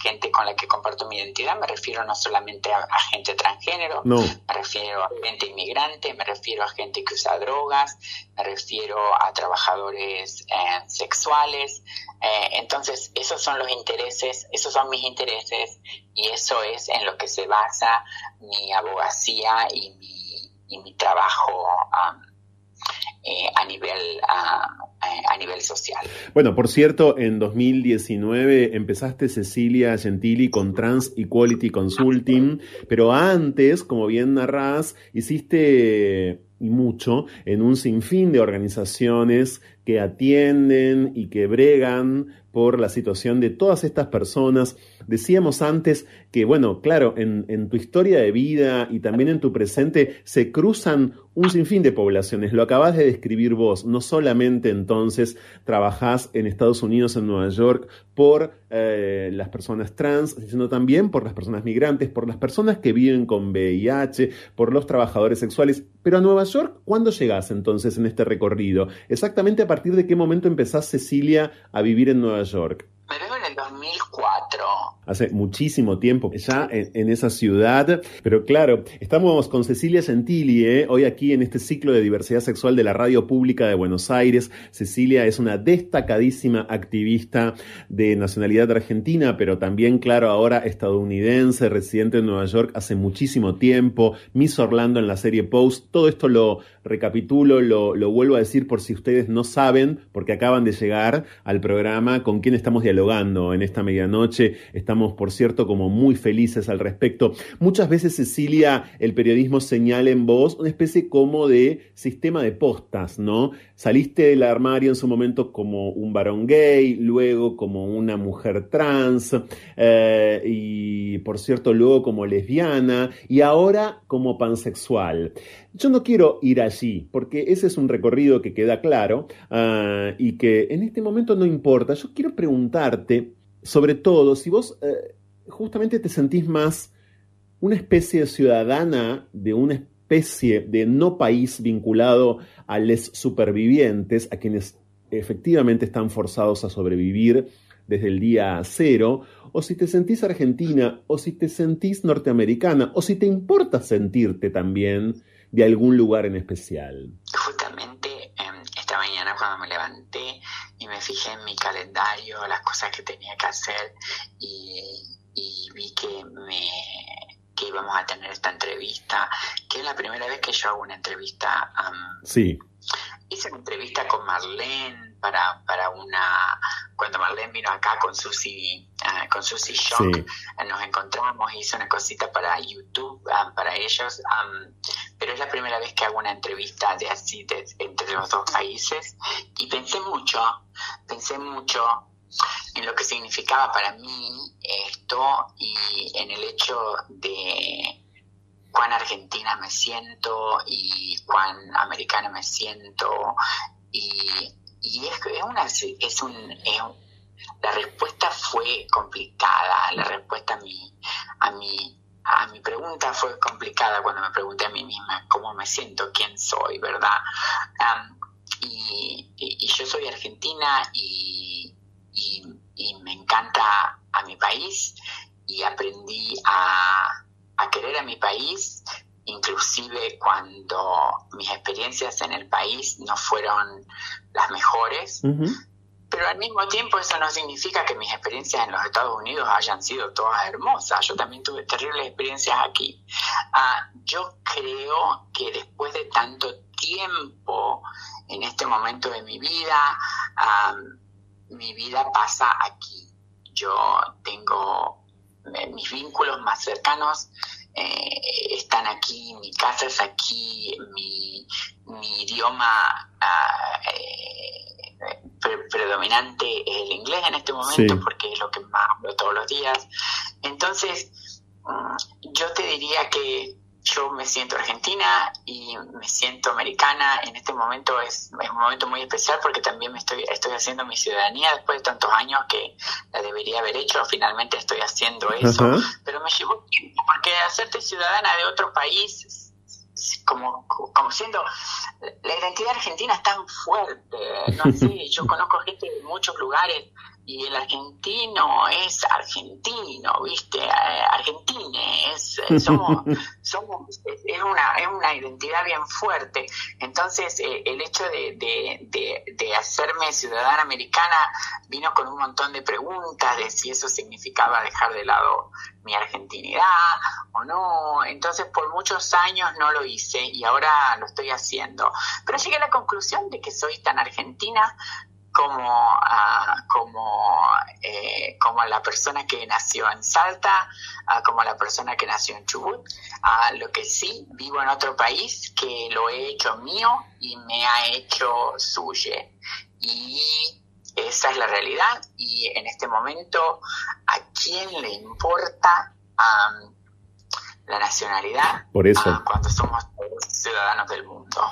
gente con la que comparto mi identidad, me refiero no solamente a, gente transgénero, me refiero a gente inmigrante, me refiero a gente que usa drogas, me refiero a trabajadores eh, sexuales. Eh, entonces, esos son los intereses, esos son mis intereses y eso es en lo que se basa mi abogacía y mi, y mi trabajo. Eh, a nivel a, nivel social. Bueno, por cierto, en 2019 empezaste Cecilia Gentili con Trans Equality Consulting, pero antes, como bien narrás, hiciste y mucho en un sinfín de organizaciones que atienden y que bregan por la situación de todas estas personas. Decíamos antes que, bueno, claro, en, tu historia de vida y también en tu presente se cruzan un sinfín de poblaciones. Lo acabas de describir vos. No solamente entonces trabajás en Estados Unidos, en Nueva York, por eh, las personas trans, sino también por las personas migrantes, por las personas que viven con VIH, por los trabajadores sexuales. Pero a Nueva York, ¿cuándo llegás entonces en este recorrido? Exactamente a partir de qué momento empezás, Cecilia, a vivir en Nueva York. Pero en el 2004. Hace muchísimo tiempo ya en, esa ciudad. Pero claro, estamos con Cecilia Gentili, ¿eh? hoy aquí en este ciclo de diversidad sexual de la Radio Pública de Buenos Aires. Cecilia es una destacadísima activista de nacionalidad argentina, pero también, claro, ahora estadounidense, residente en Nueva York hace muchísimo tiempo. Miss Orlando en la serie Post. Todo esto lo recapitulo, lo, lo vuelvo a decir por si ustedes no saben, porque acaban de llegar al programa con quien estamos dialogando en esta medianoche. Estamos, por cierto, como muy felices al respecto. Muchas veces, Cecilia, el periodismo señala en vos una especie como de sistema de postas, ¿no? Saliste del armario en su momento como un varón gay, luego como una mujer trans, eh, y por cierto, luego como lesbiana, y ahora como pansexual. Yo no quiero ir allí, porque ese es un recorrido que queda claro ah, y que en este momento no importa. Yo quiero preguntarte, sobre todo, si vos eh, justamente te sentís más una especie de ciudadana de una especie de no país vinculado a los supervivientes, a quienes efectivamente están forzados a sobrevivir desde el día cero, o si te sentís argentina, o si te sentís norteamericana, o si te importa sentirte también de algún lugar en especial. Justamente em, esta mañana cuando me levanté y me fijé en mi calendario, las cosas que tenía que hacer y, vi que me que íbamos a tener esta entrevista, que es la primera vez que yo hago una entrevista. sí. Hice una entrevista con Marlene para, para una, cuando Marlene vino acá con Susi, uh, con Susi Shock, nos encontramos, hice una cosita para YouTube, um, para ellos, um, pero es la primera vez que hago una entrevista de así de, entre los dos países y pensé mucho, pensé mucho en lo que significaba para mí esto y en el hecho de cuán argentina me siento y cuán americana me siento y y es, es una es un, la respuesta fue complicada la respuesta a mi a mi a mi pregunta fue complicada cuando me pregunté a mí misma cómo me siento quién soy verdad y, yo soy argentina y, y, me encanta a mi país y aprendí a, a querer a mi país, inclusive cuando mis experiencias en el país no fueron las mejores. Pero al mismo tiempo eso no significa que mis experiencias en los Estados Unidos hayan sido todas hermosas. Yo también tuve terribles experiencias aquí. Ah, yo creo que después de tanto tiempo en este momento de mi vida, mi vida pasa aquí. Yo tengo mis vínculos más cercanos eh, están aquí, mi casa es aquí, mi, idioma ah, eh, predominante es el inglés en este momento porque es lo que más hablo todos los días. Entonces, mm, yo te diría que yo me siento argentina y me siento americana. En este momento es, un momento muy especial porque también me estoy, estoy haciendo mi ciudadanía después de tantos años que la debería haber hecho. Finalmente estoy haciendo eso. Pero me llevó tiempo porque hacerte ciudadana de otro país, como, como siendo. La identidad argentina es tan fuerte. No sé, yo conozco gente de muchos lugares y el argentino es argentino, ¿viste? Eh, argentine, es, eh, somos, somos, es, una, es una identidad bien fuerte. Entonces, eh, el hecho de, de, de, hacerme ciudadana americana vino con un montón de preguntas de si eso significaba dejar de lado mi argentinidad o no. Entonces, por muchos años no lo hice y ahora lo estoy haciendo. Pero llegué a la conclusión de que soy tan argentina como, a, como, eh, como la persona que nació en Salta, como la persona que nació en Chubut. lo que sí, vivo en otro país que lo he hecho mío y me ha hecho suyo. Y esa es la realidad. Y en este momento, ¿a quién le importa la nacionalidad Por eso. cuando somos ciudadanos del mundo?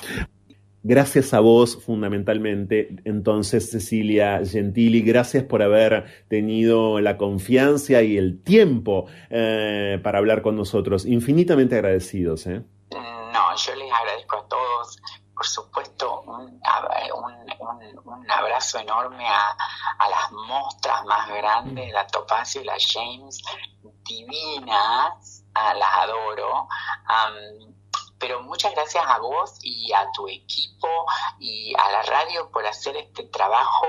Gracias a vos, fundamentalmente, entonces, Cecilia Gentili, gracias por haber tenido la confianza y el tiempo eh, para hablar con nosotros. Infinitamente agradecidos. ¿eh? No, yo les agradezco a todos. Por supuesto, un, abrazo enorme a, las mostras más grandes, la Topacio y la James, divinas, las adoro pero muchas gracias a vos y a tu equipo y a la radio por hacer este trabajo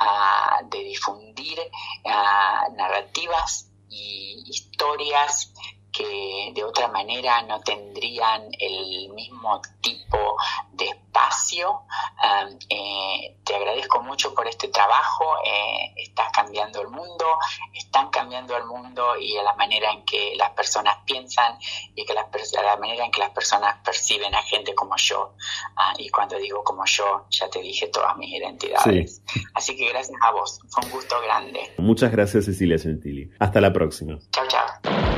ah, de difundir ah, narrativas y historias que de otra manera no tendrían el mismo tipo de espacio. Eh, te agradezco mucho por este trabajo, eh, estás cambiando el mundo, están cambiando el mundo y la manera en que las personas piensan y que la manera en que las personas perciben a gente como yo. Ah, y cuando digo como yo, ya te dije todas mis identidades. Así que gracias a vos, fue un gusto grande. Muchas gracias Cecilia Gentili. Hasta la próxima. Chao, chao.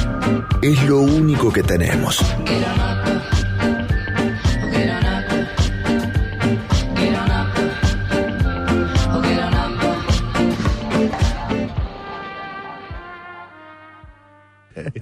es lo único que tenemos.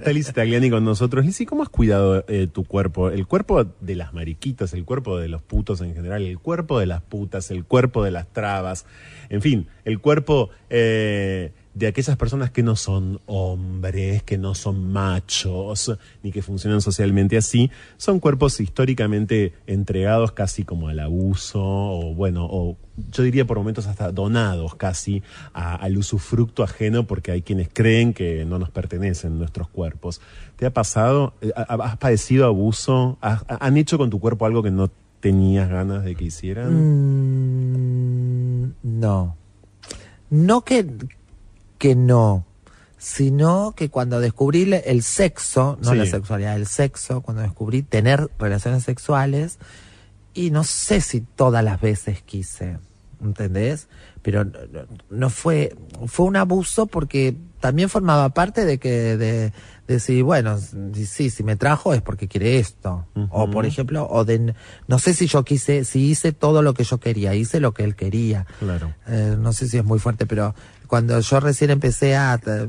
Está Liz Tagliani con nosotros. Lizzy, ¿cómo has cuidado eh, tu cuerpo? El cuerpo de las mariquitas, el cuerpo de los putos en general, el cuerpo de las putas, el cuerpo de las trabas, en fin, el cuerpo eh, de aquellas personas que no son hombres, que no son machos, ni que funcionan socialmente así, son cuerpos históricamente entregados casi como al abuso, o bueno, o yo diría por momentos hasta donados casi al usufructo ajeno, porque hay quienes creen que no nos pertenecen nuestros cuerpos. ¿Te ha pasado? Eh, ¿Has padecido abuso? ¿Han hecho con tu cuerpo algo que no tenías ganas de que hicieran? Mm, no. No que, que no, sino que cuando descubrí el sexo, no la sexualidad, el sexo, cuando descubrí tener relaciones sexuales, y no sé si todas las veces quise. ¿entendés? Pero no, fue, fue un abuso porque también formaba parte de que, de, de decir, bueno, si- sí, si me trajo es porque quiere esto. O por ejemplo, o de, no sé si yo quise, si hice todo lo que yo quería, hice lo que él quería. Claro. Eh, no sé si es muy fuerte, pero cuando yo recién empecé a te-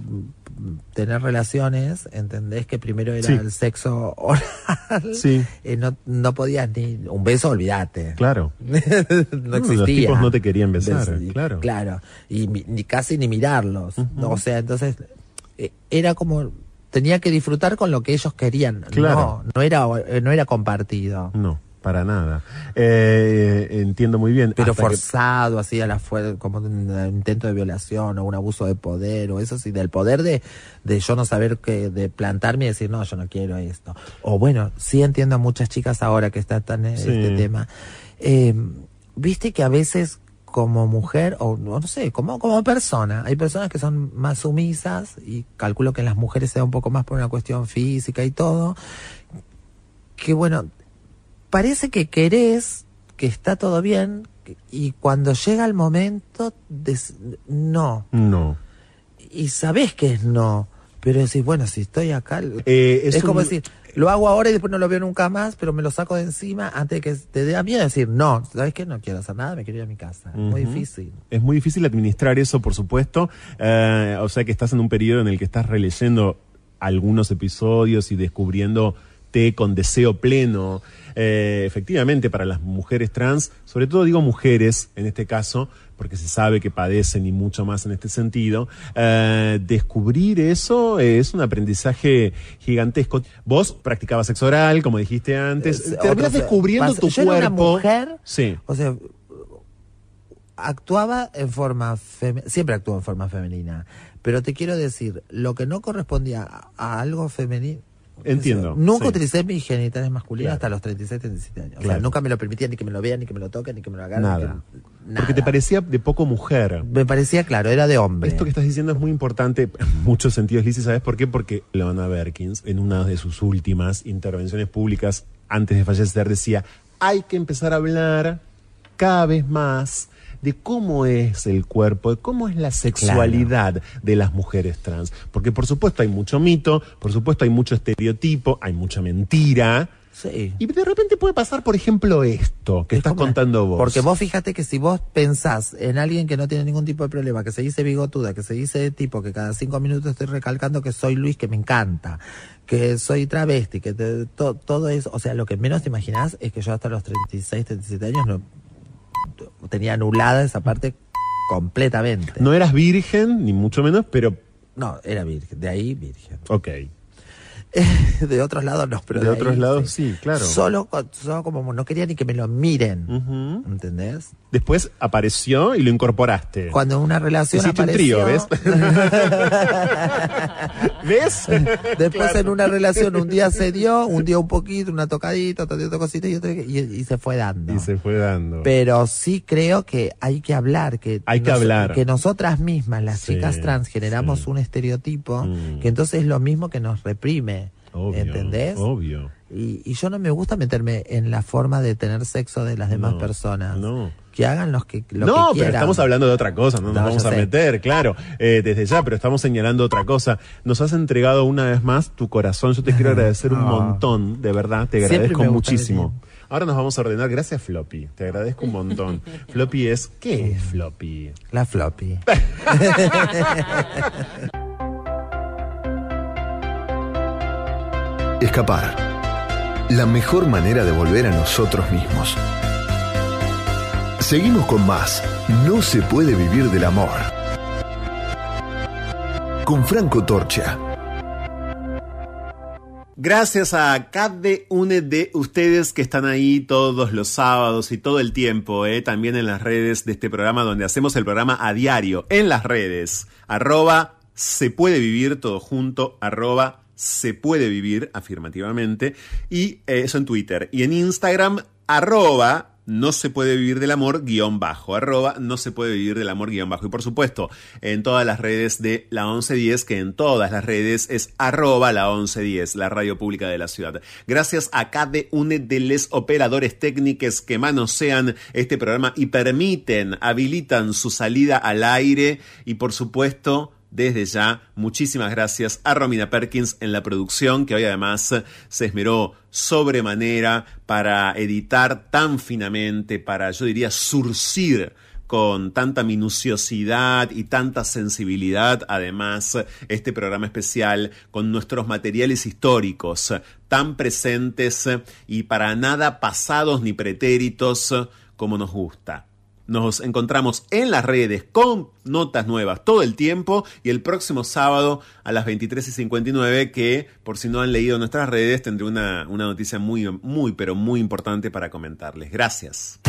tener relaciones, entendés que primero era Sí. el sexo oral. Sí. Eh, no, no podías ni un beso, olvídate. Claro. no existía. los tipos no te querían besar, Des- claro. Claro. Y ni casi ni mirarlos. O sea, entonces eh, era como tenía que disfrutar con lo que ellos querían. Claro. No, no era eh, no era compartido. No, para nada. Eh, entiendo muy bien. Pero Hasta que- forzado, así a la fuerza, como un eh, intento de violación o un abuso de poder o eso sí, del poder de, de yo no saber que, de plantarme y decir, no, yo no quiero esto. O bueno, sí entiendo a muchas chicas ahora que está tan en Sí. este tema. Eh, Viste que a veces como mujer, o no no sé, como, como persona, hay personas que son más sumisas y calculo que en las mujeres sea un poco más por una cuestión física y todo, que bueno, parece que querés, que está todo bien, y cuando llega el momento, des- no. No. Y sabés que es no, pero decís, bueno, si estoy acá, Eh, es, es como decir, lo hago ahora y después no lo veo nunca más, pero me lo saco de encima antes de que te dé a miedo decir, no, ¿sabes qué? No quiero hacer nada, me quiero ir a mi casa. Muy Ujú. difícil. Es muy difícil administrar eso, por supuesto. Eh, o sea que estás en un periodo en el que estás releyendo algunos episodios y descubriéndote con deseo pleno. Eh, efectivamente, para las mujeres trans, sobre todo digo mujeres en este caso, porque se sabe que padecen y mucho más en este sentido, eh, descubrir eso es un aprendizaje gigantesco. Vos practicabas sexo oral, como dijiste antes, terminas descubriendo tu yo era una mujer, Sí. O sea, actuaba en forma feme- siempre actuó en forma femenina, pero te quiero decir, lo que no correspondía a, a algo femenino Entiendo, Nunca sí. utilicé mis genitales masculinos Claro. hasta los 36, 37 años. O Claro. sea, nunca me lo permitían ni que me lo vean, ni que me lo toquen, ni que me lo hagan. Nada. que- Porque te parecía de poco mujer. Me parecía claro, era de hombre. Esto que estás diciendo es muy importante en muchos sentidos, Lizzie. ¿Sabes por qué? Porque Leona Berkins, en una de sus últimas intervenciones públicas antes de fallecer, decía: hay que empezar a hablar cada vez más de cómo es el cuerpo, de cómo es la sexualidad de las mujeres trans. Porque por supuesto hay mucho mito, por supuesto hay mucho estereotipo, hay mucha mentira. Sí. Y de repente puede pasar, por ejemplo, esto que Es estás como- contando vos. Porque vos fíjate que si vos pensás en alguien que no tiene ningún tipo de problema, que se dice bigotuda, que se dice de tipo, que cada cinco minutos estoy recalcando que soy Luis, que me encanta, que soy travesti, que te- to- todo eso, o sea, lo que menos te imaginás es que yo hasta los 36, 37 años no tenía anulada esa parte completamente. No eras virgen, ni mucho menos, pero No, era virgen, de ahí virgen. ok. de otros lados no, pero de, de, otros ahí, lados sí, claro. Solo, solo como no quería ni que me lo miren, Ujú. ¿entendés? Después apareció y lo incorporaste. Cuando una relación Hiciste un apareció, trío, ¿ves? ¿Ves? Después Claro. en una relación un día se dio, un día un poquito, una tocadita, otro día otra cosita y, otro- y, y se fue dando. Y se fue dando. Pero sí creo que hay que hablar, que, Hay que hablar. que nosotras mismas, las Sí, chicas trans, generamos sí. un estereotipo Mm. que entonces es lo mismo que nos reprime. Obvio, ¿Entendés? Obvio. Y, y yo no me gusta meterme en la forma de tener sexo de las demás No, personas. no. Que hagan los que, lo no, que pero estamos hablando de otra cosa, no nos No, vamos a sé. meter, claro, eh, desde ya, pero estamos señalando otra cosa. Nos has entregado una vez más tu corazón, yo te quiero agradecer un Ah. montón, de verdad, te agradezco muchísimo. Ahora nos vamos a ordenar, gracias Floppy, te agradezco un montón. floppy es, ¿qué es Floppy? La floppy. Escapar. La mejor manera de volver a nosotros mismos. Seguimos con más. No se puede vivir del amor. Con Franco Torcha. Gracias a cada uno de ustedes que están ahí todos los sábados y todo el tiempo, eh, también en las redes de este programa donde hacemos el programa a diario, en las redes, arroba se puede vivir todo junto, arroba se puede vivir afirmativamente, y eh, eso en Twitter, y en Instagram, arroba no se puede vivir del amor guion bajo, arroba no se puede vivir del amor guion bajo. Y por supuesto, en todas las redes de la 1110, que en todas las redes es arroba la 1110, la radio pública de la ciudad. Gracias a cada uno de los operadores técnicos que manosean este programa y permiten, habilitan su salida al aire y por supuesto desde ya, muchísimas gracias a Romina Perkins en la producción, que hoy además se esmeró sobremanera para editar tan finamente, para, yo diría, surcir con tanta minuciosidad y tanta sensibilidad, además, este programa especial con nuestros materiales históricos tan presentes y para nada pasados ni pretéritos como nos gusta. Nos encontramos en las redes con notas nuevas todo el tiempo y el próximo sábado a las 23 y 59 que por si no han leído nuestras redes tendré una, una noticia muy, muy, pero muy importante para comentarles. Gracias.